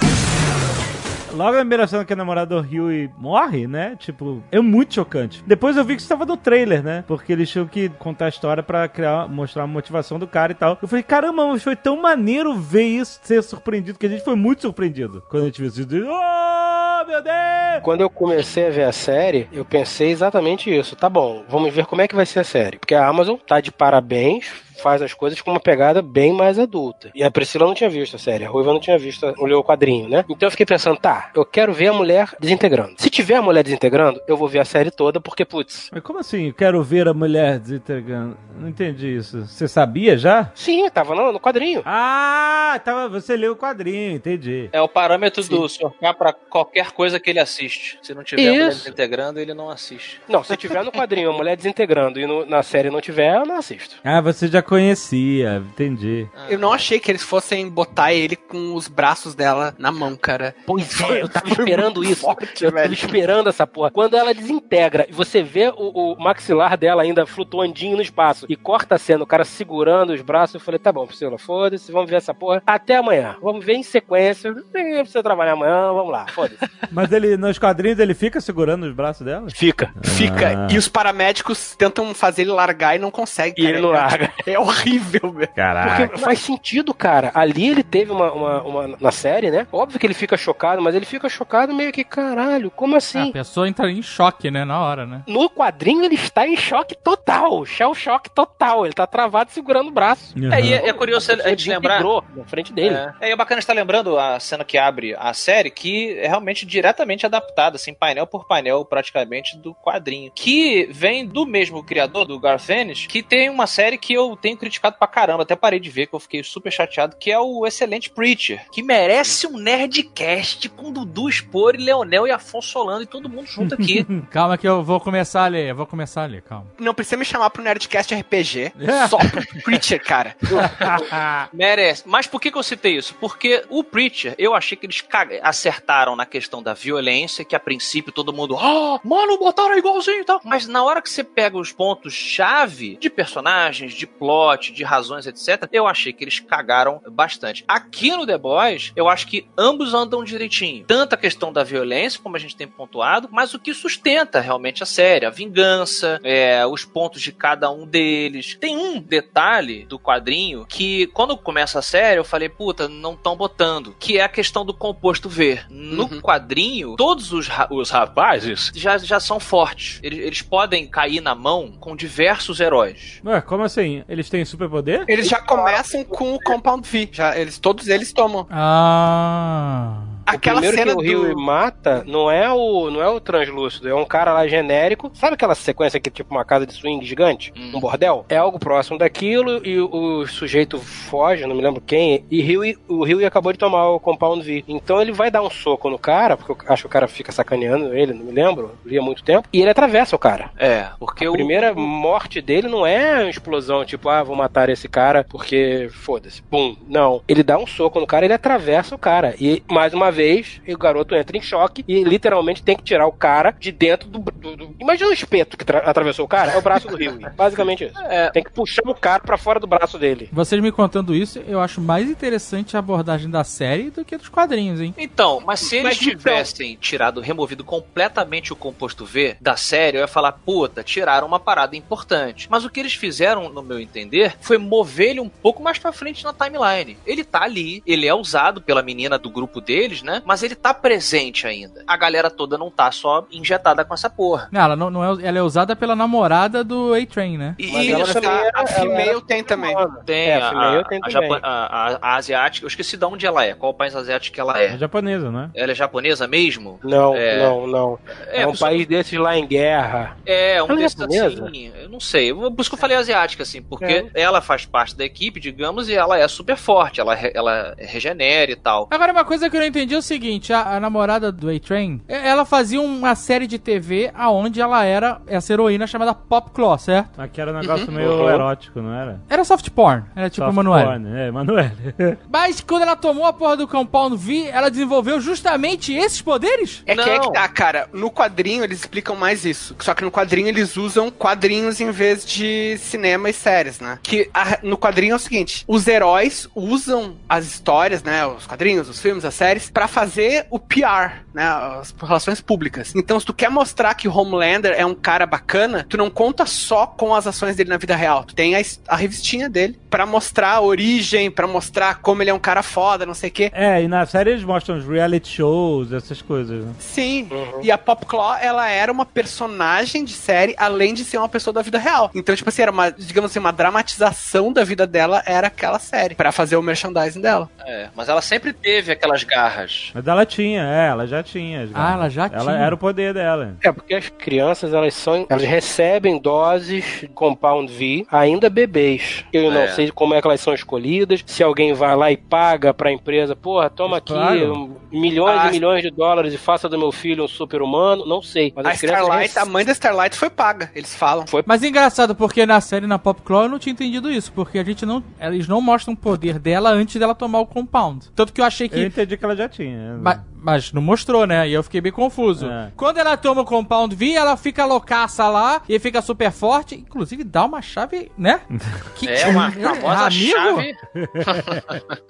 Logo a primeira cena que a namorada do Huey morre, né? Tipo, é muito chocante. Depois eu vi que isso tava no trailer, né? Porque eles tinham que contar a história pra criar, mostrar a motivação do cara e tal. Eu falei, caramba, mas foi tão maneiro ver isso, ser surpreendido, que a gente foi muito surpreendido quando a gente viu isso. Oh, meu Deus! Quando eu comecei a ver a série, eu pensei exatamente isso. Tá bom, vamos ver como é que vai ser a série. Porque a Amazon tá de parabéns, faz as coisas com uma pegada bem mais adulta. E a Priscila não tinha visto a série, a Ruiva não tinha visto, não leu o quadrinho, né? Então eu fiquei pensando, tá, eu quero ver a mulher desintegrando. Se tiver a mulher desintegrando, eu vou ver a série toda, porque, putz, Mas como assim? Eu quero ver a mulher desintegrando. Não entendi isso. Você sabia já? sim, tava no, no quadrinho. Ah, tava, você leu o quadrinho, entendi. É o parâmetro do Sr. K pra qualquer coisa que ele assiste. Se não tiver a mulher Isso. integrando, ele não assiste. Não, se tiver no quadrinho a mulher desintegrando e no- na série não tiver, eu não assisto. Ah, você já conhecia, entendi. Eu não achei que eles fossem botar ele com os braços dela na mão, cara. Pois é, eu tava esperando isso. Forte, eu tava esperando essa porra. Quando ela desintegra e você vê o, o maxilar dela ainda flutuandinho no espaço e corta a cena, o cara segurando os braços, eu falei, tá bom, Priscila, foda-se, vamos ver essa porra até amanhã. Vamos ver em sequência. Nem precisa trabalhar amanhã, vamos lá, foda-se. Mas ele, nos quadrinhos, ele fica segurando os braços dela? Fica. Fica. Ah. E os paramédicos tentam fazer ele largar e não conseguem. E ele não larga. É horrível, velho. Caraca. Porque faz sentido, cara. Ali ele teve uma, uma, uma- na série, né? Óbvio que ele fica chocado, mas ele fica chocado meio que, caralho, como A assim? pessoa entra em choque, né, na hora, né? No quadrinho ele está em choque total, shell choque total. Ele tá travado segurando o braço. Uhum. É, e é, é curioso a gente Ele lembrar. na frente dele. É, é bacana estar lembrando a cena que abre a série, que é realmente diretamente adaptada, assim, painel por painel, praticamente, do quadrinho. Que vem do mesmo criador, do Garth Ennis, que tem uma série que eu tenho criticado pra caramba, até parei de ver, que eu fiquei super chateado, que é o excelente Preacher, que merece um Nerdcast com Dudu Spor, e Leonel e Afonso Solano e todo mundo junto aqui. Calma que eu vou começar a ler, eu vou começar a ler, calma. Não precisa me chamar pro Nerdcast RPG. É. Só pro Preacher, cara. Merece. Mas por que, que eu citei isso? Porque o Preacher, eu achei que eles acertaram na questão da violência, que a princípio todo mundo, ah, mano, botaram igualzinho e tal. Mas na hora que você pega os pontos-chave de personagens, de plot, de razões, etc., eu achei que eles cagaram bastante. Aqui no The Boys, eu acho que ambos andam direitinho. Tanto a questão da violência, como a gente tem pontuado, mas o que sustenta realmente a série, a vingança, é, os pontos de cada um deles. Tem um detalhe do quadrinho que, quando começa a série, eu falei, puta, não estão botando, que é a questão do composto V. No Uhum. quadrinho, todos os, ra- os rapazes já, já são fortes. Eles, eles podem cair na mão com diversos heróis. Ué, como assim? Eles têm superpoder? Eles já começam com o Compound V. Já, eles, todos eles tomam. Ah. Aquela o primeiro que o Rio do... mata não é o não é o translúcido, é um cara lá genérico. Sabe aquela sequência que é tipo uma casa de swing gigante? Hum. Um bordel? É algo próximo daquilo e o, o sujeito foge, não me lembro quem, e Rio, o Rio acabou de tomar o Compound V. Então ele vai dar um soco no cara, porque eu acho que o cara fica sacaneando ele, não me lembro, vi há muito tempo, e ele atravessa o cara. É, porque A o. primeira morte dele não é uma explosão, tipo, ah, vou matar esse cara porque foda-se. Pum. Não. Ele dá um soco no cara, ele atravessa o cara. E, mais uma vez, o garoto entra em choque e literalmente tem que tirar o cara de dentro do. do- do- Imagina o espeto que tra- atravessou o cara, é o braço do Rio. Basicamente isso. É, Tem que puxar o cara pra fora do braço dele. Vocês me contando isso, eu acho mais interessante a abordagem da série do que dos quadrinhos, hein? Então, mas se eles Mas então- tivessem tirado, removido completamente o composto V da série, eu ia falar, puta, tiraram uma parada importante. Mas o que eles fizeram, no meu entender, foi mover ele um pouco mais pra frente na timeline. Ele tá ali, ele é usado pela menina do grupo deles, né? Mas ele tá presente ainda. A galera toda não tá só injetada com essa porra. Não, ela, não, não é, ela é usada pela namorada do A-Train, né? E isso também é- era- A Female tem também. tem É, a, a tem a, também. A- a- a asiática, eu esqueci de onde ela é, qual país asiático que ela É é. japonesa, não é? Ela é japonesa mesmo? Não, É. não, não. É, um por isso- país desses lá em guerra. É, um Ela é desses japonesa? assim, eu não sei. Por isso que eu falei asiática, assim, porque ela faz parte da equipe, digamos, e ela é super forte, ela, ela regenera e tal. Agora, uma coisa que eu não entendi é o seguinte: a, a namorada do A-Train, ela fazia uma série de TV aonde ela era essa heroína chamada Pop Claw, certo? Aqui era um negócio Uhum. meio Uhum. erótico, não era? Era soft porn, era tipo Soft Emanuele. porn, É, Emanuele. Mas quando ela tomou a porra do Compound V, ela desenvolveu justamente esses poderes? É que é Não. que tá, cara. No quadrinho eles explicam mais isso. Só que no quadrinho eles usam quadrinhos em vez de cinema e séries, né? Que a- no quadrinho é o seguinte: os heróis usam as histórias, né? Os quadrinhos, os filmes, as séries, pra fazer o PR, né? As relações públicas. Então, se tu quer mostrar que Homelander é um cara bacana, tu não conta só com as ações dele na vida real. Tu tem a, a revistinha dele pra mostrar a origem, pra mostrar como ele é um cara foda, não sei o quê. É, e na série eles mostram os reality shows, essas coisas, né? Sim. E a Pop Claw, ela era uma personagem de série, além de ser uma pessoa da vida real. Então, tipo assim, era uma, digamos assim, uma dramatização da vida dela, era aquela série, Pra fazer o merchandising dela. É, mas ela sempre teve aquelas garras. Mas ela tinha, é, ela já tinha. as Ah, ela já Ela tinha. era o poder dela. É, porque as crianças, elas são. Elas recebem doses de Compound V ainda bebês. Eu não É. sei sei como é que elas são escolhidas, se alguém vai lá e paga pra empresa, porra, toma aqui Claro. milhões Ah, e milhões de dólares e faça do meu filho um super-humano, não sei. Mas A as crianças Starlight, a mãe da Starlight foi paga, eles falam. Foi Mas é engraçado, porque na série, na Popclaw, eu não tinha entendido isso. Porque a gente não. Eles não mostram o poder dela antes dela tomar o compound. Tanto que eu achei Eu que. entendi que ela já tinha. Ma- Mas, não mostrou, né? E eu fiquei bem confuso. É. Quando ela toma o Compound V, ela fica loucaça lá e fica super forte. Inclusive, dá uma chave, né? Que- É uma famosa Amigo, chave.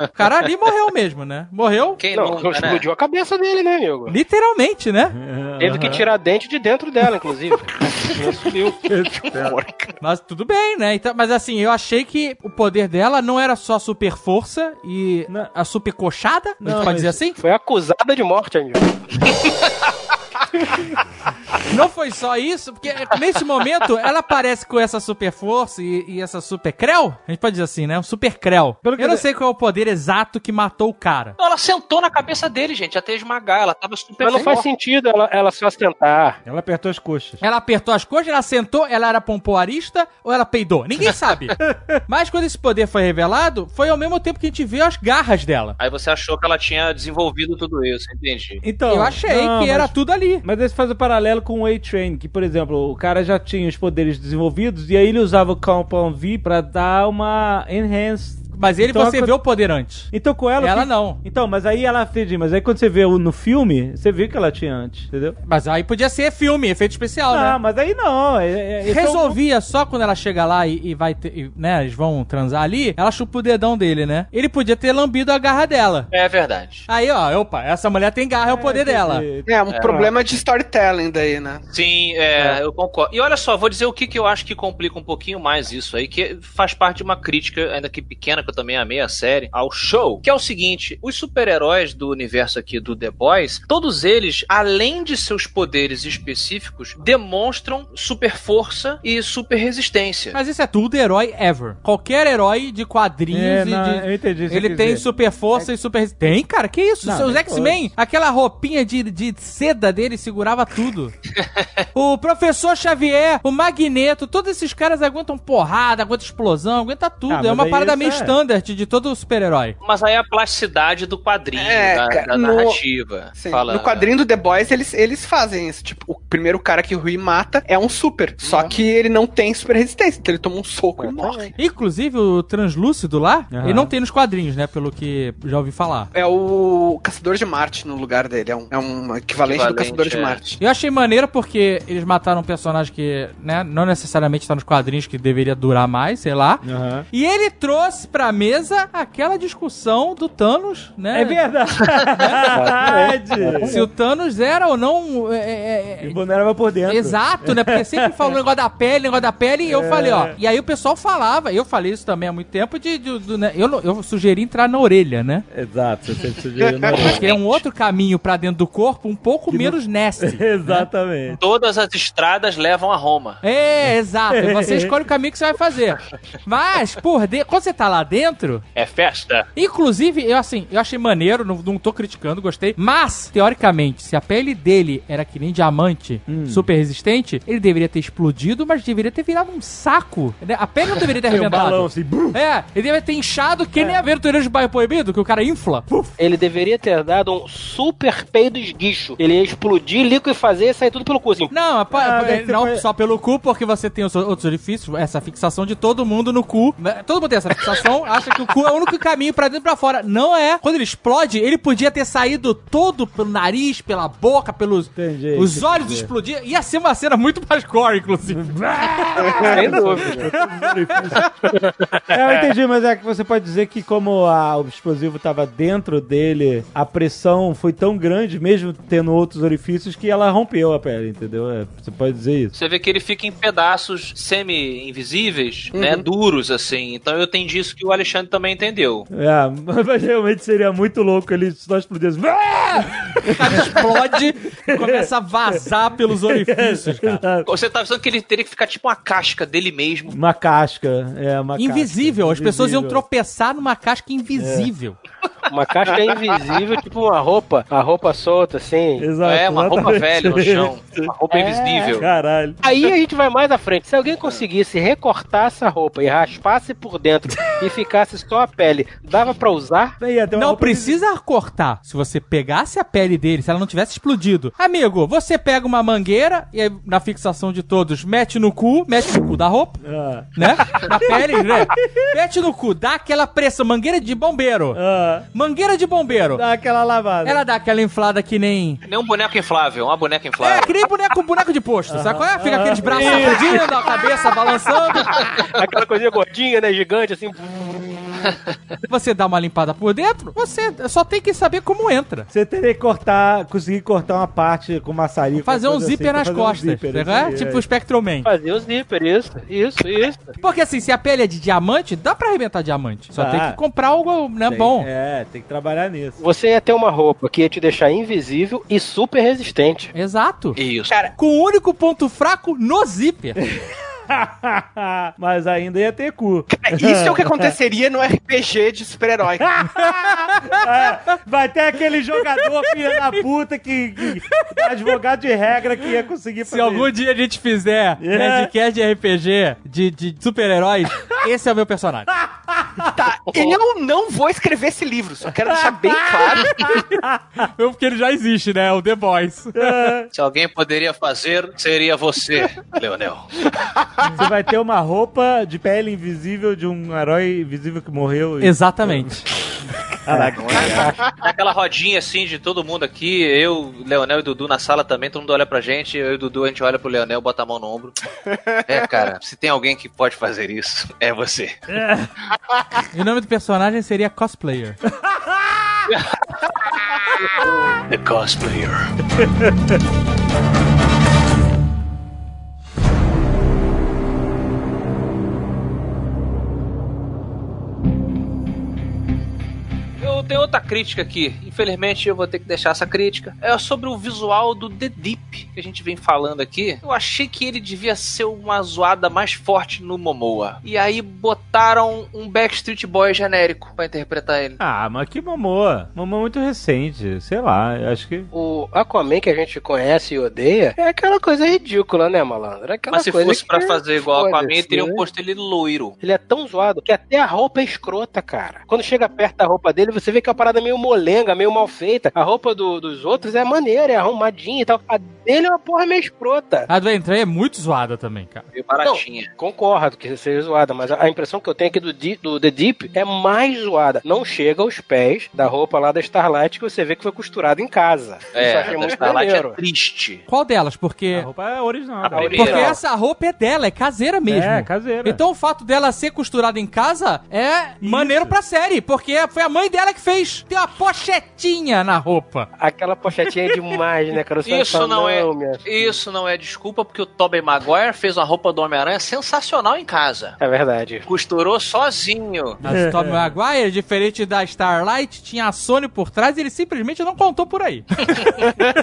O cara ali morreu mesmo, né? Morreu Quem Não, nunca, né? explodiu a cabeça dele, né, amigo? literalmente, né? Teve que tirar dente de dentro dela, inclusive. Não subiu. Mas tudo bem, né? Então, mas assim, eu achei que o poder dela não era só super força e Não. a super coxada, a gente Não, pode dizer assim? Foi acusada de morte, amigo. Não foi só isso, porque nesse momento ela aparece com essa super força e, e essa super creu. A gente pode dizer assim, né? Um super creu. Pelo que Eu não sei qual é o poder exato que matou o cara. Não, ela sentou na cabeça dele, gente, até esmagar. Ela tava super Mas não faz sentido ela, ela só sentar. Ela apertou as coxas. Ela apertou as coxas, ela sentou, ela era pompoarista ou ela peidou? Ninguém sabe. Mas quando esse poder foi revelado, foi ao mesmo tempo que a gente viu as garras dela. Aí você achou que ela tinha desenvolvido tudo isso, entendi. Então, Eu achei não, que era mas- tudo ali. Mas esse faz o paralelo com o A-Train, que, por exemplo, o cara já tinha os poderes desenvolvidos e aí ele usava o Compound V pra dar uma enhanced. Mas ele Então, você a- vê o poder antes. Então com ela. Ela que- não. Então, mas aí ela entendi, mas aí quando você vê o- no filme, você vê que ela tinha antes, entendeu? Mas aí podia ser filme, efeito especial, Não, né? mas aí não. é- é- esse é o- Resolvia só quando ela chega lá e, e vai ter, e, né, eles vão transar ali, ela chupa o dedão dele, né? Ele podia ter lambido a garra dela. É verdade. Aí, ó, opa, essa mulher tem garra, é o poder dela. É, um problema de storytelling daí, né? Sim, é, eu concordo. E olha só, vou dizer o que, que eu acho que complica um pouquinho mais isso aí, que faz parte de uma crítica, ainda que pequena, que eu também amei a série, ao show, que é o seguinte: os super-heróis do universo aqui do The Boys, todos eles, além de seus poderes específicos, demonstram super força e super resistência. Mas isso é tudo herói ever. Qualquer herói de quadrinhos É, e não, de... eu entendi. Ele tem dizer. super força e super resistência. Tem, cara? Que isso? Não, Os X-Men, aquela roupinha de, de seda dele segurava tudo. o Professor Xavier, o Magneto, todos esses caras aguentam porrada, aguentam explosão, aguenta tudo. Ah, é uma parada meio é- standard de todo super-herói. Mas aí é a plasticidade do quadrinho, É, da, cara, da no- narrativa. Sim. Fala- No quadrinho do The Boys, eles, eles fazem isso. Tipo, o primeiro cara que o Rui mata é um super. Só que ele não tem super resistência. Então ele toma um soco e morre. Inclusive, o translúcido lá, Aham. ele não tem nos quadrinhos, né? Pelo que já ouvi falar. É o Caçador de Marte no lugar dele. É um, é um equivalente, do Equivalente, Caçador de é. Marte. Eu achei maneiro porque eles mataram um personagem que, né, não necessariamente está nos quadrinhos, que deveria durar mais, sei lá. E ele trouxe pra mesa aquela discussão do Thanos, né? É verdade. Se o Thanos era ou não. é, é, é, Invulnerável por dentro. Exato, né? Porque sempre falou o negócio da pele, negócio da pele, e eu falei, ó. E aí o pessoal falava, eu falei isso também há muito tempo, de, de- do, né, eu, não- eu sugeri entrar na orelha, né? Exato, você sempre sugeriu na orelha. Que é um outro caminho pra dentro do corpo, um pouco menos nasty. Exatamente. Todas as estradas levam a Roma. É, exato. Você escolhe o caminho que você vai fazer. Mas, porra, de- quando você tá lá dentro, É festa. Inclusive, eu assim, eu achei maneiro, não, não tô criticando, gostei. Mas, teoricamente, se a pele dele era que nem diamante, Hum. super resistente, ele deveria ter explodido, mas deveria ter virado um saco. né? A pele não deveria ter Tem um arrebentado. balão assim. brum. É, ele deveria ter inchado que nem a aventureira de bairro proibido, que o cara infla. Puf. Ele deveria ter dado um super peido esguicho. Ele ia explodir, liquefazer e sair tudo pelo cu, assim. Não, é pa- Ah, não foi- só pelo cu, porque você tem os outros orifícios, essa fixação de todo mundo no cu. né? Todo mundo tem essa fixação, acha que o cu é o único caminho pra dentro e pra fora. Não é. Quando ele explode, ele podia ter saído todo pelo nariz, pela boca, pelos Entendi, os olhos explodir. Ia ser uma cena muito mais gore, inclusive. Sem dúvida. É, eu entendi, mas é que você pode dizer que como a- o explosivo tava dentro dele, a pressão foi tão grande, mesmo tendo outros orifícios, que ela rompeu a pele, entendeu? É, você pode dizer isso. Você vê que ele fica em pedaços semi-invisíveis, né? Duros, assim. Então eu entendi isso que o Alexandre também entendeu. É, mas realmente seria muito louco ele só explodisse. O cara explode e começa a vazar pelos orifícios, cara. Você tá pensando que ele teria que ficar tipo uma casca dele mesmo. Uma casca, é, uma Invisível, casca, as pessoas iam tropeçar numa casca invisível. Uma caixa invisível, tipo uma roupa, uma roupa solta, assim. Exato, é, uma roupa velha no chão. Uma roupa É, invisível. Caralho. Aí a gente vai mais à frente. Se alguém conseguisse recortar essa roupa e raspasse por dentro e ficasse só a pele, dava pra usar? Não roupa precisa cortar. Se você pegasse a pele dele, se ela não tivesse explodido. Amigo, você pega uma mangueira e aí, na fixação de todos, mete no cu, mete no cu da roupa, Ah, né? Na pele, né? Mete no cu, dá aquela pressão, mangueira de bombeiro. ah, Mangueira de bombeiro. dá aquela lavada. Ela dá aquela inflada que nem. Nem um boneco inflável, uma boneca É, inflável. que nem boneco, boneco de posto, sabe qual é? Fica aqueles braços sacudindo, a cabeça balançando. Aquela coisinha gordinha, né? Gigante, assim. Você dá uma limpada por dentro, você só tem que saber como entra. Você teria que cortar, conseguir cortar uma parte com maçarico. Fazer um assim, zíper pra nas fazer um costas, zíper, né? assim, Tipo é. o Spectroman. Fazer o zíper, isso, isso, isso. Porque assim, se a pele é de diamante, dá pra arrebentar diamante. Só Dá. tem que comprar algo, né, Tem- bom. É, tem que trabalhar nisso. Você ia ter uma roupa que ia te deixar invisível e super resistente. Exato. Isso. Com o único ponto fraco no zíper. Mas ainda ia ter cu. Isso é o que aconteceria no RPG de super-herói. É, vai ter aquele jogador filha da puta que, que advogado de regra que ia conseguir Se fazer. algum dia a gente fizer É. Nerdcast de RPG de, de super-heróis, esse é o meu personagem. Tá, eu não vou escrever esse livro, só quero deixar bem claro. Porque ele já existe, né? O The Boys. Se alguém poderia fazer, seria você, Leonel. Você vai ter uma roupa de pele invisível de um herói invisível que morreu. e- Exatamente. Caraca. Aquela rodinha assim de todo mundo aqui, eu, Leonel e Dudu na sala também, todo mundo olha pra gente, eu e Dudu a gente olha pro Leonel, bota a mão no ombro. É, cara, se tem alguém que pode fazer isso, é você. E o nome do personagem seria Cosplayer. The Cosplayer. outra crítica aqui. Infelizmente eu vou ter que deixar essa crítica. É sobre o visual do The Deep que a gente vem falando aqui. Eu achei que ele devia ser uma zoada mais forte no Momoa. E aí botaram um Backstreet Boy genérico pra interpretar ele. Ah, mas que Momoa. Momoa muito recente. Sei lá, eu acho que... O Aquaman que a gente conhece e odeia é aquela coisa ridícula, né, malandro? É aquela Mas se coisa fosse que- pra fazer igual Aquaman, teriam né? posto ele loiro. Ele é tão zoado que até a roupa é escrota, cara. Quando chega perto da roupa dele, você vê que é uma parada meio molenga, meio mal feita. A roupa do- dos outros é maneira, é arrumadinha e tal. A dele é uma porra meio escrota. A do Entray é muito zoada também, cara. Meio baratinha. Concordo que seja zoada, mas a a impressão que eu tenho aqui do, Di- do The Deep é mais zoada. Não chega aos pés da roupa lá da Starlight que você vê que foi costurada em casa. Isso eu É, achei a muito Starlight é maneiro. triste. Qual delas? Porque. A roupa é original. A primeira. Porque essa roupa é dela, é caseira mesmo. É, caseira. Então o fato dela ser costurada em casa é maneiro pra série, porque foi a mãe dela que fez. Tem uma pochetinha na roupa. Aquela pochetinha é demais, né, cara? Isso fala, não é, isso não é desculpa, porque o Tobey Maguire fez uma roupa do Homem-Aranha sensacional em casa. É verdade. Costurou sozinho. Mas o Tom Maguire, diferente da Starlight, tinha a Sony por trás e ele simplesmente não contou por aí.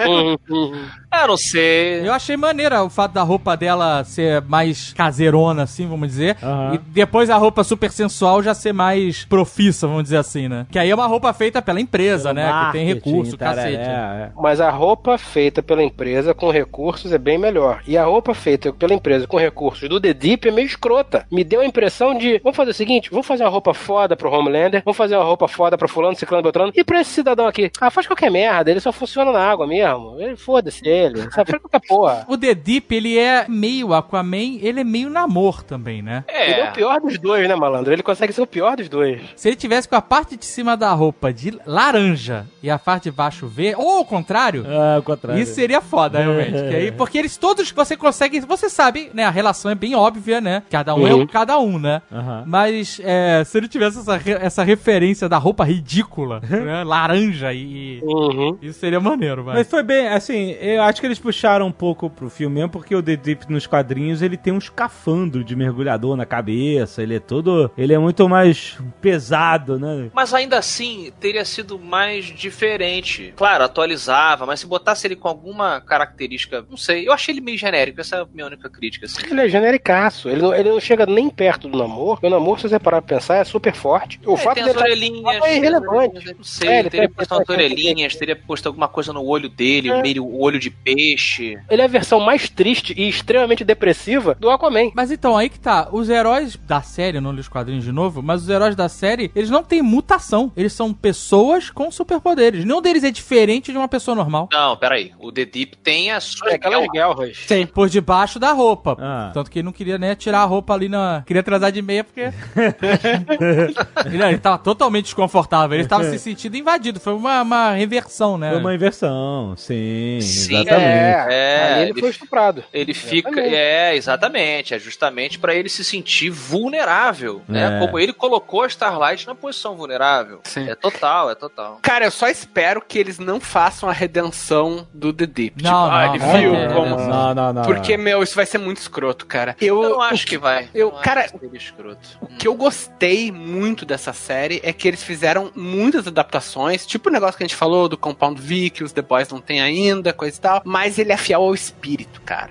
Uhum, uhum. Eu não sei. Eu achei maneira o fato da roupa dela ser mais caseirona, assim, vamos dizer. Aham. E depois a roupa super sensual já ser mais profissa, vamos dizer assim, né? Que aí é uma roupa feita pela empresa, né? Que tem recurso, tararé, cacete. é. Mas a roupa feita pela empresa com recursos é bem melhor. E a roupa feita pela empresa com recursos do The Deep é meio escrota. Me deu a impressão de, vamos fazer o seguinte, vamos fazer uma roupa foda pro Homelander, vamos fazer uma roupa foda pra fulano, ciclano, beltrano, e pra esse cidadão aqui. Ah, faz qualquer merda, ele só funciona na água mesmo. Ele foda-se ele, sabe? Faz qualquer porra. O The Deep, ele é meio Aquaman, ele é meio namor também, né? Ele é o pior dos dois, né, malandro? Ele consegue ser o pior dos dois. Se ele tivesse com a parte de cima da roupa de laranja e a parte de baixo verde, ou ao contrário, Ah, ao contrário. isso seria foda, realmente. Que aí- porque eles todos, você consegue, você sabe, né? A relação é bem óbvia, né? Cada um é Uhum. um cada um, né? Aham. Mas é, se ele tivesse essa, essa referência da roupa ridícula, né? Laranja e. Uhum. Isso seria maneiro, vai. Mas foi bem, assim, eu acho que eles puxaram um pouco pro filme mesmo, porque o The Deep nos quadrinhos, ele tem um escafandro de mergulhador na cabeça, ele é todo, ele é muito mais pesado, né? Mas ainda assim, Teria sido mais diferente. Claro, atualizava, mas se botasse ele com alguma característica, não sei, eu achei ele meio genérico, essa é a minha única crítica, assim. Ele é genericaço. Ele não, ele não chega nem perto do namoro. O namoro, se você parar pra pensar, é super forte. O É, fato tem dele as orelhinhas. é irrelevante. Não sei, É, ele teria tem- posto umas orelhinhas, teria posto alguma coisa no olho dele, É. meio o olho de peixe. Ele é a versão mais triste e extremamente depressiva do Aquaman. Mas então, aí que tá. Os heróis da série, eu não li os quadrinhos de novo, mas os heróis da série, eles não têm mutação. Eles são pessoas com superpoderes. Nenhum deles é diferente de uma pessoa normal. Não, peraí. O The Deep tem as suas É aquelas guerras. Sim. Por debaixo da roupa. Ah. Tanto que ele não queria né, tirar a roupa ali na. Queria transar de meia porque. ele, ele tava totalmente desconfortável. Ele tava se sentindo invadido. Foi uma, uma reversão, né? Foi uma inversão, sim, Sim, exatamente. É, É, ali ele, ele- foi estuprado. Ele fica. Exatamente. É, exatamente. É justamente pra ele se sentir vulnerável, né? É. Como ele colocou a Starlight na posição vulnerável. Sim. É total, é total. Cara, eu só espero que eles não façam a redenção do The Deep. Não, tipo, ah, não, ele não viu ter como... Não, não, não. Porque, meu, isso vai ser muito escroto, cara. Eu, Eu não acho o que vai. eu- Não cara, acho que seria escroto. O que eu gostei muito dessa série é que eles fizeram muitas adaptações, tipo o negócio que a gente falou do Compound V, que os The Boys não tem ainda, coisa e tal, mas ele é fiel ao espírito, cara.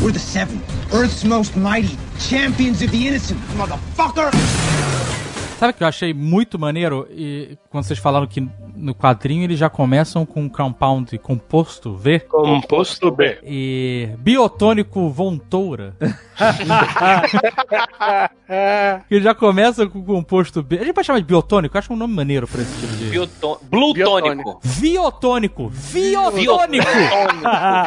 We're the Seven, Earth's most mighty, champions of the innocent, motherfucker! Sabe o que eu achei muito maneiro? E quando vocês falaram que no quadrinho eles já começam com compound composto V Composto B. e biotônico Vontoura. que já começam com composto B. A gente pode chamar de biotônico? Eu acho um nome maneiro pra esse tipo de. Bioton... Blutônico. Biotônico! Biotônico! Biotônico.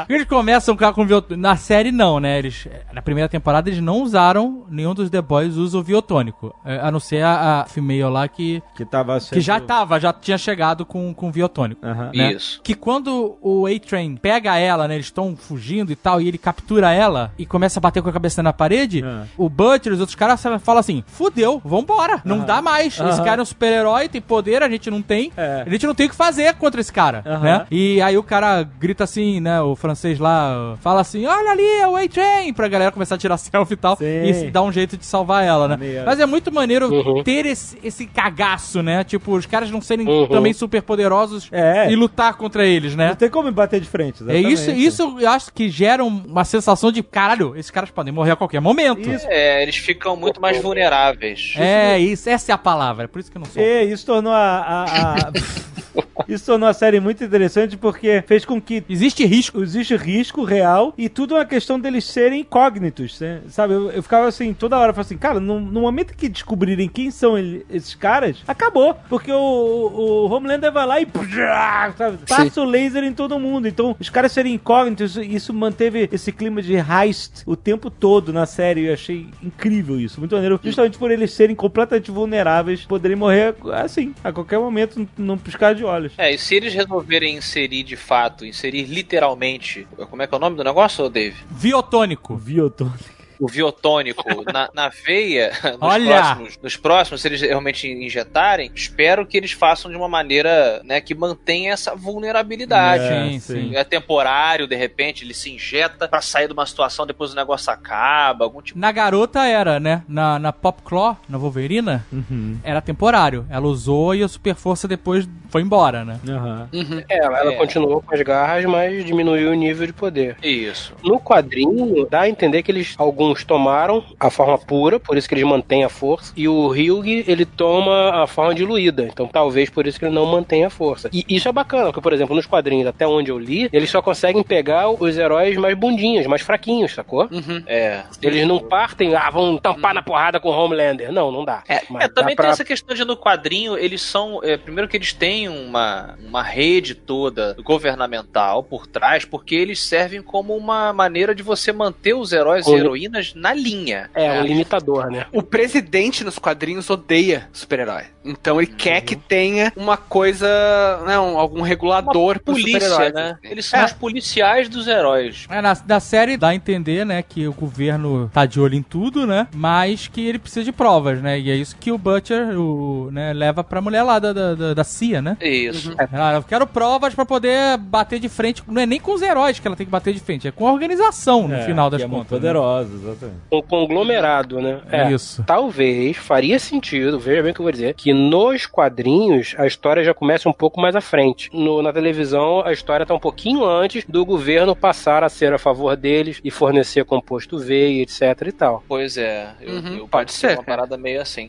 eles começam com com biotônico. Na série, não, né? Eles, na primeira temporada, eles não usaram, nenhum dos The Boys usa o biotônico. É, A não ser a, a female lá que, Que tava sendo... que já tava, já tinha chegado com, com biotônico. Aham. né? Isso. Que quando o A-Train pega ela, né? Eles estão fugindo e tal, e ele captura ela e começa a bater com a cabeça na parede, Ah. o Butcher e os outros caras falam assim: fudeu, vambora, não dá mais. Esse cara é um super-herói, tem poder, a gente não tem. É. A gente não tem o que fazer contra esse cara, né? E aí o cara grita assim, né? O francês lá fala assim: olha ali, é o A-Train, pra galera começar a tirar selfie e tal. Sim. E dá um jeito de salvar ela, né? Maneiro. Mas é muito maneiro Uhum. ter esse, esse cagaço, né? Tipo, os caras não serem Uhum. também super poderosos É. e lutar contra eles, né? Não tem como bater de frente, É exatamente. isso, isso eu acho que gera um- uma sensação de caralho, esses caras podem morrer a qualquer momento. Isso. É, eles ficam muito mais vulneráveis. É, isso, essa é a palavra, é por isso que eu não sou. E isso tornou a... a- a- Isso tornou a série muito interessante porque fez com que Existe risco. existe risco real e tudo é uma questão deles serem incógnitos, né? sabe? Eu, eu ficava assim, toda hora, eu assim, cara, no, no momento que descobrirem quem são ele- esses caras, acabou. Porque o, o Homelander vai lá e sabe, passa o laser em todo mundo. Então, os caras serem incógnitos, isso manteve esse clima de heist o tempo todo na série. Eu achei incrível isso, muito maneiro. Justamente por eles serem completamente vulneráveis, poderem morrer assim, a qualquer momento, num piscar de olhos. É, e se eles resolverem inserir de fato, inserir literalmente, como é que é o nome do negócio, Dave? Biotônico. Vioton. O biotônico na, na veia, nos Olha! próximos, nos próximos, se eles realmente injetarem, espero que eles façam de uma maneira, né, que mantenha essa vulnerabilidade. É, sim, sim. É temporário, de repente, ele se injeta pra sair de uma situação, depois o negócio acaba, algum tipo Na garota era, né? Na, na Pop Claw, na Wolverina, Uhum. era temporário. Ela usou e a super força depois foi embora, né? Aham. É, ela, É. continuou com as garras, mas diminuiu o nível de poder. Isso. No quadrinho, dá a entender que eles, alguns tomaram a forma pura, por isso que eles mantêm a força, e o Ryug, ele toma a forma diluída, então talvez por isso que ele não mantém a força. E isso é bacana, porque, por exemplo, nos quadrinhos, até onde eu li, eles só conseguem pegar os heróis mais bundinhos, mais fraquinhos, sacou? É. Eles não partem, ah, vão tampar na porrada com o Homelander. Não, não dá. Mas É, também dá pra- tem essa questão de no quadrinho, eles são. é, primeiro que eles têm uma, uma rede toda governamental por trás, porque eles servem como uma maneira de você manter os heróis e heroínas na linha. É, né? um limitador, né? O presidente nos quadrinhos odeia super-herói. Então ele quer Uhum. que tenha uma coisa, né, um- algum regulador pro Polícia, né? Eles são É. os policiais dos heróis. É, na, na série dá a entender, né, que o governo tá de olho em tudo, né, mas que ele precisa de provas, né, e é isso que o Butcher, o, né, leva pra mulher lá da, da, da- da CIA, né? Isso. Ah, eu quero provas pra poder bater de frente. Não é nem com os heróis que ela tem que bater de frente, é com a organização no É, final das que é muito contas. né? poderosa, exatamente. Um conglomerado, né? Isso. Talvez faria sentido, veja bem o que eu vou dizer, que nos quadrinhos a história já começa um pouco mais à frente. No- na televisão, a história tá um pouquinho antes do governo passar a ser a favor deles e fornecer composto V e etc e tal. Pois é, eu, Uhum, eu- pode ser, uma é. parada meio assim.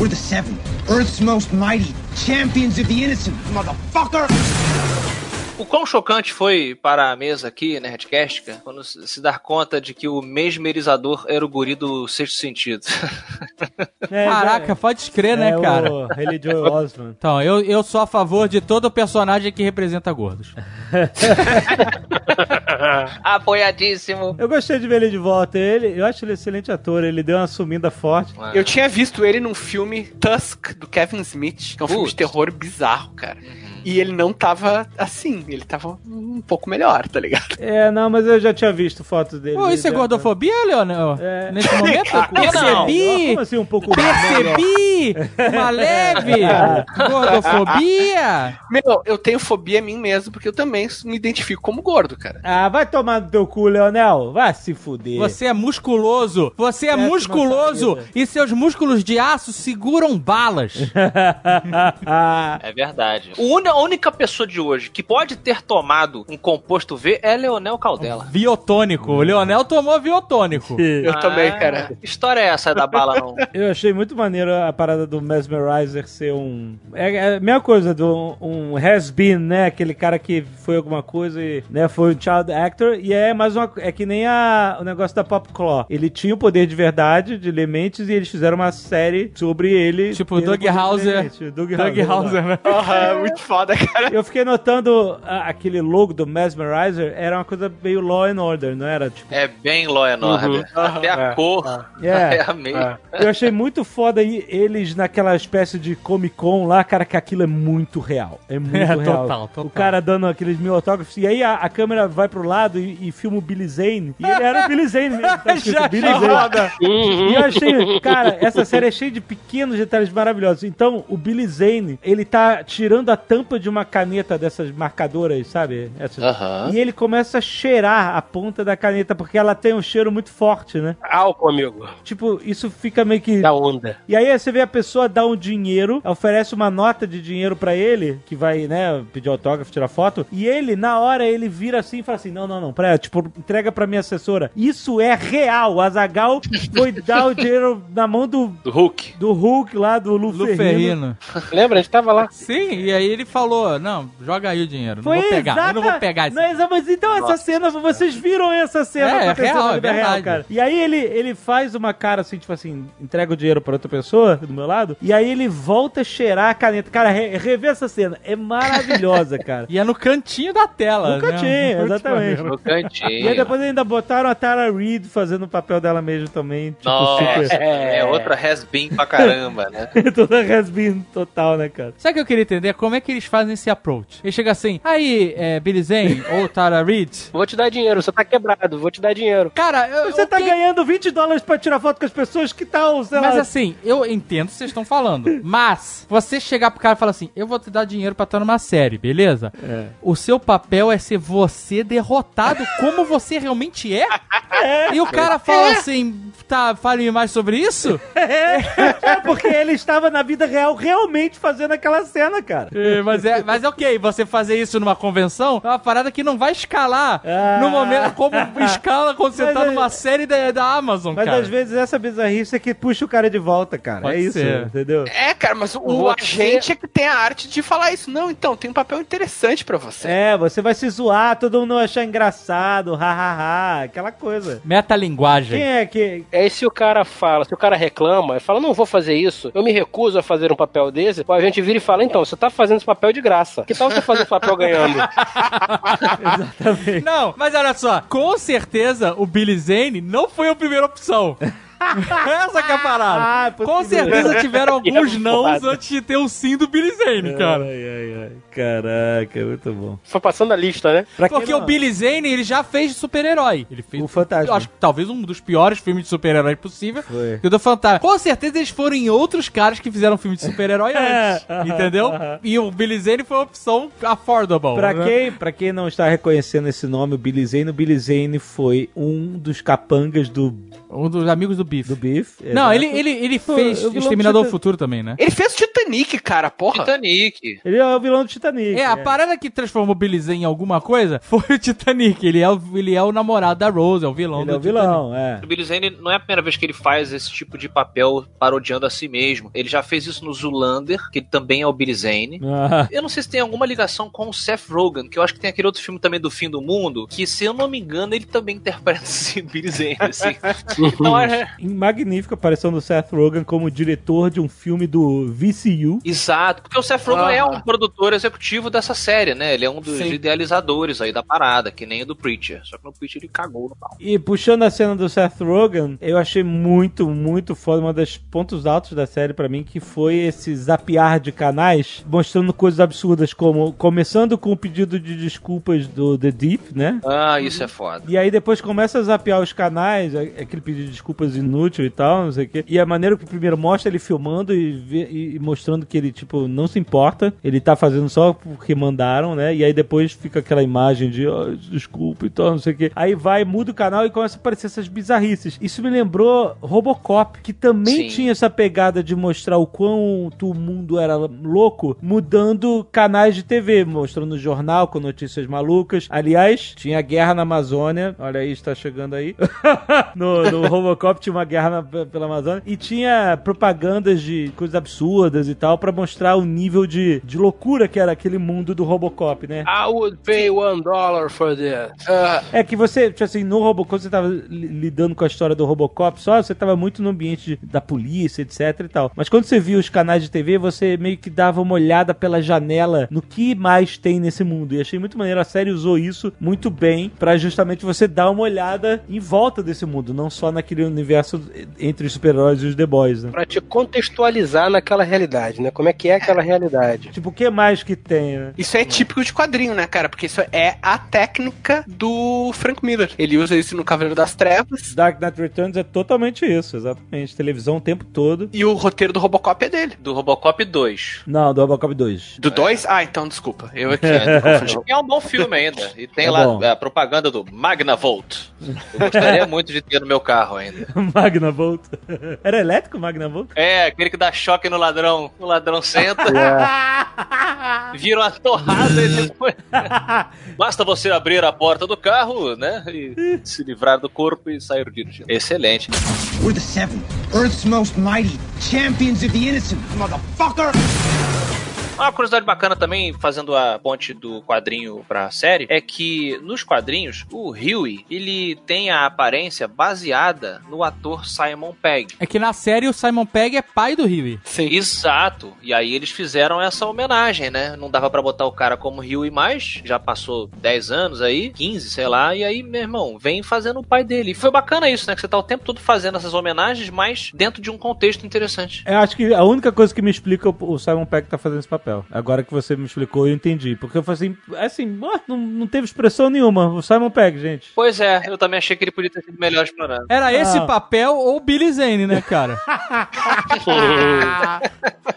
We're the Seven, Earth's most mighty, champions of the innocent, motherfucker! O quão chocante foi para a mesa aqui, Nerdcast, cara, quando se dar conta de que o mesmerizador era o guri do sexto sentido. É, Caraca, pode escrer, né, é cara? o Joel Osment. Então, eu, eu sou a favor de todo personagem que representa gordos. Apoiadíssimo. Eu gostei de ver ele de volta. Ele, eu acho ele excelente ator. Ele deu uma sumida forte. Eu tinha visto ele num filme Tusk, do Kevin Smith, que é um filme de Putz. terror bizarro, cara. E ele não tava assim, ele tava um pouco melhor, tá ligado? É, não, mas eu já tinha visto fotos dele. Pô, isso é gordofobia, Leonel? É. Nesse momento? Ah, Percebi! Como assim um pouco Percebi! Uma leve gordofobia! Meu, eu tenho fobia a mim mesmo, porque eu também me identifico como gordo, cara. Ah, vai tomar no teu cu, Leonel. Vai se fuder. Você é musculoso! Você é Péssima musculoso! E seus músculos de aço seguram balas! É verdade. A única pessoa de hoje que pode ter tomado um composto V é Leonel Caldela. Biotônico. O Leonel tomou biotônico. Eu Ah, também, cara. Que história é essa da bala, não? Eu achei muito maneiro a parada do Mesmerizer ser um. É, é a mesma coisa do um has-been, né? Aquele cara que foi alguma coisa e né, foi um child actor. E é mais uma. É que nem a, o negócio da Pop Claw. Ele tinha o poder de verdade, de Lementes, e eles fizeram uma série sobre ele. Tipo, Doug Hauser. Doug. Hauser, né? Aham, muito foda, cara. Eu fiquei notando a- aquele logo do Mesmerizer era uma coisa meio Law and Order, não era? Tipo, É bem Law and Order. Até a é, cor. é. É, amei. Eu achei muito foda aí eles naquela espécie de Comic Con lá, cara, que aquilo é muito real. É muito É, real. total, total. O cara dando aqueles mil autógrafos. E aí a, a câmera vai pro lado e, e filma o Billy Zane. E ele era o Billy Zane mesmo. Tá Já Billy Zane. foda. E eu achei, cara, essa série é cheia de pequenos detalhes maravilhosos. Então, o Billy Zane, ele tá tirando a tampa de uma caneta dessas marcadoras, sabe? Essas. E ele começa a cheirar a ponta da caneta, porque ela tem um cheiro muito forte, né? Álcool, amigo. Tipo, isso fica meio que. Da onda. E aí você vê a pessoa dar um dinheiro, oferece uma nota de dinheiro pra ele, que vai, né, pedir autógrafo, tirar foto, e ele, na hora, ele vira assim e fala assim: não, não, não, pera, tipo, entrega pra minha assessora. Isso é real. O Azagal foi dar o dinheiro na mão do, Do Hulk. do Hulk lá, do Lu, Lu Ferrino. Ferrino. Lembra? A gente tava lá. Sim, e aí ele falou: Não, joga aí o dinheiro. Foi não vou pegar. exata- Eu não vou pegar esse. Não, exa- mas então essa cena, vocês viram essa cena É, é acontecendo real, na é vida verdade. cara. E aí ele, ele faz uma cara assim, tipo assim, entrega o dinheiro pra outra pessoa do meu lado, e aí ele volta a cheirar a caneta. Cara, re, revê essa cena. É maravilhosa, cara. E é no cantinho da tela. No né? cantinho, Muito exatamente. No cantinho. E aí depois ainda botaram a Tara Reid fazendo o papel dela mesmo também. Tipo, Nossa, super. é outra has-been pra caramba, né? Toda has-been total, né, cara? Sabe o que eu queria entender? Como é que eles fazem esse approach? Ele chega assim, aí, é, Billy Zane ou Tara Reid. Vou te dar dinheiro, você tá quebrado, vou te dar dinheiro. Cara, eu, Você tá ganhando 20 dólares pra tirar foto com as pessoas, que tal, sei Mas lá... assim, eu entendo o que vocês estão falando. Mas, você chegar pro cara e falar assim: eu vou te dar dinheiro pra estar numa série, beleza? É. O seu papel é ser você derrotado como você realmente é? E o cara fala assim: tá, fale mais sobre isso? É, porque ele estava na vida real realmente fazendo aquela cena, cara. É, mas, é, mas é ok, você fazer isso numa convenção é uma parada que não vai escalar Ah. no momento como escala quando você Mas tá é- numa série da, da Amazon, Mas cara. às vezes essa bizarrice é que puxa o cara de volta, cara. Pode é isso, ser. entendeu? É, cara, mas o Você- agente é que tem a arte de falar isso. Não, então, tem um papel interessante pra você. É, você vai se zoar, todo mundo vai achar engraçado, hahaha, aquela coisa. Metalinguagem. Quem é que. Aí se o cara fala, se o cara reclama, e fala, não vou fazer isso, eu me recuso a fazer um papel desse, pô, a gente vira e fala, então, você tá fazendo esse papel de graça. Que tal você fazer esse papel ganhando? Exatamente. Não, mas olha só, com certeza o Billy Zane não foi a primeira opção. Essa que é a parada. Ah, Com possível. certeza tiveram alguns É nãos antes de ter o sim do Billy Zane, cara. Ai, ai, ai. Caraca, muito bom. Foi passando a lista, né? Pra Porque o Billy Zane, ele já fez de super-herói. Ele fez. O Fantasma. Eu acho que talvez um dos piores filmes de super-herói possível. Foi. Que o do Fantasma. Com certeza eles foram em outros caras que fizeram filme de super-herói antes. entendeu? E o Billy Zane foi uma opção affordable. Pra né? quem, pra quem não está reconhecendo esse nome, o Billy Zane, o Billy Zane foi um dos capangas do, Um dos amigos do Biff. do Beef. Não, ele, ele, ele fez o vilão Exterminador do do Futuro também, né? Ele fez Titanic, cara, porra. Titanic. Ele é o vilão do Titanic. É, a parada que transformou o Billy Zane em alguma coisa foi o Titanic. Ele é o, ele é o namorado da Rose, é o vilão Ele do é o vilão, é. O Billy Zane não é a primeira vez que ele faz esse tipo de papel parodiando a si mesmo. Ele já fez isso no Zoolander, que ele também é o Billy Zane. Ah, Eu não sei se tem alguma ligação com o Seth Rogen, que eu acho que tem aquele outro filme também do Fim do Mundo, que se eu não me engano, ele também interpreta esse Billy Zane, assim. Então é... em magnífica aparição do Seth Rogen como diretor de um filme do VCU. Exato, porque o Seth Rogen Ah. é um produtor executivo dessa série, né? Ele é um dos Sim. idealizadores aí da parada, que nem o do Preacher. Só que no Preacher ele cagou no pau. E puxando a cena do Seth Rogen, eu achei muito, muito foda. Uma das pontos altos da série pra mim, que foi esse zapear de canais, mostrando coisas absurdas, como começando com o pedido de desculpas do The Deep, né? Ah, isso é foda. E aí depois começa a zapear os canais, a- aquele pedido de desculpas inútil e tal, não sei o quê. E a maneira que primeiro mostra ele filmando e, vê- e- mostrando que ele, tipo, não se importa. Ele tá fazendo só porque mandaram, né? E aí depois fica aquela imagem de, "Ah, desculpa e tal, não sei o quê. Aí vai, muda o canal e começa a aparecer essas bizarrices. Isso me lembrou Robocop, que também Sim. tinha essa pegada de mostrar o quanto o mundo era louco, mudando canais de TV, mostrando jornal com notícias malucas. Aliás, tinha guerra na Amazônia. Olha aí, está chegando aí. no, no Robocop tinha uma guerra na- pela Amazônia. E tinha propagandas de coisas absurdas e tal, pra mostrar o nível de, de loucura que era aquele mundo do Robocop, né? I would pay one dollar for this. Ah, É que você, tipo assim, no Robocop, você tava li- lidando com a história do Robocop, só você tava muito no ambiente de- da polícia, etc e tal. Mas quando você via os canais de TV, você meio que dava uma olhada pela janela no que mais tem nesse mundo. E achei muito maneiro. A série usou isso muito bem pra justamente você dar uma olhada em volta desse mundo, não só naquele universo entre os super-heróis e os The Boys, né? Pra te contextualizar naquela realidade, né? Como é que é aquela realidade. Tipo, o que mais que tem, né? Isso é típico de quadrinho, né, cara? Porque isso é a técnica do Frank Miller. Ele usa isso no Cavaleiro das Trevas. Dark Knight Returns é totalmente isso, exatamente. Televisão o tempo todo. E o roteiro do Robocop é dele. Do Robocop 2. Não, do Robocop 2. Do 2? Ah, então desculpa. Eu aqui É, é um bom filme ainda. E tem É lá bom. a propaganda do Magnavolt. Eu gostaria muito de ter no meu carro ainda. Magnavolt. Era elétrico o Magnavolt? É, aquele que dá choque no ladrão. O ladrão senta, vira uma torrada e depois. Basta você abrir a porta do carro, né? E se livrar do corpo e sair dirigindo. Excelente. We're the Seven, Earth's most mighty, champions of the innocent, motherfucker! Uma curiosidade bacana também, fazendo a ponte do quadrinho pra série, é que nos quadrinhos, o Huey, ele tem a aparência baseada no ator Simon Pegg. É que na série o Simon Pegg é pai do Huey. Sim. Exato. E aí eles fizeram essa homenagem, né? Não dava pra botar o cara como Huey mais, já passou 10 anos aí, 15, sei lá, e aí, meu irmão, vem fazendo o pai dele. E foi bacana isso, né? Que você tá o tempo todo fazendo essas homenagens, mas dentro de um contexto interessante. Eu acho que a única coisa que me explica o- o Simon Pegg tá fazendo esse papel. Agora que você me explicou, eu entendi. Porque eu falei assim, assim, não, não teve expressão nenhuma. O Simon Pegg, gente. Pois é, eu também achei que ele podia ter sido melhor explorado. Era esse Ah. papel ou Billy Zane, né, cara?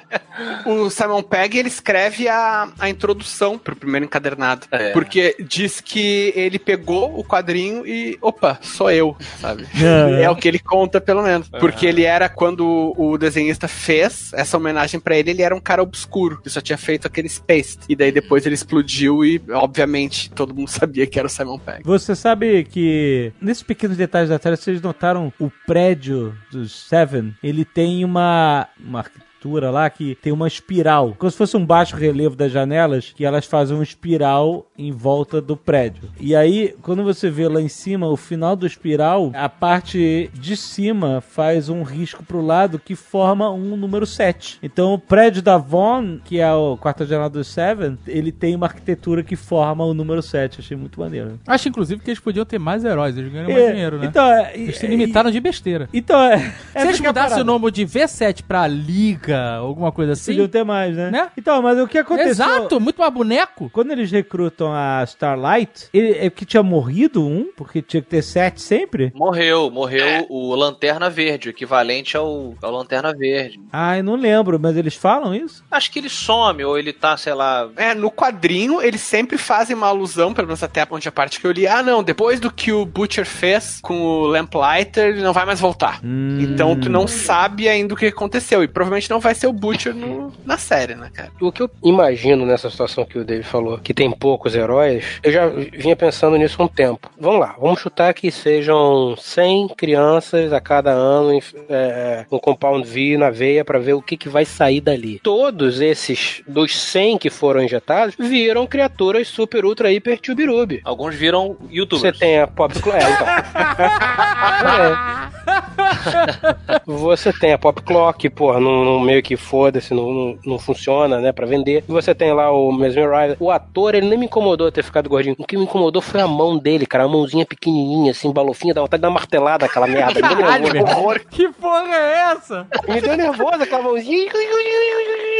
O Simon Pegg, ele escreve a, a introdução pro primeiro encadernado. É. Porque diz que ele pegou o quadrinho e, opa, sou eu, sabe? É. É o que ele conta, pelo menos. Porque ele era, quando o desenhista fez essa homenagem pra ele, ele era um cara obscuro, que só tinha feito aquele Space. E daí depois ele explodiu e, obviamente, todo mundo sabia que era o Simon Pegg. Você sabe que nesses pequenos detalhes da série, vocês notaram o prédio dos Seven? Ele tem uma, uma lá que tem uma espiral, como se fosse um baixo relevo das janelas, que elas fazem um espiral em volta do prédio. E aí, quando você vê lá em cima, o final do espiral, a parte de cima faz um risco pro lado que forma um número 7. Então, o prédio da Von, que é o quarto general do Seven, ele tem uma arquitetura que forma o número 7. Achei muito maneiro. Acho, inclusive, que eles podiam ter mais heróis, eles ganham É, mais dinheiro, né? Então, é, eles se é, limitaram de besteira. Então, é. Se eles é mudassem o nome de V7 pra Liga, alguma coisa assim. Podiam ter mais, né? Né? Então, mas o que aconteceu? Exato, muito mais boneco. Quando eles recrutam a Starlight, ele, é que tinha morrido um, porque tinha que ter sete sempre. Morreu, morreu o Lanterna Verde, o equivalente ao, ao Lanterna Verde. Ah, eu não lembro, mas eles falam isso? Acho que ele some, ou ele tá, sei lá. É, no quadrinho eles sempre fazem uma alusão, pelo menos até onde a parte que eu li. Ah, não, depois do que o Butcher fez com o Lamplighter, ele não vai mais voltar. Hum. Então tu não sabe ainda o que aconteceu. E provavelmente não vai ser o Butcher no- na série, né, cara? O que eu imagino nessa situação que o David falou, que tem poucos heróis, eu já vinha pensando nisso há um tempo. Vamos lá, vamos chutar que sejam 100 crianças a cada ano é, um Compound V na veia pra ver o que, que vai sair dali. Todos esses, dos 100 que foram injetados, viram criaturas super, ultra, hiper, tubirubi. Alguns viram Você youtubers. tem a Pop Clock. É, então. É. Você tem a Pop Clock, porra, não, não- meio que foda-se, não, não, não funciona, né, pra vender. E você tem lá o Mesmerizer. O ator, ele nem me incomodou ter ficado gordinho. O que me incomodou foi a mão dele, cara. A mãozinha pequenininha, assim, balofinha, dá vontade de dar uma martelada aquela merda. Me deu nervoso. horror. Que porra é essa? Me deu nervoso aquela mãozinha.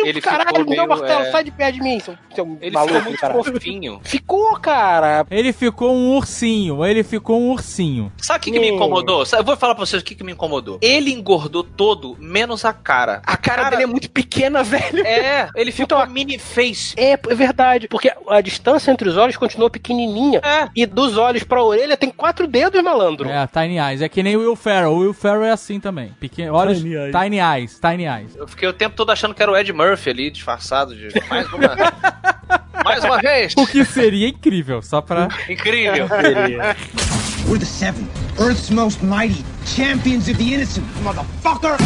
Ele Caralho, ficou me deu martelo, é, sai de perto de mim, seu, seu Ele maluco, ficou muito cara. fofinho. Ficou, cara. Ele ficou um ursinho, ele ficou um ursinho. Sabe o que, que me Hum. incomodou? Eu vou falar pra vocês o que, que me incomodou. Ele engordou todo, menos a cara. A cara, dele é muito pequena, velho. É, ele ficou Então, mini face. É, é verdade. Porque a distância entre os olhos continuou pequenininha. É. E dos olhos pra orelha tem quatro dedos, malandro. É, Tiny Eyes. É que nem o Will Ferrell. O Will Ferrell é assim também. Pequeno, olhos, Tiny Eyes. Tiny Eyes. Tiny Eyes. Eu fiquei o tempo todo achando que era o Ed Murphy ali, disfarçado de mais uma. mais uma vez. O que seria incrível, só pra... Incrível. We're the Seven, Earth's most mighty, champions of the innocent, motherfucker!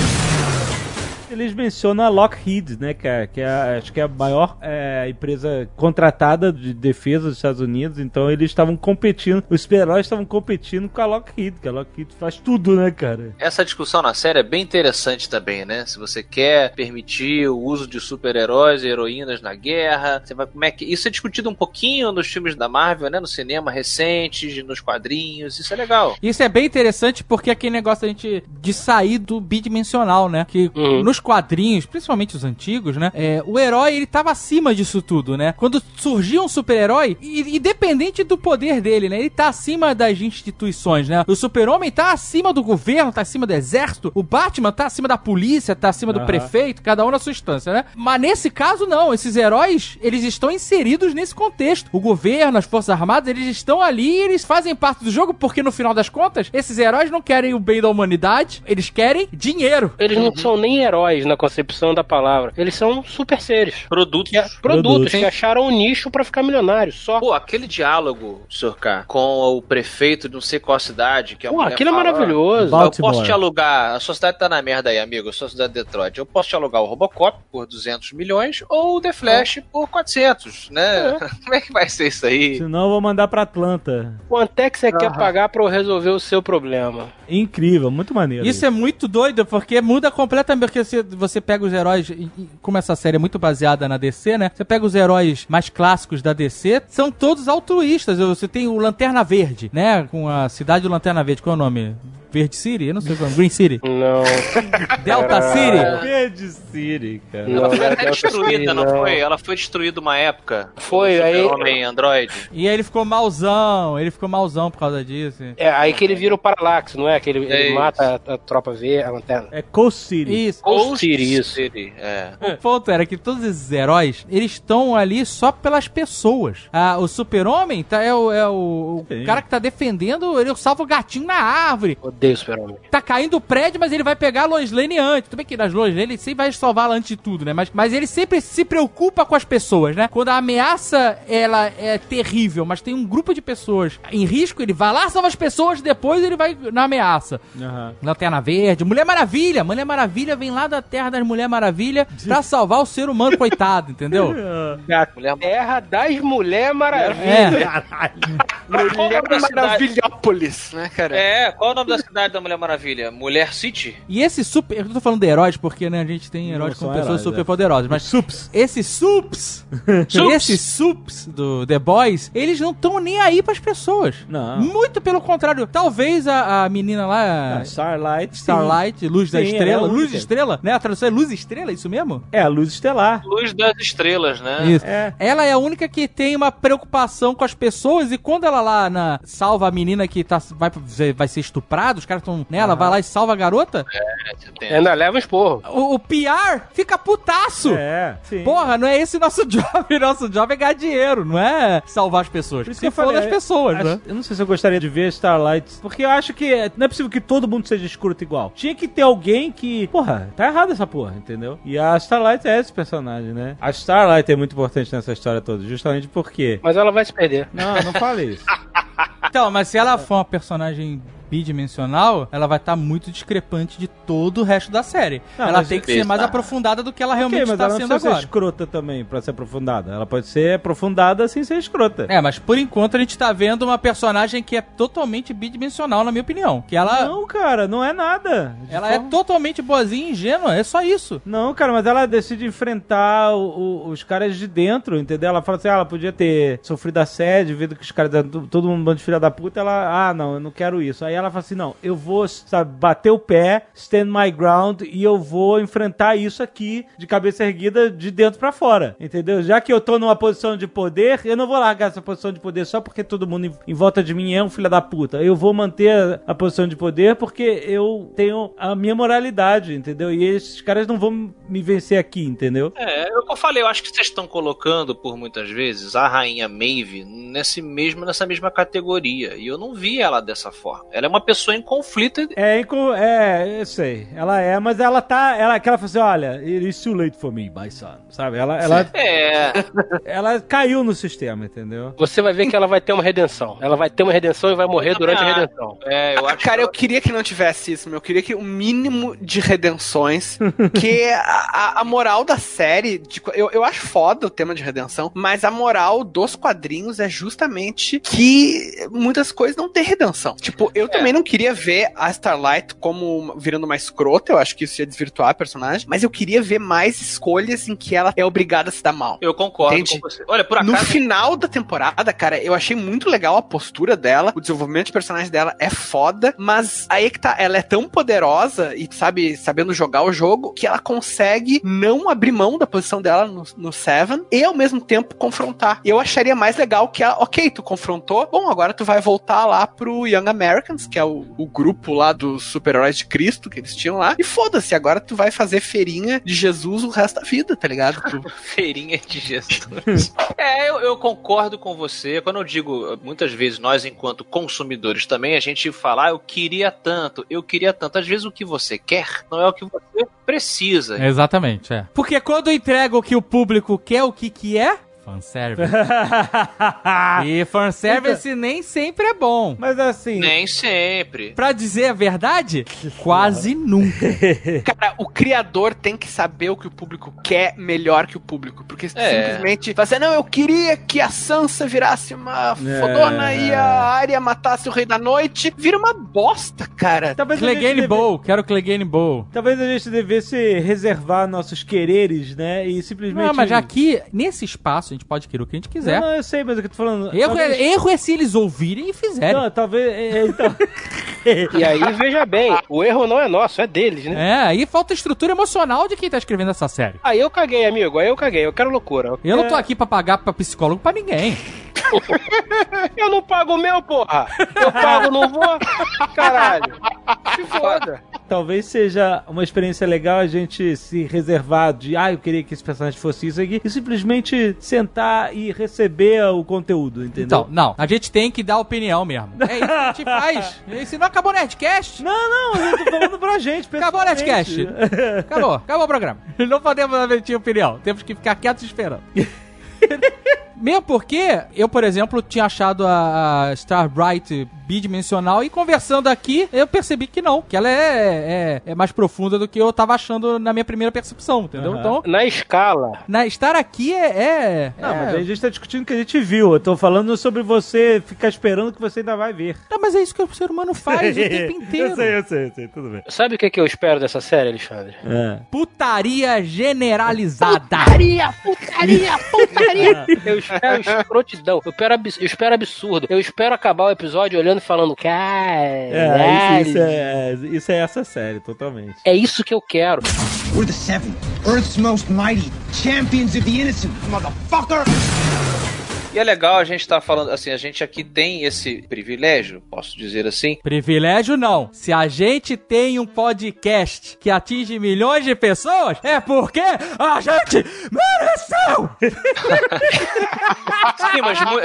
Eles mencionam a Lockheed, né, cara? Que é, a- acho que é a maior é, empresa contratada de defesa dos Estados Unidos. Então eles estavam competindo, os super-heróis estavam competindo com a Lockheed, que a Lockheed faz tudo, né, cara? Essa discussão na série é bem interessante também, né? Se você quer permitir o uso de super-heróis e heroínas na guerra, você vai como é que isso é discutido um pouquinho nos filmes da Marvel, né? No cinema recentes, nos quadrinhos, isso é legal. Isso é bem interessante porque é aquele negócio da gente de sair do bidimensional, né? Que Uhum. nos quadrinhos, principalmente os antigos, né? é, o herói, ele tava acima disso tudo, né? Quando surgia um super-herói, independente do poder dele, né? Ele tá acima das instituições, né? O super-homem tá acima do governo, tá acima do exército. O Batman tá acima da polícia, tá acima do prefeito, cada um na sua instância, né? Mas nesse caso, não. Esses heróis, eles estão inseridos nesse contexto. O governo, as forças armadas, eles estão ali e eles fazem parte do jogo porque, no final das contas, esses heróis não querem o bem da humanidade, eles querem dinheiro. Eles não são nem heróis na concepção da palavra. Eles são super seres. Produtos. Que, produtos Produtos. que acharam um nicho pra ficar milionários. Só. Pô, aquele diálogo, Sr. K, com o prefeito de não sei qual cidade, que a Pô, aquilo é fala, maravilhoso. Eu posso te alugar, a sua cidade tá na merda aí, amigo, a sua cidade de Detroit. Eu posso te alugar o Robocop por 200 milhões ou o The Flash por 400, né? Como é que vai ser isso aí? Senão eu vou mandar pra Atlanta. Quanto é que você quer pagar pra eu resolver o seu problema? Incrível, muito maneiro. Isso é muito doido, porque muda completamente. Porque você, você pega os heróis. Como essa série é muito baseada na DC, né? Você pega os heróis mais clássicos da DC, são todos altruístas. Você tem o Lanterna Verde, né? Com a cidade do Lanterna Verde. Qual é o nome? Verde City? Eu não sei qual é. Green City? Não. Delta City? Verde City, cara. Não, Ela foi até destruída, não, não. foi? Ela foi destruída uma época. Foi, O aí- Super-Homem Android. E aí ele ficou malzão. Ele ficou malzão por causa disso. É aí que ele vira o Parallax, não é? Que ele, ele É isso. mata a, a tropa V, a lanterna. É Coast City. Isso. Coast City, isso. City, é. O ponto era que todos esses heróis, eles estão ali só pelas pessoas. Ah, o super-homem tá, é, o, é o, o cara que tá defendendo, ele salva o gatinho na árvore. O odeio o super-homem. Tá caindo o prédio, mas ele vai pegar a Lois Lane antes. Tudo bem que nas Lois Lane ele sempre vai salvá-la antes de tudo, né? Mas, mas ele sempre se preocupa com as pessoas, né? Quando a ameaça, ela é terrível, mas tem um grupo de pessoas em risco, ele vai lá, salva as pessoas, depois ele vai na ameaça. Aham. Lanterna Verde, Mulher Maravilha. Mulher Maravilha vem lá da Terra das Mulher Maravilha pra salvar o ser humano, coitado, entendeu? Da terra das Mulher Maravilha. É. Qual o Mulher? Maravilhópolis, né, cara? É, qual é o nome da cidade da Mulher Maravilha? Mulher City? E esse super. Eu tô falando de heróis porque, né, a gente tem heróis Não pessoas heróis, super é. poderosas. Mas Sups. esses sups, esses sups do The Boys, eles não estão nem aí pras pessoas. Não. Muito pelo contrário. Talvez a, a menina lá. Ah, Starlight. sim. Starlight, Luz da Sim, é Estrela. a luz. Estrela, né? A tradução é Luz Estrela, é isso mesmo? É, a luz estelar. Luz das Estrelas, né? Isso. É. Ela é a única que tem uma preocupação com as pessoas e quando ela lá na, salva a menina que tá, vai, vai ser estuprada, os caras estão nela, vai lá e salva a garota, É, você tem- Ainda leva um esporro. o, o PR fica putaço. É, sim. Porra, não é esse nosso job. Nosso job é ganhar dinheiro, não é salvar as pessoas. Por isso que eu falei, das pessoas, acho- né? Eu não sei se eu gostaria de ver Starlight, porque eu acho que não é possível que todo mundo seja escroto igual. Tinha que ter alguém que, porra, tá errado essa porra, entendeu? E a Starlight é esse personagem, né? A Starlight é muito importante nessa história toda, justamente porque... Mas ela vai se perder. Não, não falei isso. Então, mas se ela for uma personagem bidimensional, ela vai estar muito discrepante de todo o resto da série. Não, ela tem que ser mais aprofundada do que ela realmente ok, mas está sendo agora. ser escrota também pra ser aprofundada. Ela pode ser aprofundada sem ser escrota. É, mas por enquanto a gente tá vendo uma personagem que é totalmente bidimensional, na minha opinião. Que ela, Não, cara, não é nada. Ela é forma- totalmente boazinha e ingênua, é só isso. Não, cara, mas ela decide enfrentar o- o- os caras de dentro, entendeu? Ela fala assim, ah, ela podia ter sofrido assédio, vendo que os caras, todo mundo um bando de filha da puta, ela, ah, não, eu não quero isso. Aí ela fala assim, não, eu vou, sabe, bater o pé, stand my ground, e eu vou enfrentar isso aqui, de cabeça erguida, de dentro pra fora, entendeu? Já que eu tô numa posição de poder, eu não vou largar essa posição de poder só porque todo mundo em, volta de mim é um filho da puta. Eu vou manter a posição de poder porque eu tenho a minha moralidade, entendeu? E esses caras não vão me vencer aqui, entendeu? É, eu, eu falei, eu acho que vocês estão colocando por muitas vezes a rainha Maeve nesse mesmo, nessa mesma categoria. E eu não vi ela dessa forma. Ela é uma pessoa em conflito. É, é, eu sei. Ela é, mas ela tá. Ela, que ela fala assim: olha, it is too late for me, my son. Sabe? Ela, ela, É, ela caiu no sistema, entendeu? Você vai ver que ela vai ter uma redenção. Ela vai ter uma redenção e vai morrer durante a redenção. é, eu Ah, acho cara, que eu queria que não tivesse isso, meu. Eu queria que o mínimo de redenções. que a, a- moral da série. de- eu, eu acho foda o tema de redenção, mas a moral dos quadrinhos é justamente que muitas coisas não têm redenção. Tipo, eu também não queria ver a Starlight como virando uma escrota. Eu acho que isso ia desvirtuar a personagem. Mas eu queria ver mais escolhas em que ela é obrigada a se dar mal. Eu concordo Entendi. com você. Olha, por No acaso. final da temporada, cara, eu achei muito legal a postura dela, o desenvolvimento de personagem dela é foda, mas aí é que tá, ela é tão poderosa e, sabe, sabendo jogar o jogo, que ela consegue não abrir mão da posição dela no, no Seven e ao mesmo tempo confrontar. Eu acharia mais legal que ela, ok, tu confrontou, bom, agora tu vai voltar lá pro Young Americans, que é o, o grupo lá dos super-heróis de Cristo que eles tinham lá, e foda-se, agora tu vai fazer feirinha de Jesus o resto da vida, tá ligado? Tu Feirinha de Jesus. é, eu, eu concordo com você. Quando eu digo, muitas vezes, nós, enquanto consumidores também, a gente fala, ah, eu queria tanto, eu queria tanto. Às vezes o que você quer não é o que você precisa. Exatamente, é. Porque quando entrega o que o público quer, o que que é? Fanservice. e fanservice nem sempre é bom. Mas assim. Nem sempre. Pra dizer a verdade, quase nunca. Cara, o criador tem que saber o que o público quer melhor que o público. Porque É. simplesmente fazer, não, eu queria que a Sansa virasse uma fodona e a Arya matasse o Rei da Noite. Vira uma bosta, cara. Talvez Clegane deve- Bowl, quero Clegane Bowl. Talvez a gente devesse reservar nossos quereres, né? E simplesmente. Não, mas aqui, nesse espaço, gente pode querer o que a gente quiser. Não, não, eu sei, mas o que eu tô falando. Erro, talvez- é, erro é se eles ouvirem e fizerem. Não, talvez. é, é, então. E aí, veja bem, o erro não é nosso, é deles, né? É, aí falta estrutura emocional de quem tá escrevendo essa série. Aí eu caguei, amigo, aí eu caguei, eu quero loucura. Eu não tô aqui pra pagar pra psicólogo pra ninguém. Eu não pago o meu, porra. Eu pago, não vou. Caralho. Se foda. Talvez seja uma experiência legal a gente se reservar de, ah, eu queria que esse personagem fosse isso aqui, e simplesmente sentar e receber o conteúdo, entendeu? Então, não, a gente tem que dar opinião mesmo. É isso que a gente faz. E se não acabou o Nerdcast, Não, não, eu tô falando pra gente. acabou o Nerdcast. Acabou, acabou o programa. Não podemos emitir opinião, temos que ficar quietos esperando. Mesmo porque eu, por exemplo, tinha achado a, a Star Bright bidimensional e conversando aqui, eu percebi que não, que ela é, é, é mais profunda do que eu tava achando na minha primeira percepção, entendeu? Aham. Então, Na escala. na, estar aqui é. é Não, é- mas a gente tá discutindo o que a gente viu. Eu tô falando sobre você ficar esperando que você ainda vai ver. Tá, mas é isso que o ser humano faz o tempo inteiro. eu sei, eu sei, eu sei, tudo bem. Sabe o que, que eu espero dessa série, Alexandre? É. Putaria generalizada. Putaria, putaria, putaria. Eu espero escrotidão. Eu espero, abs- eu espero absurdo. Eu espero acabar o episódio olhando e falando, É, cara. isso, isso é, isso é essa série, totalmente. É isso que eu quero. We're the Seven, Earth's most mighty, champions of the innocent, motherfucker! E é legal a gente estar falando, assim, a gente aqui tem esse privilégio, posso dizer assim, Privilégio não. Se a gente tem um podcast que atinge milhões de pessoas, é porque a gente mereceu! Sim, mas mu-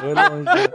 Foi longe.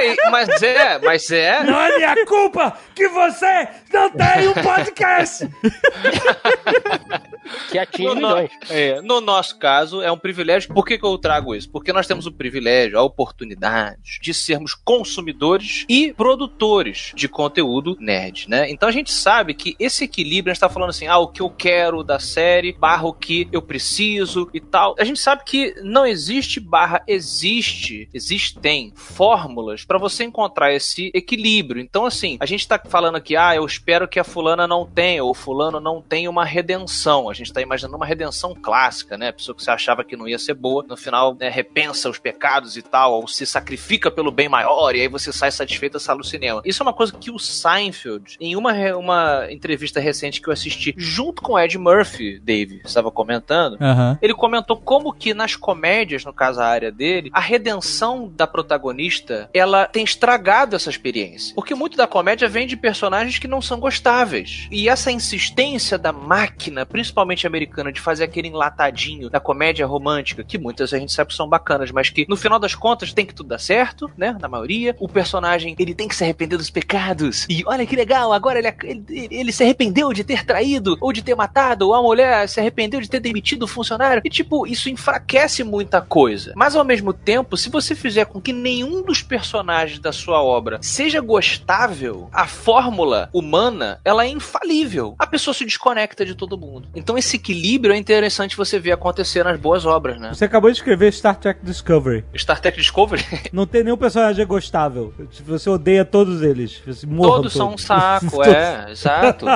Ei, mas é, mas é. Não é minha culpa que você não tem um podcast! Que atinge No, no- milhões. é, no nosso caso, é um privilégio. Por que, que eu trago isso? Porque nós temos o privilégio, a oportunidade de sermos consumidores e produtores de conteúdo nerd, né? Então a gente sabe que esse equilíbrio, a gente tá falando assim, ah, o que eu quero da série, barra o que eu preciso e tal. A gente sabe que não existe barra existe, existem fórmulas para você encontrar esse equilíbrio. Então, assim, a gente tá falando aqui, ah, eu espero que a fulana não tenha, ou fulano não tenha uma redenção. A gente tá imaginando uma redenção clássica, né? A pessoa que você achava que não ia ser boa, no final né, repensa os pecados e tal, ou se sacrifica pelo bem maior, e aí você sai satisfeito e sai no cinema. Isso é uma coisa que o Seinfeld, em uma, uma entrevista recente que eu assisti, junto com o Ed Murphy, Dave, estava comentando, Aham. ele comentou como que nas comédias, no caso a área dele, a redenção da protagonista, ela tem estragado essa experiência. Porque muito da comédia vem de personagens que não são gostáveis. E essa insistência da máquina, principalmente americana, de fazer aquele enlatadinho da comédia romântica, que muitas a gente sabe que são bacanas, mas que no final das contas tem que tudo dar certo, né? Na maioria. O personagem, ele tem que se arrepender dos pecados. E olha que legal, agora ele, ele, ele se arrependeu de ter traído, ou de ter matado, ou a mulher se arrependeu de ter demitido o funcionário. E tipo, isso enfraquece muita coisa. Mas ao mesmo tempo, se você fizer com que nenhum dos personagens da sua obra seja gostável, a fórmula humana, ela é infalível. A pessoa se desconecta de todo mundo. Então esse equilíbrio é interessante você ver acontecer nas boas obras, né? Você acabou de escrever Star Trek Discovery. Star Trek Discovery, Não tem nenhum personagem gostável. Você odeia todos eles. Todos são um saco, é, exato.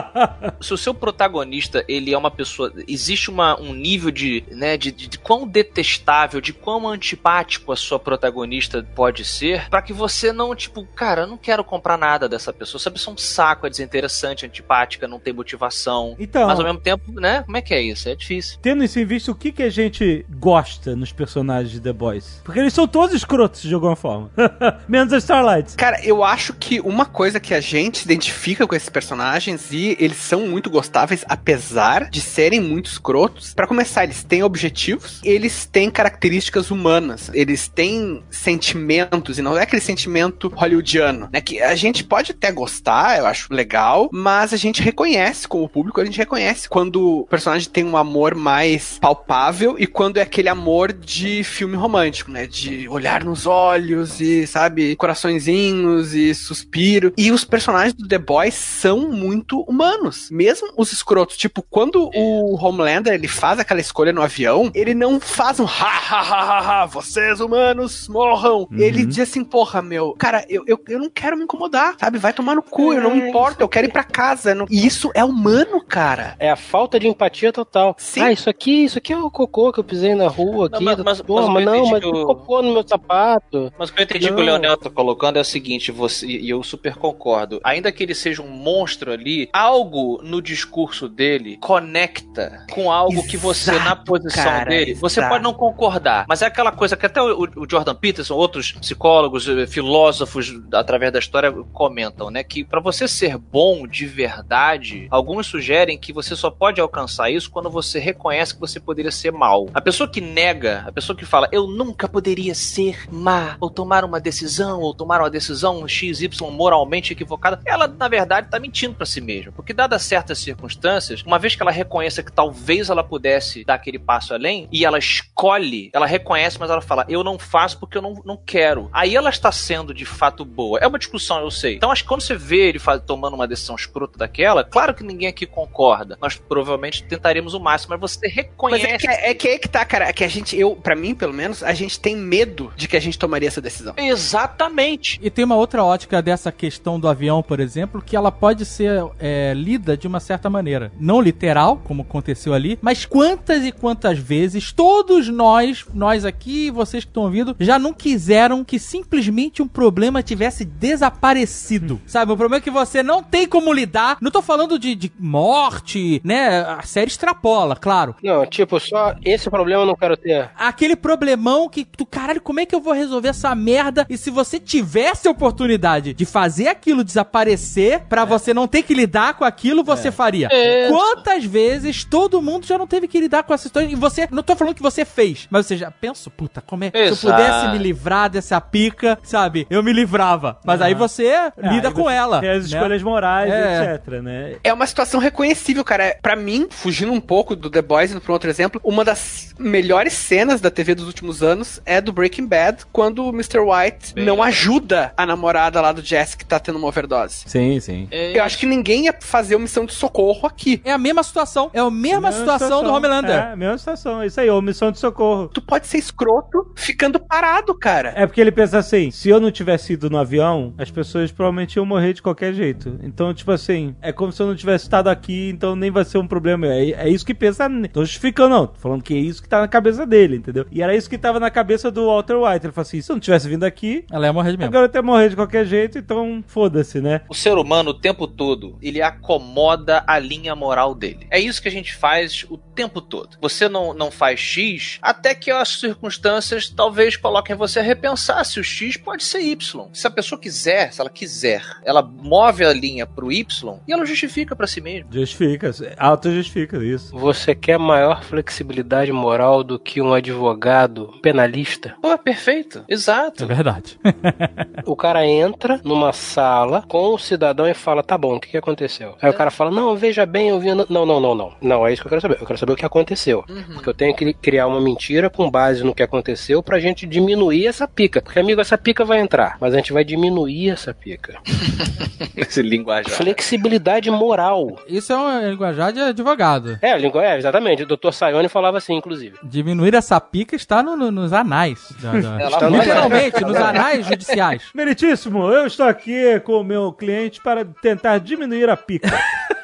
Se o seu protagonista, ele é uma pessoa, existe uma, um nível de, né, de, de, de quão detestável, de quão antipático a sua protagonista pode ser, pra que você não, tipo, cara, eu não quero comprar nada dessa pessoa. Essa pessoa é um saco, é desinteressante, antipática, não tem motivação. Então, Mas ao mesmo tempo, né, como é que é isso? É difícil. tendo isso em vista, o que, que a gente gosta nos personagens de The Boys? Porque eles são todos escrotos de alguma forma. Menos a Starlight. Cara, eu acho que uma coisa que a gente se identifica com esses personagens e eles são muito gostáveis, apesar de serem muito escrotos. Pra começar, eles têm objetivos, eles têm características humanas, eles têm sentimentos, e não é aquele sentimento hollywoodiano, né? Que a gente pode até gostar, eu acho legal, mas a gente reconhece, como público, a gente reconhece quando personagem tem um amor mais palpável e quando é aquele amor de filme romântico, né? De olhar nos olhos e, sabe, coraçõezinhos e suspiro. E os personagens do The Boys são muito humanos. Mesmo os escrotos. Tipo, quando o Homelander ele faz aquela escolha no avião, ele não faz um ha ha ha ha, ha vocês humanos morram. Ele diz assim, porra, meu, cara, eu, eu, eu não quero me incomodar, sabe? Vai tomar no cu, eu não me importo, eu quero ir pra casa. não- E isso é humano, cara. É a falta de empatia total. Sim. Ah, isso aqui, isso aqui é o cocô que eu pisei na rua Não, aqui. mas- mas- Pô, mas não, mas o- cocô no meu sapato. Mas o que eu entendi Não. que o Leonel tá colocando é o seguinte, você, e eu super concordo. Ainda que ele seja um monstro ali, algo no discurso dele conecta com algo que você, na Exato, posição cara, dele, você exato. pode não concordar. Mas é aquela coisa que até o, o Jordan Peterson, outros psicólogos, eh, filósofos, através da história, comentam, né? Que pra você ser bom de verdade, alguns sugerem que você só pode alcançar isso quando você reconhece que você poderia ser mal. A pessoa que nega, a pessoa que fala, eu nunca poderia ser má, ou tomar uma decisão, ou tomar uma decisão XY moralmente equivocada, ela, na verdade, tá mentindo pra si mesma. Porque, dadas certas circunstâncias, uma vez que ela reconheça que talvez ela pudesse dar aquele passo além, e ela escolhe, ela reconhece, mas ela fala, eu não faço porque eu não, não quero. Aí ela está sendo de fato boa. É uma discussão, eu sei. Então, acho que quando você vê ele faz- tomando uma decisão escrota daquela, claro que ninguém aqui concorda. Nós provavelmente tentaremos o máximo, mas você Mas reconhece. é que, é que é que tá, cara. É que a gente, eu, pra mim, pelo menos, a gente tem medo de que a gente tomaria essa decisão. Exatamente. E tem uma outra ótica dessa questão do avião, por exemplo, que ela pode ser é, lida de uma certa maneira. Não literal, como aconteceu ali, mas quantas e quantas vezes todos nós, nós aqui e vocês que estão ouvindo, já não quiseram que simplesmente um problema tivesse desaparecido. Sabe? O problema é que você não tem como lidar. Não tô falando de, de morte, né? Série extrapola, claro. Não, tipo, só esse problema eu não quero ter. Aquele problemão que tu, caralho, como é que eu vou resolver essa merda? E se você tivesse a oportunidade de fazer aquilo desaparecer, pra você não ter que lidar com aquilo, você faria. É. Quantas vezes todo mundo já não teve que lidar com essa história? E você, não tô falando que você fez, mas você já pensou, puta, como é que se eu pudesse me livrar dessa pica, sabe? Eu me livrava. Mas aí você lida aí com você ela. Tem as né? escolhas morais, É. etc, né? É uma situação reconhecível, cara. Pra mim, fugindo um pouco do The Boys, indo pra um outro exemplo, uma das melhores cenas da TV dos últimos anos é do Breaking Bad, quando o Mr. White Bem não ajuda a namorada lá do Jesse que tá tendo uma overdose. Sim, sim. É, Eu acho que ninguém ia fazer uma missão de socorro aqui. É a mesma situação. É a mesma, situação, do Homelander. É, a mesma situação. É isso aí, omissão de socorro. Tu pode ser escroto ficando parado, cara. É porque ele pensa assim: se eu não tivesse ido no avião, as pessoas provavelmente iam morrer de qualquer jeito. Então, tipo assim, é como se eu não tivesse estado aqui, então nem vai ser um problema. É, é isso que pensa. Tô justificando, não. Tô falando que é isso que tá na cabeça dele, entendeu? E era isso que tava na cabeça do Walter White. Ele falou assim: se eu não tivesse vindo aqui, Ela ia morrer de mesmo. agora eu ia morrer de qualquer jeito, então foda-se, né? O ser humano, o tempo todo, ele acomoda a linha moral dele. É isso que a gente faz o tempo todo. Você não, não faz X até que as circunstâncias talvez coloquem você a repensar se o X pode ser Y. Se a pessoa quiser, se ela quiser, ela move a linha pro Y e ela justifica pra si mesma. Justifica, auto-justifica isso. Você quer maior flexibilidade moral do que um advogado penalista? Pô, perfeito. É Exato. verdade. O cara entra numa sala com o cidadão e fala: tá bom, o que, que aconteceu? Aí o cara fala: não, veja bem, eu vi. Não, não, não, não. Não, é isso que eu quero saber. Eu quero saber o que aconteceu. Porque eu tenho que criar uma mentira com base no que aconteceu pra gente diminuir essa pica. Porque, amigo, essa pica vai entrar, mas a gente vai diminuir essa pica. Esse linguajar. Flexibilidade moral. Isso é uma linguajar de advogado. É, a língua é, exatamente. O Dr. Sayone falava assim, inclusive. Diminuir essa pica está no- no- nos anais. da- da- Está Literalmente, nos anais judiciais. Meritíssimo, eu estou aqui com o meu cliente para tentar diminuir a pica.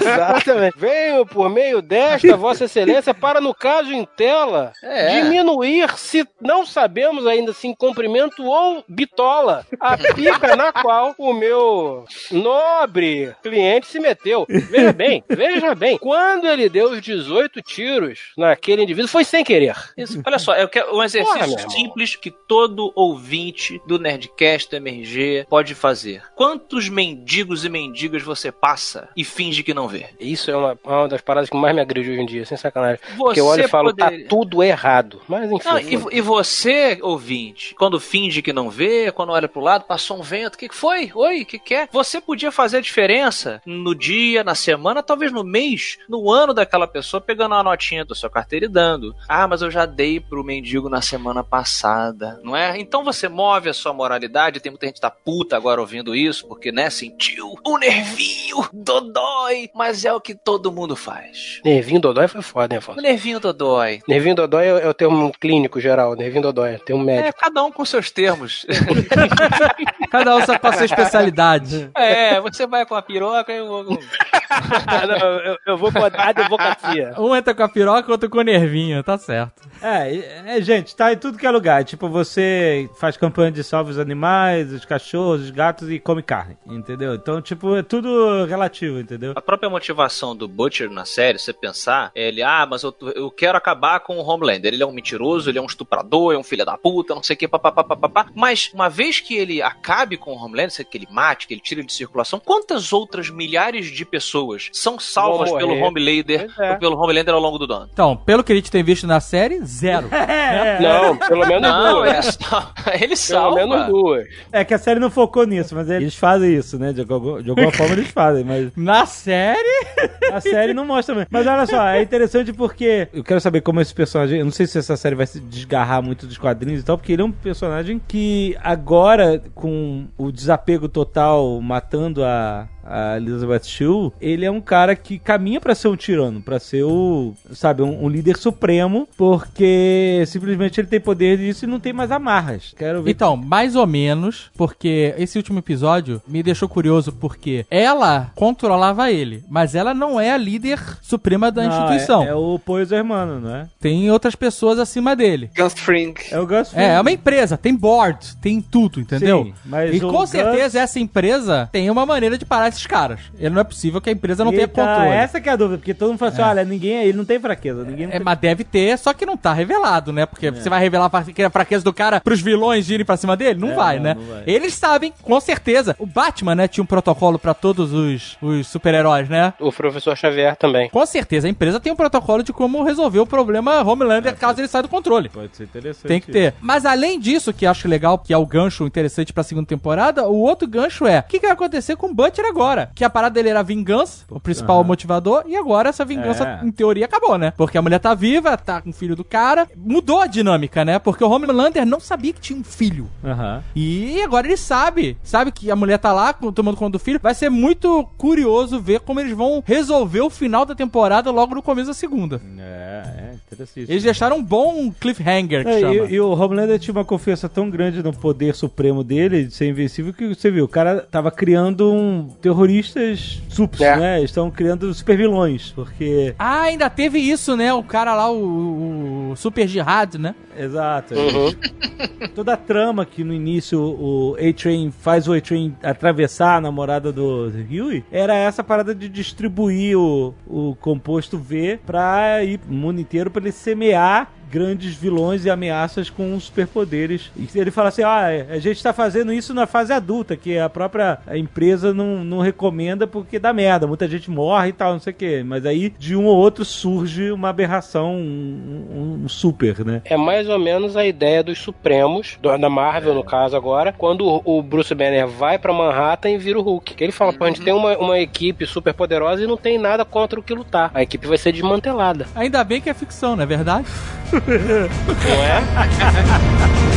Exatamente. Venho por meio desta, Vossa Excelência, para, no caso em tela, É. diminuir, se não sabemos ainda se em comprimento ou bitola, a pica na qual o meu nobre cliente se meteu. Veja bem, veja bem. Quando ele deu os 18 tiros naquele indivíduo, foi sem querer. Isso. Olha só, quero um exercício Porra, simples que todo ouvinte do Nerdcast MRG pode fazer. Quantos mendigos e mendigas você passa e finge que não vê? Isso é uma, uma das paradas que mais me agride hoje em dia, sem sacanagem. Você Porque eu olho e falo, poderia- tá tudo errado. Mas enfim. Não, e, e você, ouvinte, quando finge que não vê, quando olha pro lado, passou um vento, o que, foi? Oi, o que, que é? Você podia fazer a diferença no dia, na semana, talvez no mês, no ano daquela pessoa, pegando uma notinha da sua carteira e dando. Ah, mas eu já dei pro mendigo na semana passada, não é? Então você move a sua moralidade, tem muita gente que tá puta agora ouvindo isso, porque, né, sentiu o nervinho, dodói, mas é o que todo mundo faz. Nervinho Dodói foi foda, né, Afonso? nervinho dodói. Nervinho Dodói é é o termo clínico geral, Nervinho Dodói, tem um É, médico. cada um com seus termos. Cada um com a sua especialidade. É, você vai com a piroca e eu vou com... Não, eu, eu vou com a advocacia. Um entra com a piroca, outro com o nervinho, tá certo. É, é, gente, tá em tudo que é lugar. Tipo, você faz campanha de salve os animais, os cachorros, os gatos e come carne, entendeu? Então, tipo, é tudo relativo, entendeu? A própria motivação do Butcher na série, você pensar, é ele, ah, mas eu, eu quero acabar com o Homelander. Ele é um mentiroso, ele é um estuprador, é um filho da puta, não sei o que, papapá. Mas uma vez que ele acabe com o Homelander, que ele mate, que ele tire ele de circulação, quantas outras milhares de pessoas são salvas pelo. Homelander, é. pelo Homelander ao longo do ano? Então, pelo que a gente tem visto na série, zero. É, Não, pelo menos Não, duas. é só- ele Pelo salva. menos duas. É que a série não focou nisso, mas eles fazem isso, né? De, algum- de alguma forma eles fazem, mas Na série? a série não mostra mesmo. Mas olha só, é interessante porque eu quero saber como esse personagem. Eu não sei se essa série vai se desgarrar muito dos quadrinhos e tal, porque ele é um personagem que agora, com o desapego total matando a. A Elizabeth Shue, ele é um cara que caminha pra ser um tirano, pra ser o, sabe, um, um líder supremo, porque simplesmente ele tem poder disso e não tem mais amarras. Quero ver. Então, mais ou menos, porque esse último episódio me deixou curioso, porque ela controlava ele, mas ela não é a líder suprema da Não, instituição. É, é o Poiso Hermano, não é? Tem outras pessoas acima dele. Gus Fring. É o Gus É, é uma empresa, tem board, tem tudo, entendeu? Sim, mas e com Gus- certeza essa empresa tem uma maneira de parar esses caras. Ele não é possível que a empresa não E tenha controle. Essa que é a dúvida, porque todo mundo fala assim, olha, ninguém, ele não tem fraqueza, ninguém não É, tem... mas deve ter, só que não tá revelado, né? Porque você vai revelar a fra- que é a fraqueza do cara pros vilões irem pra cima dele? Não É, vai, não, né? não vai. Eles sabem, com certeza. O Batman, né, tinha um protocolo pra todos os, os super-heróis, né? O professor Xavier também. Com certeza, a empresa tem um protocolo de como resolver o problema Homelander caso ele saia do controle. Pode ser interessante. Tem que ter. Mas além disso, que eu acho legal, que é o gancho interessante pra segunda temporada, o outro gancho é: o que, que vai acontecer com o Butcher agora? Que a parada dele era vingança, o principal motivador, e agora essa vingança, É. em teoria, acabou, né? Porque a mulher tá viva, tá com o filho do cara. Mudou a dinâmica, né? Porque o Homelander não sabia que tinha um filho. Aham. E agora ele sabe. Sabe que a mulher tá lá com- tomando conta do filho. Vai ser muito curioso ver como eles vão resolver o final da temporada logo no começo da segunda. É, é interessante. Eles deixaram um bom cliffhanger, que É, chama. e, e o Homelander tinha uma confiança tão grande no poder supremo dele, de ser invencível, que você viu, o cara tava criando um terroristas sups, É. né? Estão criando super vilões, porque... Ah, ainda teve isso, né? O cara lá, o, o Super Jihad, né? Exato. Uhum. Toda a trama que no início o A-Train faz o A-Train atravessar a namorada do Huey, era essa parada de distribuir o, o composto V pra ir o mundo inteiro pra ele semear grandes vilões e ameaças com superpoderes. E ele fala assim: ah, a gente tá fazendo isso na fase adulta, que a própria empresa não, não recomenda porque dá merda, muita gente morre e tal, não sei o quê. Mas aí de um ou outro surge uma aberração, um, um- um super, né? É mais ou menos a ideia dos Supremos, do- da Marvel no caso agora, quando o- Bruce Banner vai pra Manhattan e vira o Hulk. Que ele fala, pô, a gente tem uma, uma equipe super poderosa e não tem nada contra o que lutar. A equipe vai ser desmantelada. Ainda bem que é ficção, não é verdade? Não é?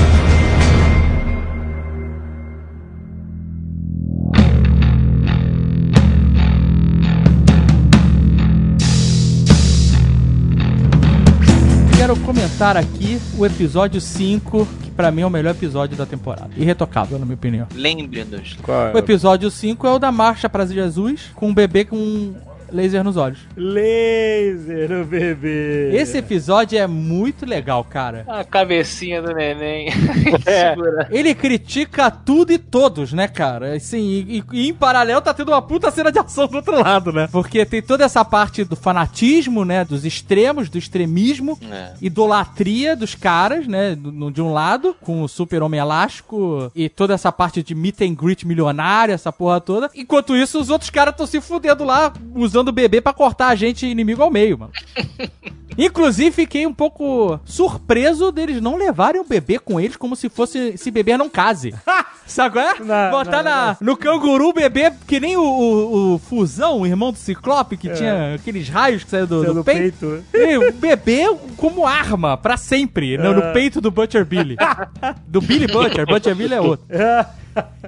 Quero comentar aqui o episódio 5, que pra mim é o melhor episódio da temporada. Irretocável, na minha opinião. Lembre-nos. O episódio 5 é o da Marcha para Jesus, com um bebê com um laser nos olhos. Laser no bebê. Esse episódio é muito legal, cara. A cabecinha do neném. É. Segura. Ele critica tudo e todos, né, cara? Assim, e, e- e em paralelo tá tendo uma puta cena de ação do outro lado, né? Porque tem toda essa parte do fanatismo, né? Dos extremos, do extremismo, É. idolatria dos caras, né? do- De um lado, com o super-homem elástico e toda essa parte de meet and greet milionário, essa porra toda. Enquanto isso, os outros caras estão se fudendo lá, usando o bebê pra cortar a gente inimigo ao meio, mano. Inclusive, fiquei um pouco surpreso deles não levarem o bebê com eles como se fosse esse bebê não case. Sabe qual é? Não, Botar não, na, no canguru o bebê, que nem o, o, o Fusão, o irmão do Ciclope, que tinha aqueles raios que saíram do, do no peito. peito. E o bebê como arma, pra sempre, no, no peito do Butcher Billy. Do Billy Butcher, Butcher Billy é outro.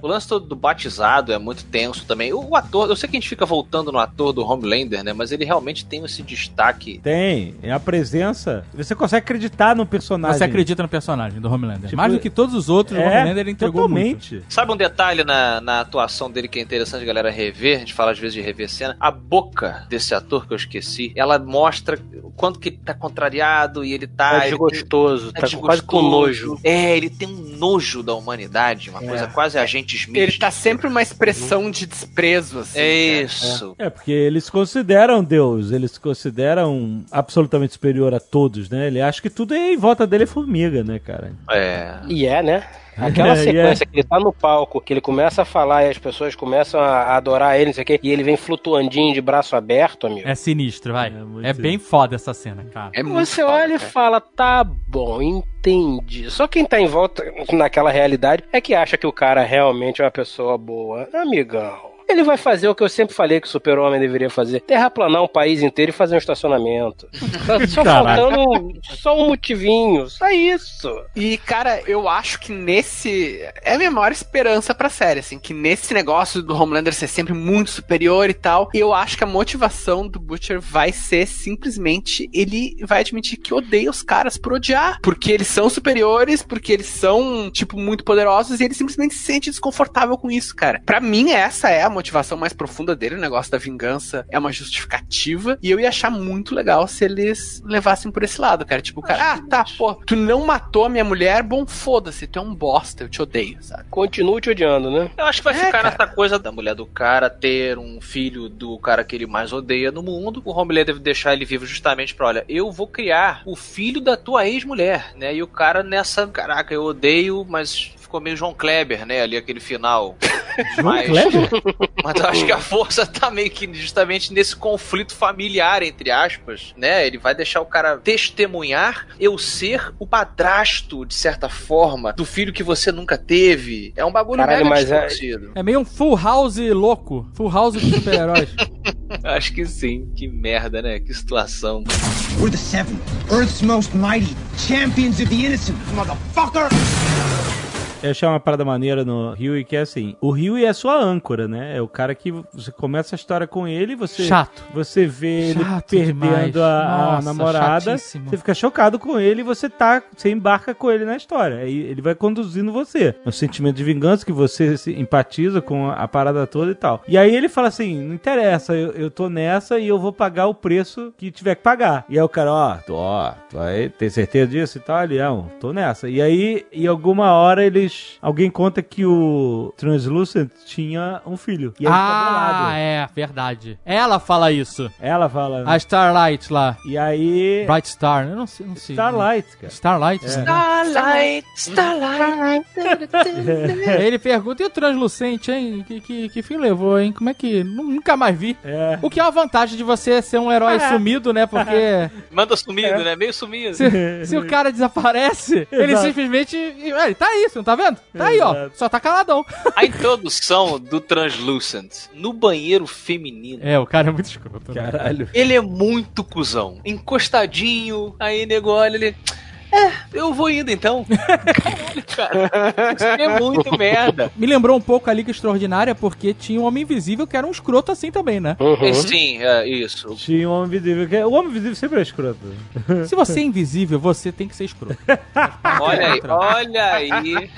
O lance todo do batizado é muito tenso também. O, o ator, eu sei que a gente fica voltando no ator do Homelander, né? Mas ele realmente tem esse destaque. Tem, é a presença. Você consegue acreditar no personagem. Você acredita no personagem do Homelander. Tipo, Mais do que todos os outros, o É, Homelander ele entregou muito. totalmente. Sabe um detalhe na, na atuação dele que é interessante a galera rever? A gente fala às vezes de rever cena. A boca desse ator que eu esqueci, ela mostra o quanto que ele tá contrariado e ele tá. Tá ele tem- desgostoso, tá quase com nojo. É, ele tem um nojo da humanidade, uma É. coisa quase agente Smith. Ele tá sempre uma expressão de desprezo, assim. É isso. É, porque eles se consideram Deus, eles se consideram absolutamente superior a todos, né? Ele acha que tudo é em volta dele é formiga, né, cara? É. E é, né? Aquela É, e sequência que ele tá no palco, que ele começa a falar e as pessoas começam a adorar ele, não sei o quê, e ele vem flutuandinho de braço aberto, amigo. É sinistro, vai. É É, bem foda essa cena, cara. É Você foda, olha e cara. fala, tá bom, entendi. Só quem tá em volta naquela realidade é que acha que o cara realmente é uma pessoa boa. Amigão. Ele vai fazer o que eu sempre falei que o super-homem deveria fazer: terraplanar um país inteiro e fazer um estacionamento. Tá só faltando só um motivinho. Só isso. E, cara, eu acho que nesse. É a minha maior esperança pra série, assim, que nesse negócio do Homelander ser sempre muito superior e tal, eu acho que a motivação do Butcher vai ser simplesmente ele vai admitir que odeia os caras por odiar. Porque eles são superiores, porque eles são, tipo, muito poderosos e ele simplesmente se sente desconfortável com isso, cara. Pra mim, essa é a motivação mais profunda dele, o negócio da vingança é uma justificativa. E eu ia achar muito legal se eles levassem por esse lado, cara. Tipo, o cara, ah, tá, pô, tu não matou a minha mulher, bom, foda-se, tu é um bosta, eu te odeio, sabe? Continue te odiando, né? Eu acho que vai É, ficar cara. nessa coisa da mulher do cara ter um filho do cara que ele mais odeia no mundo. O Homelander deve deixar ele vivo justamente pra, olha, eu vou criar o filho da tua ex-mulher, né? E o cara nessa, caraca, eu odeio, mas ficou meio João Kleber, né? Ali aquele final. mas, mas eu acho que a força tá meio que justamente nesse conflito familiar, entre aspas, né? Ele vai deixar o cara testemunhar eu ser o padrasto, de certa forma, do filho que você nunca teve. É um bagulho Caralho, mega é-. É meio um full house louco. Full house de super-heróis. Acho que sim. Que merda, né? Que situação. We're the Seven, Earth's most mighty, champions of the innocent, motherfucker! Eu achei uma parada maneira no Rio que é assim: o Rio é a sua âncora, né? É o cara que você começa a história com ele, você Chato. você vê ele Chato perdendo demais. a, a Nossa, namorada, chatíssimo. você fica chocado com ele e você tá, você embarca com ele na história. Aí ele vai conduzindo você. É um sentimento de vingança que você se empatiza com a, a parada toda e tal. E aí ele fala assim: não interessa, eu, eu tô nessa e eu vou pagar o preço que tiver que pagar. E aí o cara, ó, tô, ó, tu aí, tem certeza disso e tal? Ele, não, tô nessa. E aí, em alguma hora, eles. Alguém conta que o Translucent tinha um filho. E fica ah, bolado. é, verdade. Ela fala isso. Ela fala. A Starlight lá. E aí. Bright Star, eu não sei. Não sei Starlight, cara. Starlight? É. Starlight, Starlight. Aí ele pergunta, e o Translucente, hein? Que, que, que fim levou, hein? Como é que... nu- Nunca mais vi. É. O que é uma vantagem de você ser um herói sumido, né? Porque Manda sumido, né? Meio sumido. se, se o cara desaparece, ele simplesmente... É, ele tá aí, você não tá vendo? Tá aí, ó. Só tá caladão. A introdução do Translucent no banheiro feminino. É, o cara é muito escroto. né? Caralho. Ele é muito cuzão. Encostadinho, aí nego olha ele. É, eu vou indo então. Caralho, cara. Isso é muito merda. Me lembrou um pouco a Liga Extraordinária, porque tinha um Homem Invisível que era um escroto assim também, né? É, Sim, é isso. Tinha um homem invisível. que- O homem invisível sempre é escroto. Se você é invisível, você tem que ser escroto. Olha aí, olha aí.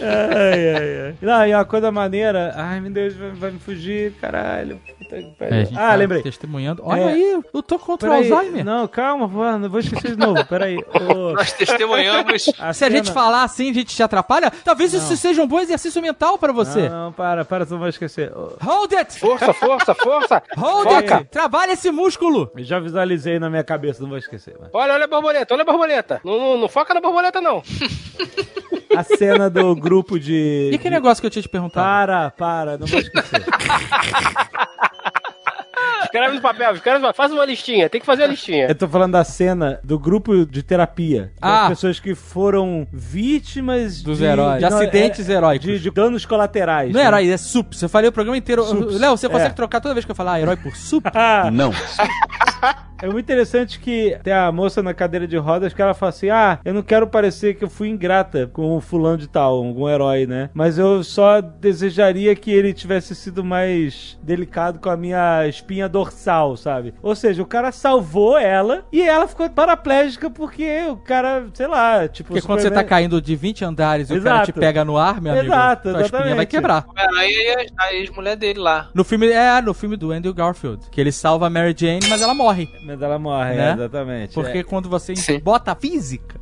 ai, ai, ai. Não, e uma coisa maneira. Ai, meu Deus, vai, vai me fugir, caralho. Puta que pariu. É, ah, tá lembrei. Testemunhando. Olha É. aí, eu tô contra o. Alzheimer. Não, calma, não vou esquecer de novo. Peraí. Ô, Nós testemunhamos. a Se a gente falar assim, a gente te atrapalha, talvez isso seja um bom exercício mental pra você. Não, não, para, para, tu não vai esquecer. Hold it! Força, força, força. Hold Foca. it! Trabalha esse músculo! eu já visualizei na minha cabeça, não vou esquecer. mas- Olha, olha a borboleta, olha a borboleta. Não, não, não foca na borboleta, não. A cena do grupo de. E que negócio que eu tinha te perguntado? Para, para, não vou esquecer. Escreve no papel, escreve no papel. Faz uma listinha, tem que fazer a listinha. Eu tô falando da cena do grupo de terapia. Ah. Das pessoas que foram vítimas Dos de, heróis. De não, acidentes é, heróicos. De, de danos colaterais. Não é né? herói, é sup. Você falei o programa inteiro. Sups. Léo, você consegue É. trocar toda vez que eu falar ah, herói por sup? Ah, Não. É muito interessante que tem a moça na cadeira de rodas que ela fala assim: Ah, eu não quero parecer que eu fui ingrata com o fulano de tal, algum herói, né? Mas eu só desejaria que ele tivesse sido mais delicado com a minha espinha dorsal, sabe? Ou seja, o cara salvou ela e ela ficou paraplégica porque o cara, sei lá, tipo. Porque quando você tá Superman- caindo de 20 andares e o cara te Exato. pega no ar, meu amigo, Exato, sua espinha vai quebrar. Aí a ex-mulher dele lá. No filme, é, no filme do Andrew Garfield, que ele salva a Mary Jane, mas ela morre. Mas ela morre, Né? é, exatamente. Porque quando você Sim. bota a física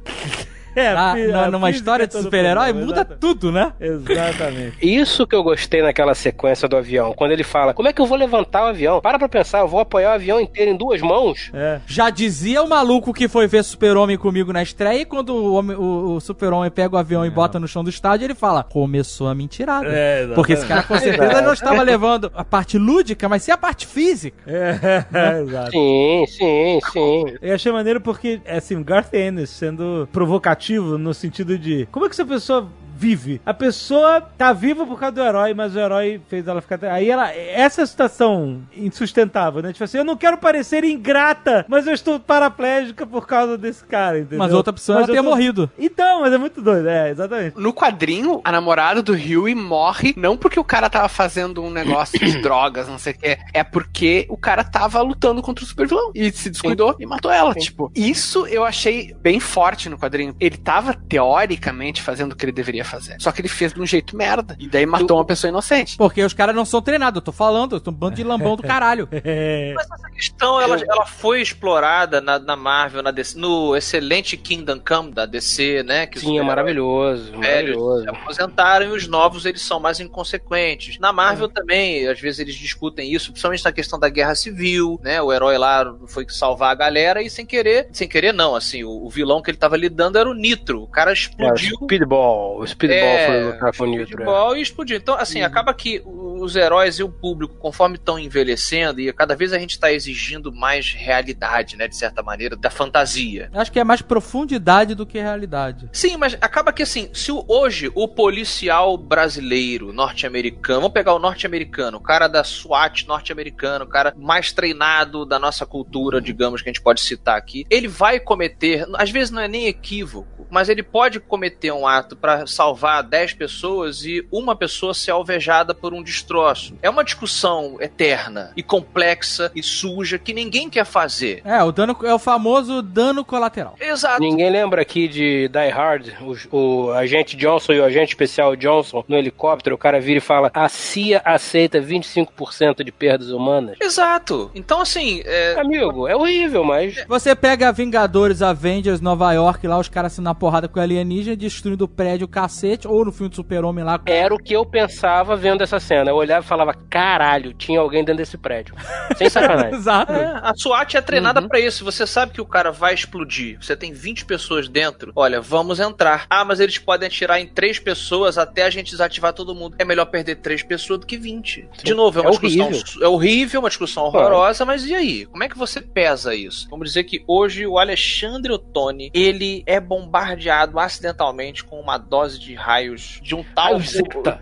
é, fi- na- a numa história é de super-herói, muda tudo, né? Exatamente. Isso que eu gostei naquela sequência do avião. Quando ele fala, como é que eu vou levantar o avião? Para pra pensar, eu vou apoiar o avião inteiro em duas mãos? É. Já dizia o maluco que foi ver Super-Homem comigo na estreia, e quando o, homem- o- o Super-Homem pega o avião e bota no chão do estádio, ele fala: começou a mentirada. É, exatamente. Porque esse cara com certeza não estava levando a parte lúdica, mas sim a parte física. É, exato. Sim, sim, sim. Eu achei maneiro porque, assim, o Garth Ennis sendo provocativo no sentido de como é que essa pessoa vive? A pessoa tá viva por causa do herói, mas o herói fez ela ficar. Aí ela. Essa situação insustentável, né? Tipo assim, eu não quero parecer ingrata, mas eu estou paraplégica por causa desse cara, entendeu? Mas outra opção é Mas eu ter tô- morrido. Então, mas é muito doido, é, exatamente. No quadrinho, a namorada do Huey morre não porque o cara tava fazendo um negócio de drogas, não sei o que, é porque o cara tava lutando contra o super vilão e se descuidou e matou ela. Tipo, isso eu achei bem forte no quadrinho. Ele tava teoricamente fazendo o que ele deveria fazer, só que ele fez de um jeito merda e daí matou uma pessoa inocente. Porque os caras não são treinados, eu tô falando, eu tô um bando de lambão do caralho. É. Mas essa questão, ela, ela foi explorada na, na Marvel, na DC, no excelente Kingdom Come da DC, né? Que Sim, é maravilhoso, velhos maravilhoso. se aposentaram e os novos eles são mais inconsequentes. Na Marvel também, às vezes eles discutem isso, principalmente na questão da guerra civil, né? O herói lá foi salvar a galera e sem querer, sem querer não, assim, o, o vilão que ele tava lidando era o Nitro. O cara É, o explodiu Speedball. O Speedball É, foi lutar com o Nitro. é. futebol e explodiu. Então, assim, acaba que os heróis e o público, conforme estão envelhecendo, e cada vez a gente está exigindo mais realidade, né? De certa maneira, da fantasia. Acho que é mais profundidade do que realidade. Sim, mas acaba que assim, se hoje o policial brasileiro, norte-americano, vamos pegar o norte-americano, o cara da SWAT norte-americano, o cara mais treinado da nossa cultura, digamos, que a gente pode citar aqui, ele vai cometer, às vezes não é nem equívoco, mas ele pode cometer um ato para salvar 10 pessoas e uma pessoa ser alvejada por um destroço. É uma discussão eterna e complexa e suja que ninguém quer fazer. É, o dano é o famoso dano colateral. Exato. Ninguém lembra aqui de Die Hard, o, o agente Johnson e o agente especial Johnson no helicóptero, o cara vira e fala: a CIA aceita 25% de perdas humanas. Exato. Então, assim, é, Amigo, é horrível, mas. Você pega Vingadores, Avengers, Nova York, lá os caras se na porrada com o alienígena, destruindo o prédio cacete, ou no filme do Super-Homem lá. Era o que eu pensava vendo essa cena. Eu olhava e falava: caralho, tinha alguém dentro desse prédio. Sem sacanagem. Exato. É, a SWAT é treinada Uhum. pra isso. Você sabe que o cara vai explodir. Você tem 20 pessoas dentro. Olha, vamos entrar. Ah, mas eles podem atirar em três pessoas até a gente desativar todo mundo. É melhor perder três pessoas do que 20. De novo, é uma É discussão. horrível. É horrível, uma discussão horrorosa, mas e aí? Como é que você pesa isso? Vamos dizer que hoje o Alexandre Ottoni, ele é bombardeado acidentalmente com uma dose de raios de um tal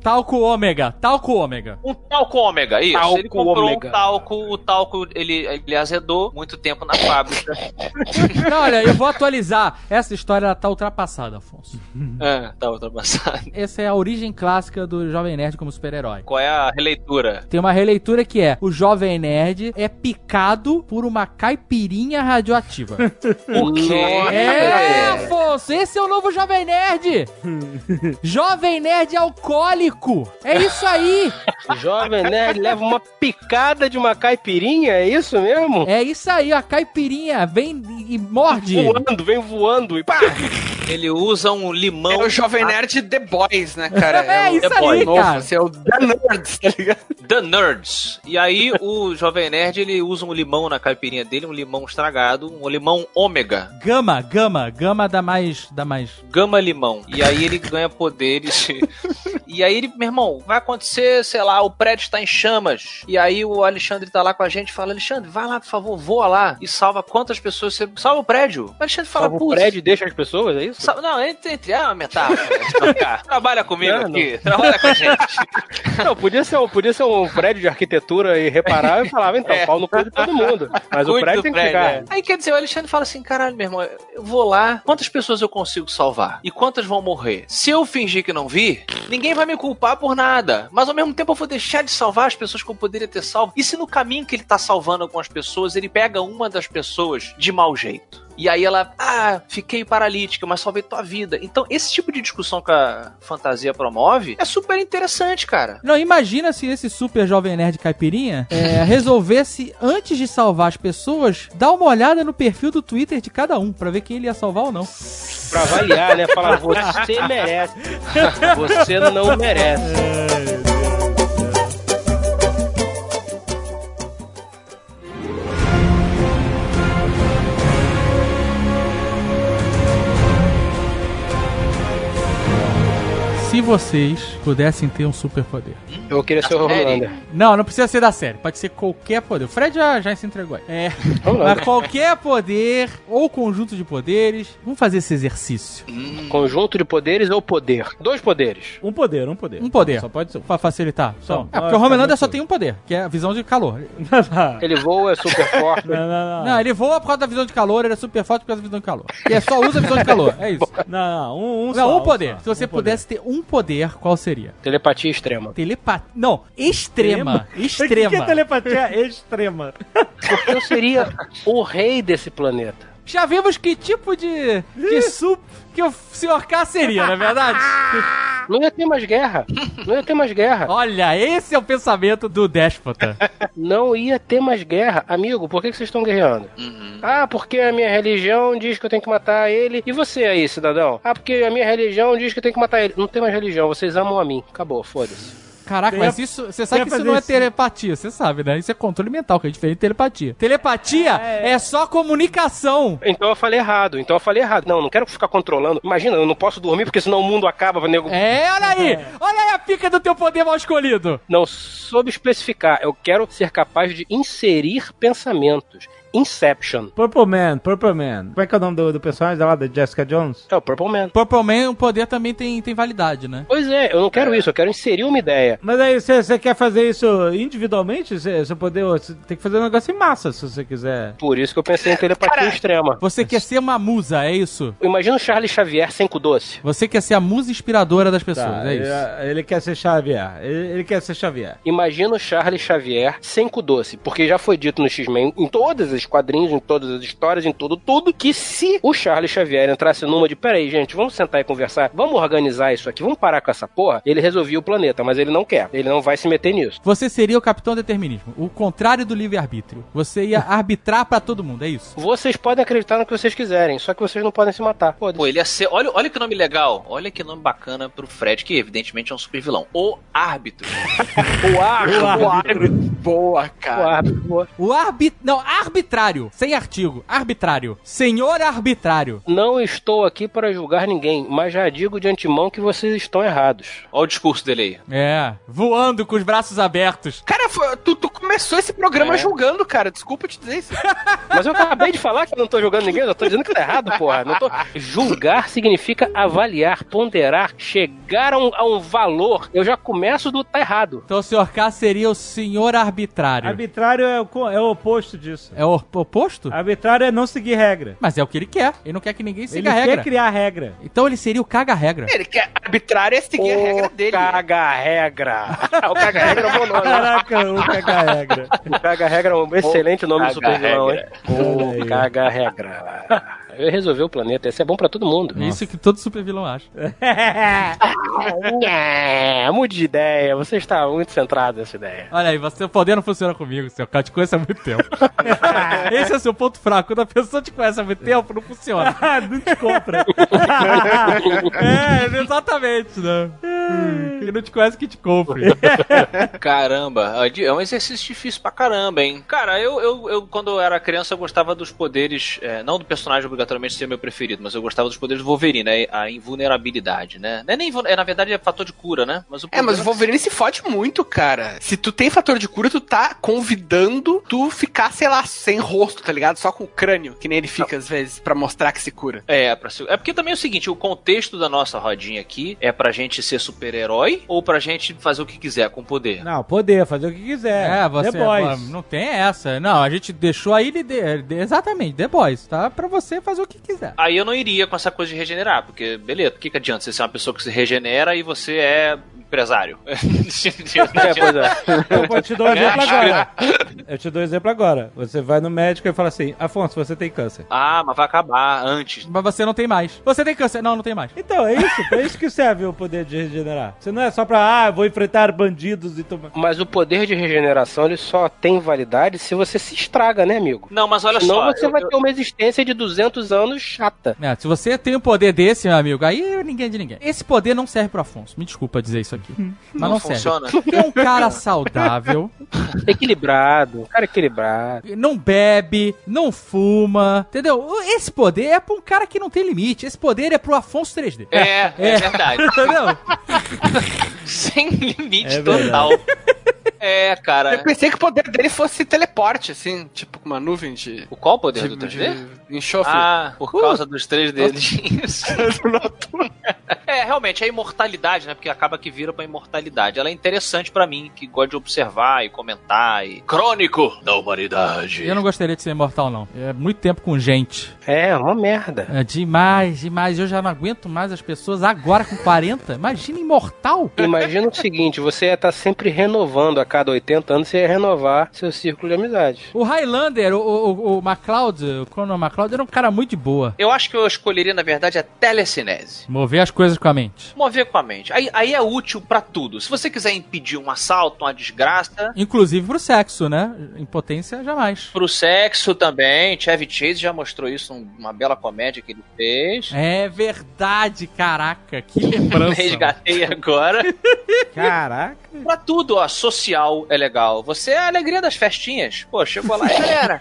Talco ômega, talco ômega. um talco ômega, isso. Talco ele comprou ômega. um talco, o talco ele, ele azedou muito tempo na fábrica. Não, olha, eu vou atualizar. Essa história ela tá ultrapassada, Afonso. é, tá ultrapassado. Essa é a origem clássica do Jovem Nerd como super-herói. Qual é a releitura? Tem uma releitura que é: o Jovem Nerd é picado por uma caipirinha radioativa. Por quê? É, Afonso, esse é o novo Jovem Nerd! Jovem Nerd alcoólico! É isso aí! Jovem nerd leva uma picada de uma caipirinha, é isso mesmo? É isso aí, a caipirinha vem e morde. Voando, vem voando e pá! Ele usa um limão. É o Jovem Nerd The Boys, né, cara? É o isso The Boy aí, cara. Você é o The Nerds, tá ligado? The Nerds. E aí o Jovem Nerd ele usa um limão na caipirinha dele, um limão estragado, um limão ômega. Gama, gama, gama da mais. da mais. Gama limão. E aí ele ganha poderes. e aí ele, meu irmão, vai acontecer, sei lá, o prédio está em chamas. E aí o Alexandre tá lá com a gente e fala: Alexandre, vai lá, por favor, voa lá. E salva quantas pessoas você. Salva o prédio. O Alexandre fala, Salva o prédio e deixa as pessoas, é isso? Isso? Sa- Não, entre, entre é uma metáfora. de trocar. Trabalha comigo Não, aqui, trabalha com a gente. Não, podia ser, um, podia ser um prédio de arquitetura irreparável e falava, então, É. pau no cu de todo mundo. Mas o Cuide prédio do tem que prédio, ficar. é. Aí quer dizer, o Alexandre fala assim: caralho, meu irmão, eu vou lá, quantas pessoas eu consigo salvar? E quantas vão morrer? Se eu fingir que não vi, ninguém vai me culpar por nada. Mas ao mesmo tempo eu vou deixar de salvar as pessoas que eu poderia ter salvo. E se no caminho que ele tá salvando algumas pessoas, ele pega uma das pessoas de mau jeito? E aí ela, ah, fiquei paralítica, mas salvei tua vida. Então, esse tipo de discussão que a fantasia promove é super interessante, cara. Não, imagina se esse super jovem nerd caipirinha é, resolvesse, antes de salvar as pessoas, dar uma olhada no perfil do Twitter de cada um, pra ver quem ele ia salvar ou não. Pra avaliar, né? Falar, você merece. Você não merece. Se vocês pudessem ter um superpoder. Eu queria ser o? Homelander. Não, não precisa ser da série. Pode ser qualquer poder. O Fred já, já se entregou aí. É. Mas qualquer poder ou conjunto de poderes. Vamos fazer esse exercício. Conjunto de poderes ou poder? Dois poderes. Um poder, um poder. Um poder. Só pode ser. Pra facilitar. Só. Só. É porque o Homelander tá só bom. tem um poder, que é a visão de calor. Ele voa, é super forte. Não, não, não. Não, ele voa por causa da visão de calor, ele é super forte por causa da visão de calor. E é só usa a visão de calor. É isso. Não, não, um, um Não, só, um poder. só. Se você Um poder. pudesse ter um poder, qual seria? Telepatia extrema. Telepatia. Não, extrema. O que, Extrema. que é telepatia extrema? Porque eu seria o rei desse planeta. Já vimos que tipo de, de sup que o Sr. K seria, não é verdade? Não ia ter mais guerra. Não ia ter mais guerra. Olha, esse é o pensamento do déspota. Não ia ter mais guerra. Amigo, por que que vocês estão guerreando? Ah, porque a minha religião diz que eu tenho que matar ele. E você aí, cidadão? Ah, porque a minha religião diz que eu tenho que matar ele. Não tem mais religião, vocês amam a mim. Acabou, foda-se. Caraca, Tem mas a- isso. Você sabe que isso não é isso. telepatia, você sabe, né? Isso é controle mental, que é diferente de telepatia. Telepatia é, só comunicação. Então eu falei errado, então eu falei errado. Não, não quero ficar controlando. Imagina, eu não posso dormir porque senão o mundo acaba, nego. É, olha aí! Olha aí a pica do teu poder mal escolhido. Não soube especificar. Eu quero ser capaz de inserir pensamentos. Inception. Purple Man, Purple Man. Como é que é o nome do, do personagem lá da Jessica Jones? É o Purple Man. Purple Man, o poder também tem, tem validade, né? Pois é, eu não quero isso, eu quero inserir uma ideia. Mas aí, você você quer fazer isso individualmente? Você poder. Você tem que fazer um negócio em massa, se você quiser. Por isso que eu pensei em telepatia extrema. Você quer ser uma musa, é isso? Imagina o Charles Xavier sem cu doce. Você quer ser a musa inspiradora das pessoas, Tá, é isso? Ele, ele quer ser Xavier. Ele, ele quer ser Xavier. Imagina o Charles Xavier sem cu doce. Porque já foi dito no X-Men, em todos os quadrinhos, em todas as histórias, em tudo, tudo, que se o Charles Xavier entrasse numa de, peraí, gente, vamos sentar e conversar, vamos organizar isso aqui, vamos parar com essa porra, ele resolvia o planeta, mas ele não quer. Ele não vai se meter nisso. Você seria o capitão determinismo, o contrário do livre-arbítrio. Você ia arbitrar pra todo mundo, é isso? Vocês podem acreditar no que vocês quiserem, só que vocês não podem se matar. Pô, Foda-se. ele ia ser. Olha, olha que nome legal. Olha que nome bacana pro Fred, que evidentemente é um super vilão. O árbitro. O árbitro. O árbitro. Boa, O cara. árbitro. O arbit... Não, arbitrário, sem artigo, arbitrário. Senhor arbitrário. Não estou aqui para julgar ninguém, mas já digo de antemão que vocês estão errados. Olha o discurso dele aí. É, voando com os braços abertos. Cara, foi- tu, tu começou esse programa É. julgando, cara. Desculpa te dizer isso. Mas eu acabei de falar que eu não tô julgando ninguém, eu tô dizendo que tá errado, porra. Não tô... Julgar significa avaliar, ponderar, chegar a um, a um valor. Eu já começo do tá errado. Então o Sr. K seria o senhor arbitrário. Arbitrário é o, é o oposto disso. É o oposto? Arbitrário é não seguir regra. Mas é o que ele quer. Ele não quer que ninguém Ele siga a quer regra. criar regra. Então ele seria o caga-regra. Ele quer arbitrário é seguir a regra dele. Caga-regra. o caga-regra é um bom nome. Caraca, o caga-regra. O caga-regra é um excelente nome de super vilão, hein? O caga-regra. Eu resolvi o planeta, esse é bom pra todo mundo. É isso que todo super vilão acha. É, mude de ideia, você está muito centrado nessa ideia. Olha aí, você, o poder não funciona comigo, seu cara. Te conheço há muito tempo. Esse é o seu ponto fraco. Quando a pessoa te conhece há muito tempo, não funciona. não te compra. é, exatamente, né? Quem não te conhece que te compre. Caramba, é um exercício difícil pra caramba, hein? Cara, eu, eu, eu quando eu era criança, eu gostava dos poderes, é, não do personagem obrigatoriamente ser meu preferido, mas eu gostava dos poderes do Wolverine, né? A invulnerabilidade, né? Não é nem, é, na verdade, é fator de cura, né? Mas o É, mas o Wolverine se fode muito, cara. Se tu tem fator de cura, tu tá convidando tu ficar, sei lá, sem rosto, tá ligado? Só com o crânio, que nem ele fica às vezes, pra mostrar que se cura. É, pra ser- é porque também é o seguinte, o contexto da nossa rodinha aqui é pra gente ser super-herói ou pra gente fazer o que quiser com poder? Não, poder, fazer o que quiser. É, você. The Boys. Não tem essa. Não, a gente deixou aí de- de- exatamente, The Boys, tá? Pra você fazer o que quiser. Aí eu não iria com essa coisa de regenerar, porque, beleza, o que, que adianta você ser uma pessoa que se regenera e você é empresário? É, pois é. Eu vou te dar um exemplo agora. Eu te dou um exemplo agora. Você vai no médico e fala assim: Afonso, você tem câncer. Ah, mas vai acabar antes. Mas você não tem mais. Você tem câncer? Não, não tem mais. Então, é isso. É isso que serve o poder de regenerar. Você não é só pra, ah, vou enfrentar bandidos e tomar. Mas o poder de regeneração ele só tem validade se você se estraga, né, amigo? Não, mas olha Senão só. você eu- vai eu- ter uma existência de 200 anos chata. É, se você tem um poder desse, meu amigo, aí ninguém é de ninguém. Esse poder não serve pro Afonso. Me desculpa dizer isso aqui. Mas não, não serve. funciona. Porque é um cara saudável, Equilibrado, cara equilibrado. não bebe, não fuma, entendeu? Esse poder é pra um cara que não tem limite. Esse poder é pro Afonso 3D. É, é, É. verdade. Entendeu? Sem limite É total. É, Eu cara. pensei que o poder dele fosse teleporte, assim, tipo com uma nuvem de, O qual poder de, do 3D? de enxofre. Ah, por causa dos três dedinhos. é, realmente, a imortalidade, né? Porque acaba que vira pra imortalidade. Ela é interessante pra mim, que gosta de observar e comentar. E... Crônico da humanidade. Eu não gostaria de ser imortal, não. É muito tempo com gente. É, uma merda. É demais, demais. Eu já não aguento mais as pessoas agora com 40. Imagina imortal. Imagina o seguinte, você ia estar sempre renovando a cada 80 anos, você ia renovar seu círculo de amizade. O Highlander, o, o, o MacLeod, o Conan MacLeod, era um cara muito de boa. Eu acho que eu escolheria, na verdade, a telecinese. Mover as coisas com a mente. Mover com a mente. Aí, aí é útil pra tudo. Se você quiser impedir um assalto, uma desgraça, Inclusive pro sexo, né? Impotência, jamais. pro sexo também. Chevy Chase já mostrou isso numa bela comédia que ele fez. É verdade, caraca. Que lembrança. Resgatei agora. Caraca. pra tudo, ó. Social é legal. Você é a alegria das festinhas. Pô, chegou lá e galera.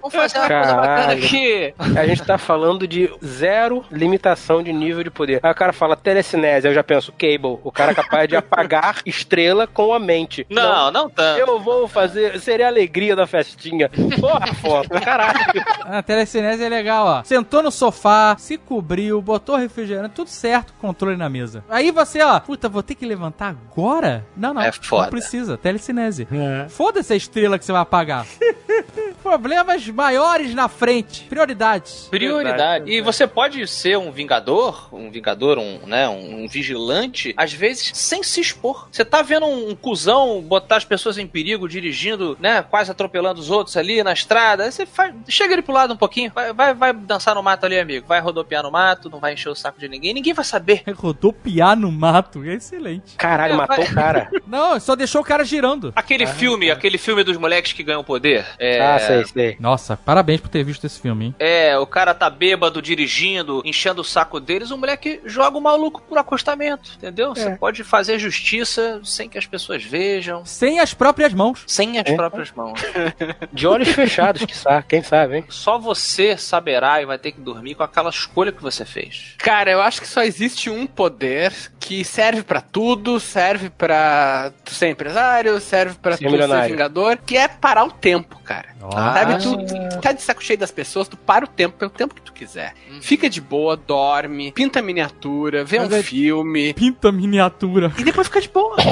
Vamos fazer uma coisa bacana Caralho. aqui. A gente tá falando de zero limitação de nível de poder. Aí o cara fala telecinese, eu já penso, Cable. O cara é capaz de apagar estrela com a mente. Não, não tanto. Eu vou fazer, seria a alegria da festinha. Porra, foto, caralho. A telecinese é legal, ó. Sentou no sofá, se cobriu, botou refrigerante, tudo certo, controle na mesa. Aí você, ó, puta, vou ter que levantar agora? Não, não. É foda. Não precisa, telecinese. É. Foda-se a estrela que você vai apagar. Problemas maiores na frente. Prioridades. Prioridade. E você pode ser um vingador, um vingador, um, né, um vigilante, às vezes sem se expor. Você tá vendo um, um cuzão botar as pessoas em perigo, dirigindo, né, quase atropelando os outros ali na estrada. Aí você faz, chega ele pro lado um pouquinho, vai, vai, vai dançar no mato ali, amigo. Vai rodopiar no mato, não vai encher o saco de ninguém. Ninguém vai saber. Rodopiar no mato, é excelente. Caralho, É, matou vai- o cara. Não, só deixou o cara girando. Aquele filme, aquele filme dos moleques que ganham poder. É, Ah, sei, sei. Nossa, parabéns por ter visto esse filme, hein? É, o cara tá bêbado dirigindo, enchendo o saco deles, o moleque joga o maluco por acostamento, entendeu? Você pode fazer justiça sem que as pessoas vejam, Sem as próprias mãos. sem as É. próprias mãos. De olhos fechados, que sabe, quem sabe, hein? Só você saberá e vai ter que dormir com aquela escolha que você fez. Cara, eu acho que só existe um poder que serve pra tudo, serve pra tu ser empresário, serve pra Ser tu milionário. ser vingador, que é parar o tempo, cara. Ah. Sabe, tu tá de saco cheio das pessoas, tu para o tempo pelo tempo que tu quiser. Fica de boa, dorme, pinta miniatura, vê Mas um é- filme Pinta miniatura. E depois fica de boa.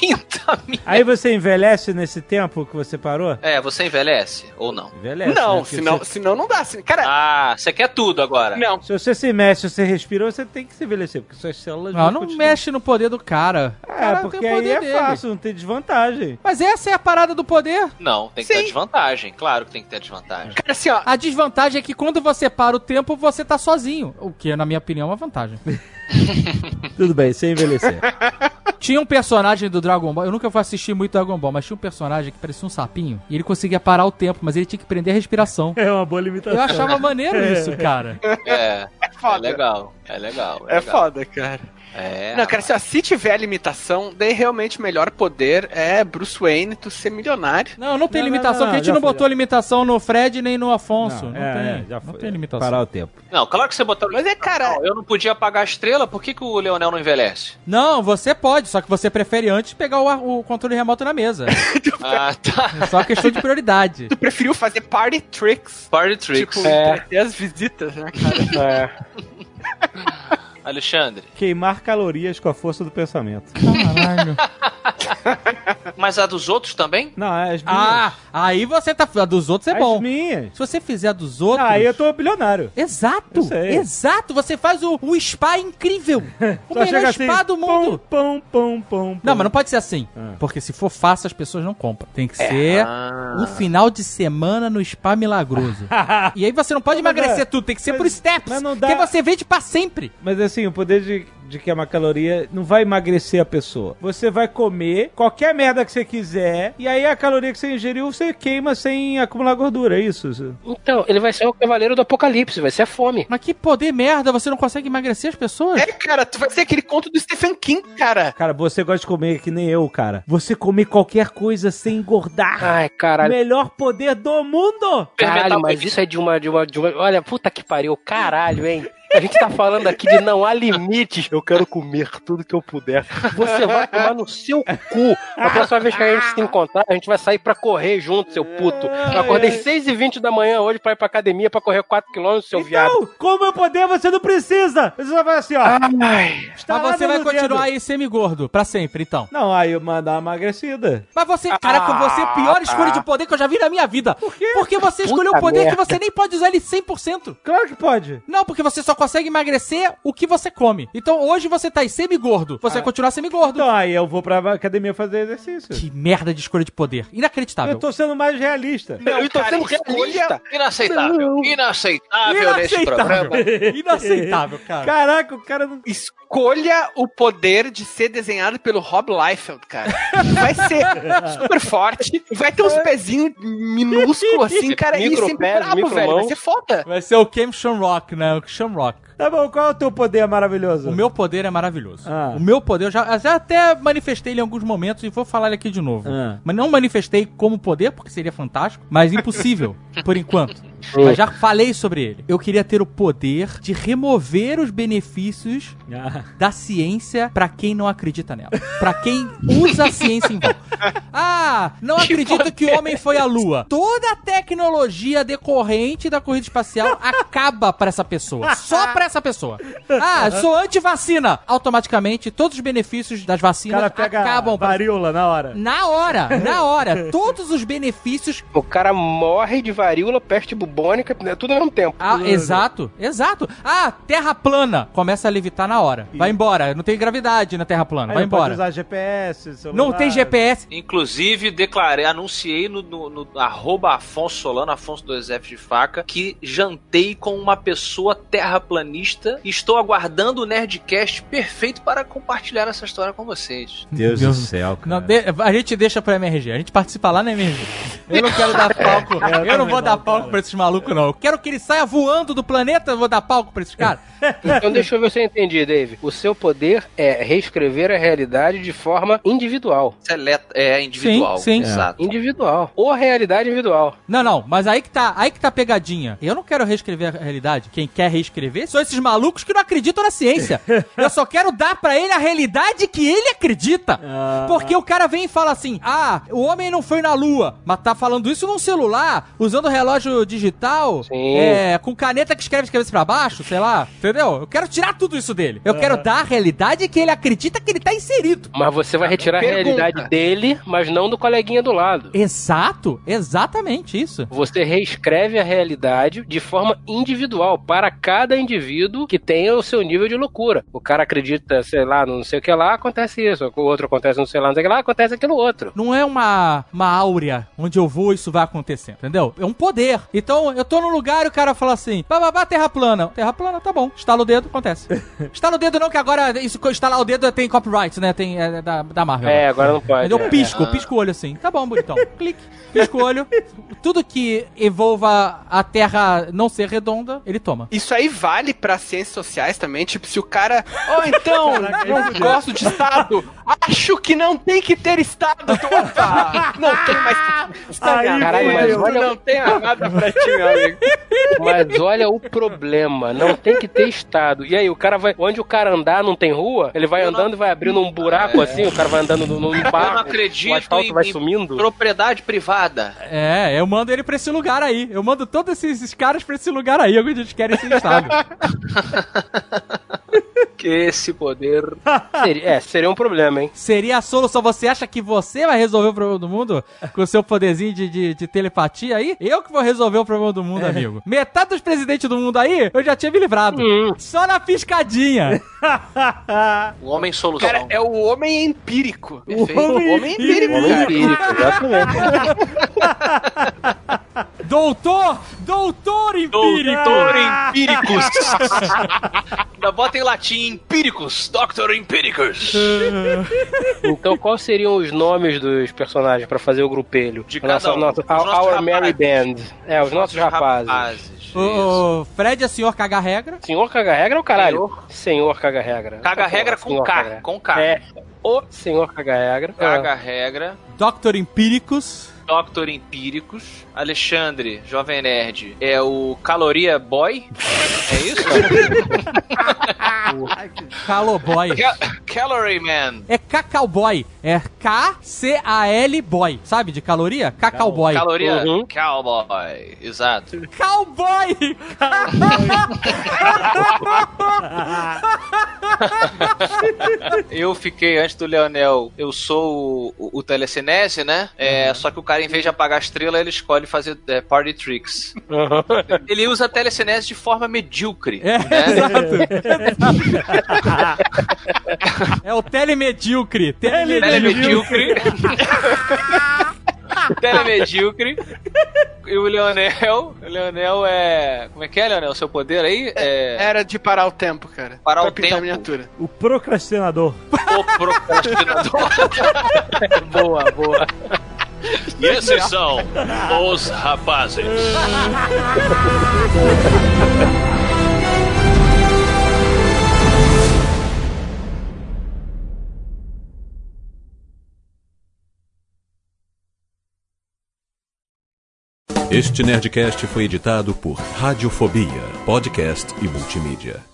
Pinta minha. Aí você envelhece nesse tempo que você parou? É, você envelhece ou não? Envelhece. não, né? Senão, você- senão não dá. Cara, Ah, você quer tudo agora. não. Se você se mexe, você respira, você tem que se envelhecer, porque suas células Não, não mexe no poder do cara. É, cara porque aí poder é dele. fácil, não tem desvantagem. Mas essa é a parada do poder. Não, tem que ter Sim. desvantagem. Claro que tem que ter desvantagem. Cara, assim, ó. A desvantagem é que quando você para o tempo, você tá sozinho. O que, na minha opinião, é uma vantagem. Tudo bem, sem envelhecer. tinha um personagem do Dragon Ball, eu nunca fui assistir muito Dragon Ball, mas tinha um personagem que parecia um sapinho, e ele conseguia parar o tempo, mas ele tinha que prender a respiração. é uma boa limitação. Eu achava maneiro isso, cara. É, é foda. legal. É legal. É legal. foda, cara. É. Não, cara, se, ó, se tiver limitação, daí realmente o melhor poder é Bruce Wayne, tu ser milionário. Não, não tem Não, não, limitação, não, que a gente já não foi, botou limitação no Fred nem no Afonso. Não, é, tem. é, já não foi. tem limitação. Parar o tempo. Não, claro que você botou. Mas é, cara, Não, eu não podia apagar a estrela, por que, que o Leonel não envelhece? Não, você pode, só que você prefere antes pegar o, o controle remoto na mesa. Ah, tá. É só questão de prioridade. tu preferiu fazer party tricks. Party Tricks. Tipo, É. as visitas, né, cara? É. Alexandre. Queimar calorias com a força do pensamento. Caralho. Mas a dos outros também? Não, as minhas. Ah, aí você tá. A dos outros é as bom. minhas. Se você fizer a dos outros. Aí eu tô bilionário. Exato, exato. Você faz o, o spa incrível. O Só melhor chega spa assim, do mundo. Pão, pão, pão, Não, mas não pode ser assim. Ah. Porque se for fácil, as pessoas não compram. Tem que ser Ah. um final de semana no spa milagroso. e aí você não pode Mas, emagrecer é, tudo, tem que ser mas- por steps. mas não dá- Porque você vende pra sempre. Mas assim, o poder de, de queimar caloria não vai emagrecer a pessoa. Você vai comer qualquer merda que você quiser, e aí a caloria que você ingeriu, você queima sem acumular gordura, é isso? Então, ele vai ser o cavaleiro do apocalipse, vai ser a fome. Mas que poder merda, você não consegue emagrecer as pessoas? É, cara, tu vai ser aquele conto do Stephen King, cara. Cara, você gosta de comer que nem eu, cara. Você comer qualquer coisa sem engordar. Ai, caralho. Melhor poder do mundo! Caralho, mas isso é de uma, de uma, de uma. Olha, puta que pariu, caralho, hein? A gente tá falando aqui de não há limites. Eu quero comer tudo que eu puder. Você vai tomar no seu cu. A próxima vez que a gente se encontrar, a gente vai sair pra correr junto, seu puto. Eu acordei 6h20 da manhã hoje pra ir pra academia pra correr 4km, seu viado. Então, com o meu poder você não precisa! Você só vai assim, ó. Ai, Está Mas você vai continuar dedo. aí semigordo, pra sempre, então. Não, aí eu mandar uma emagrecida. Mas você, caraca, você é a pior escolha de poder que eu já vi na minha vida. Por quê? Porque você escolheu o Puta poder que merda. você nem pode usar ele 100%. Claro que pode. Não, porque você só consegue emagrecer o que você come. Então hoje você tá aí semigordo. Você vai continuar semigordo. Então aí eu vou pra academia fazer exercício. Que merda de escolha de poder. Inacreditável. Eu tô sendo mais realista. eu tô sendo realista. Inaceitável. Inaceitável nesse programa. Inaceitável, cara. Caraca, o cara não. Escolha o poder de ser desenhado pelo Rob Liefeld, cara. Vai ser super forte, vai ter uns pezinhos minúsculos assim, cara, e Micro sempre pés, brabo, micro velho. Vai ser foda. Vai ser o Cam Shamrock, né? O Shamrock. Tá bom, qual é o teu poder maravilhoso? O meu poder é maravilhoso. Ah. O meu poder, eu já, já até manifestei ele em alguns momentos e vou falar ele aqui de novo. Ah. Mas não manifestei como poder, porque seria fantástico, mas impossível, por enquanto. Mas já falei sobre ele. Eu queria ter o poder de remover os benefícios Ah. da ciência pra quem não acredita nela. Pra quem usa a ciência em vão. Ah, não acredito que o homem foi à lua. Toda a tecnologia decorrente da corrida espacial acaba pra essa pessoa. Só pra essa pessoa. Ah, sou anti-vacina. Automaticamente, todos os benefícios das O vacinas cara pega acabam pra... varíola na hora. Na hora, na hora. Todos os benefícios O cara morre de varíola, peste bubônica, né, tudo ao mesmo tempo. Ah, exato, exato. Ah, terra plana. Começa a levitar na hora. Vai embora. Não tem gravidade na terra plana. Aí Vai pode embora. usar GPS, celular. Não tem GPS. Inclusive, declarei, anunciei no, no, no arroba Afonso Solano, Afonso 2F de faca, que jantei com uma pessoa terraplanista e estou aguardando o Nerdcast perfeito para compartilhar essa história com vocês. Deus, Deus do céu, cara. Não, de- a gente deixa pra MRG. A gente participa lá na MRG. Eu não quero dar palco. eu não vou dar palco pra esses malucos, não. Eu quero que ele saia voando do planeta. Eu vou dar palco pra esses caras. Então deixa eu ver se eu entendi, Dave. O seu poder é reescrever a realidade de forma individual. Seleta, é individual. Sim, sim. Exato. Individual. Ou realidade individual. Não, não, mas aí que tá, aí que tá a pegadinha. Eu não quero reescrever a realidade. Quem quer reescrever são esses malucos que não acreditam na ciência. Eu só quero dar pra ele a realidade que ele acredita. Ah. Porque o cara vem e fala assim: "Ah, o homem não foi na lua", mas tá falando isso num celular, usando relógio digital, é, com caneta que escreve de cabeça pra baixo, sei lá. Entendeu? Eu quero tirar tudo isso dele. Eu quero dar a realidade que ele acredita que ele tá inserido. Mas você vai retirar Pergunta. a realidade dele, mas não do coleguinha do lado. Exato, exatamente isso. Você reescreve a realidade de forma individual para cada indivíduo que tenha o seu nível de loucura. O cara acredita, sei lá, não sei o que lá, acontece isso. O outro acontece não sei lá, não sei o que lá, acontece aquilo outro. Não é uma, uma áurea onde eu vou e isso vai acontecer, entendeu? É um poder. Então eu tô num lugar e o cara fala assim: bababá, terra plana. Terra plana, tá bom. Estala o dedo, acontece. Estala o dedo não, que agora isso, estalar o dedo tem copyright, né? Tem é, da, da Marvel. É, agora não pode. Eu é. pisco, pisco o olho assim. Tá bom, bonitão. Clique, pisco o olho. Tudo que envolva a Terra não ser redonda, ele toma. Isso aí vale pra ciências sociais também, tipo, se o cara, oh, então, não gosto de Estado, acho que não tem que ter Estado, opa, não tem mais Aí, Caralho, mas Estado, olha- não tem nada pra ti, meu amigo. Mas olha o problema, não tem que ter estado. E aí, o cara vai. Onde o cara andar não tem rua, ele vai Eu não- andando e vai abrindo um buraco assim, o cara vai andando no, no Eu barro. não acredito o asfalto em, vai em sumindo. propriedade privada. É, eu mando ele pra esse lugar aí. Eu mando todos esses, esses caras pra esse lugar aí, onde eles querem ser Estado. Que esse poder. Seria, é, seria um problema, hein? Seria a solução. Você acha que você vai resolver o problema do mundo com o seu poderzinho de, de, de telepatia aí? Eu que vou resolver o problema do mundo, amigo. Metade dos presidentes do mundo aí, eu já tinha me livrado. Só na piscadinha. O homem solução. Cara, é o homem empírico. Perfeito. O homem empírico, Homem cara. empírico, exatamente. Doutor! Doutor empírico! Doutor Empíricos. Ainda bota em latim Empíricos. Doctor Empíricos. Então, quais seriam os nomes dos personagens pra fazer o grupelho? De A nossa- cada um. nossa- Os our, nossos our Merry Band. É, os nossos rapazes. Isso. O, o Fred é senhor caga regra. Senhor caga regra ou caralho? Senhor, caga regra. Caga regra com Senhor K. caga. Com K. É, o senhor caga regra. Caga regra. Doctor Empíricos. Doctor Empíricos. Alexandre, Jovem Nerd, é o Caloria Boy. É isso? Caloboy. Ca- Calorie Man. É Cacauboy. É K-C-A-L boy. Sabe de caloria? Cacauboy. Caloria Uhum. Cowboy. Exato. Cowboy! Eu fiquei antes do Leonel, eu sou o, o telecinese, né? É, Só que o cara, em vez de apagar a estrela, ele escolhe fazer é, party tricks. Ele usa a telecinese de forma medíocre. É, né? exato. é o telemedíocre. Telemedíocre. Telemedíocre. E o Leonel, o Leonel é. Como é que é, Leonel? Seu poder aí? É. Era de parar o tempo, cara. Parar pra o tempo. miniatura. O procrastinador. O procrastinador. boa, boa. E esses são os rapazes. Este Nerdcast foi editado por Radiofobia, podcast e multimídia.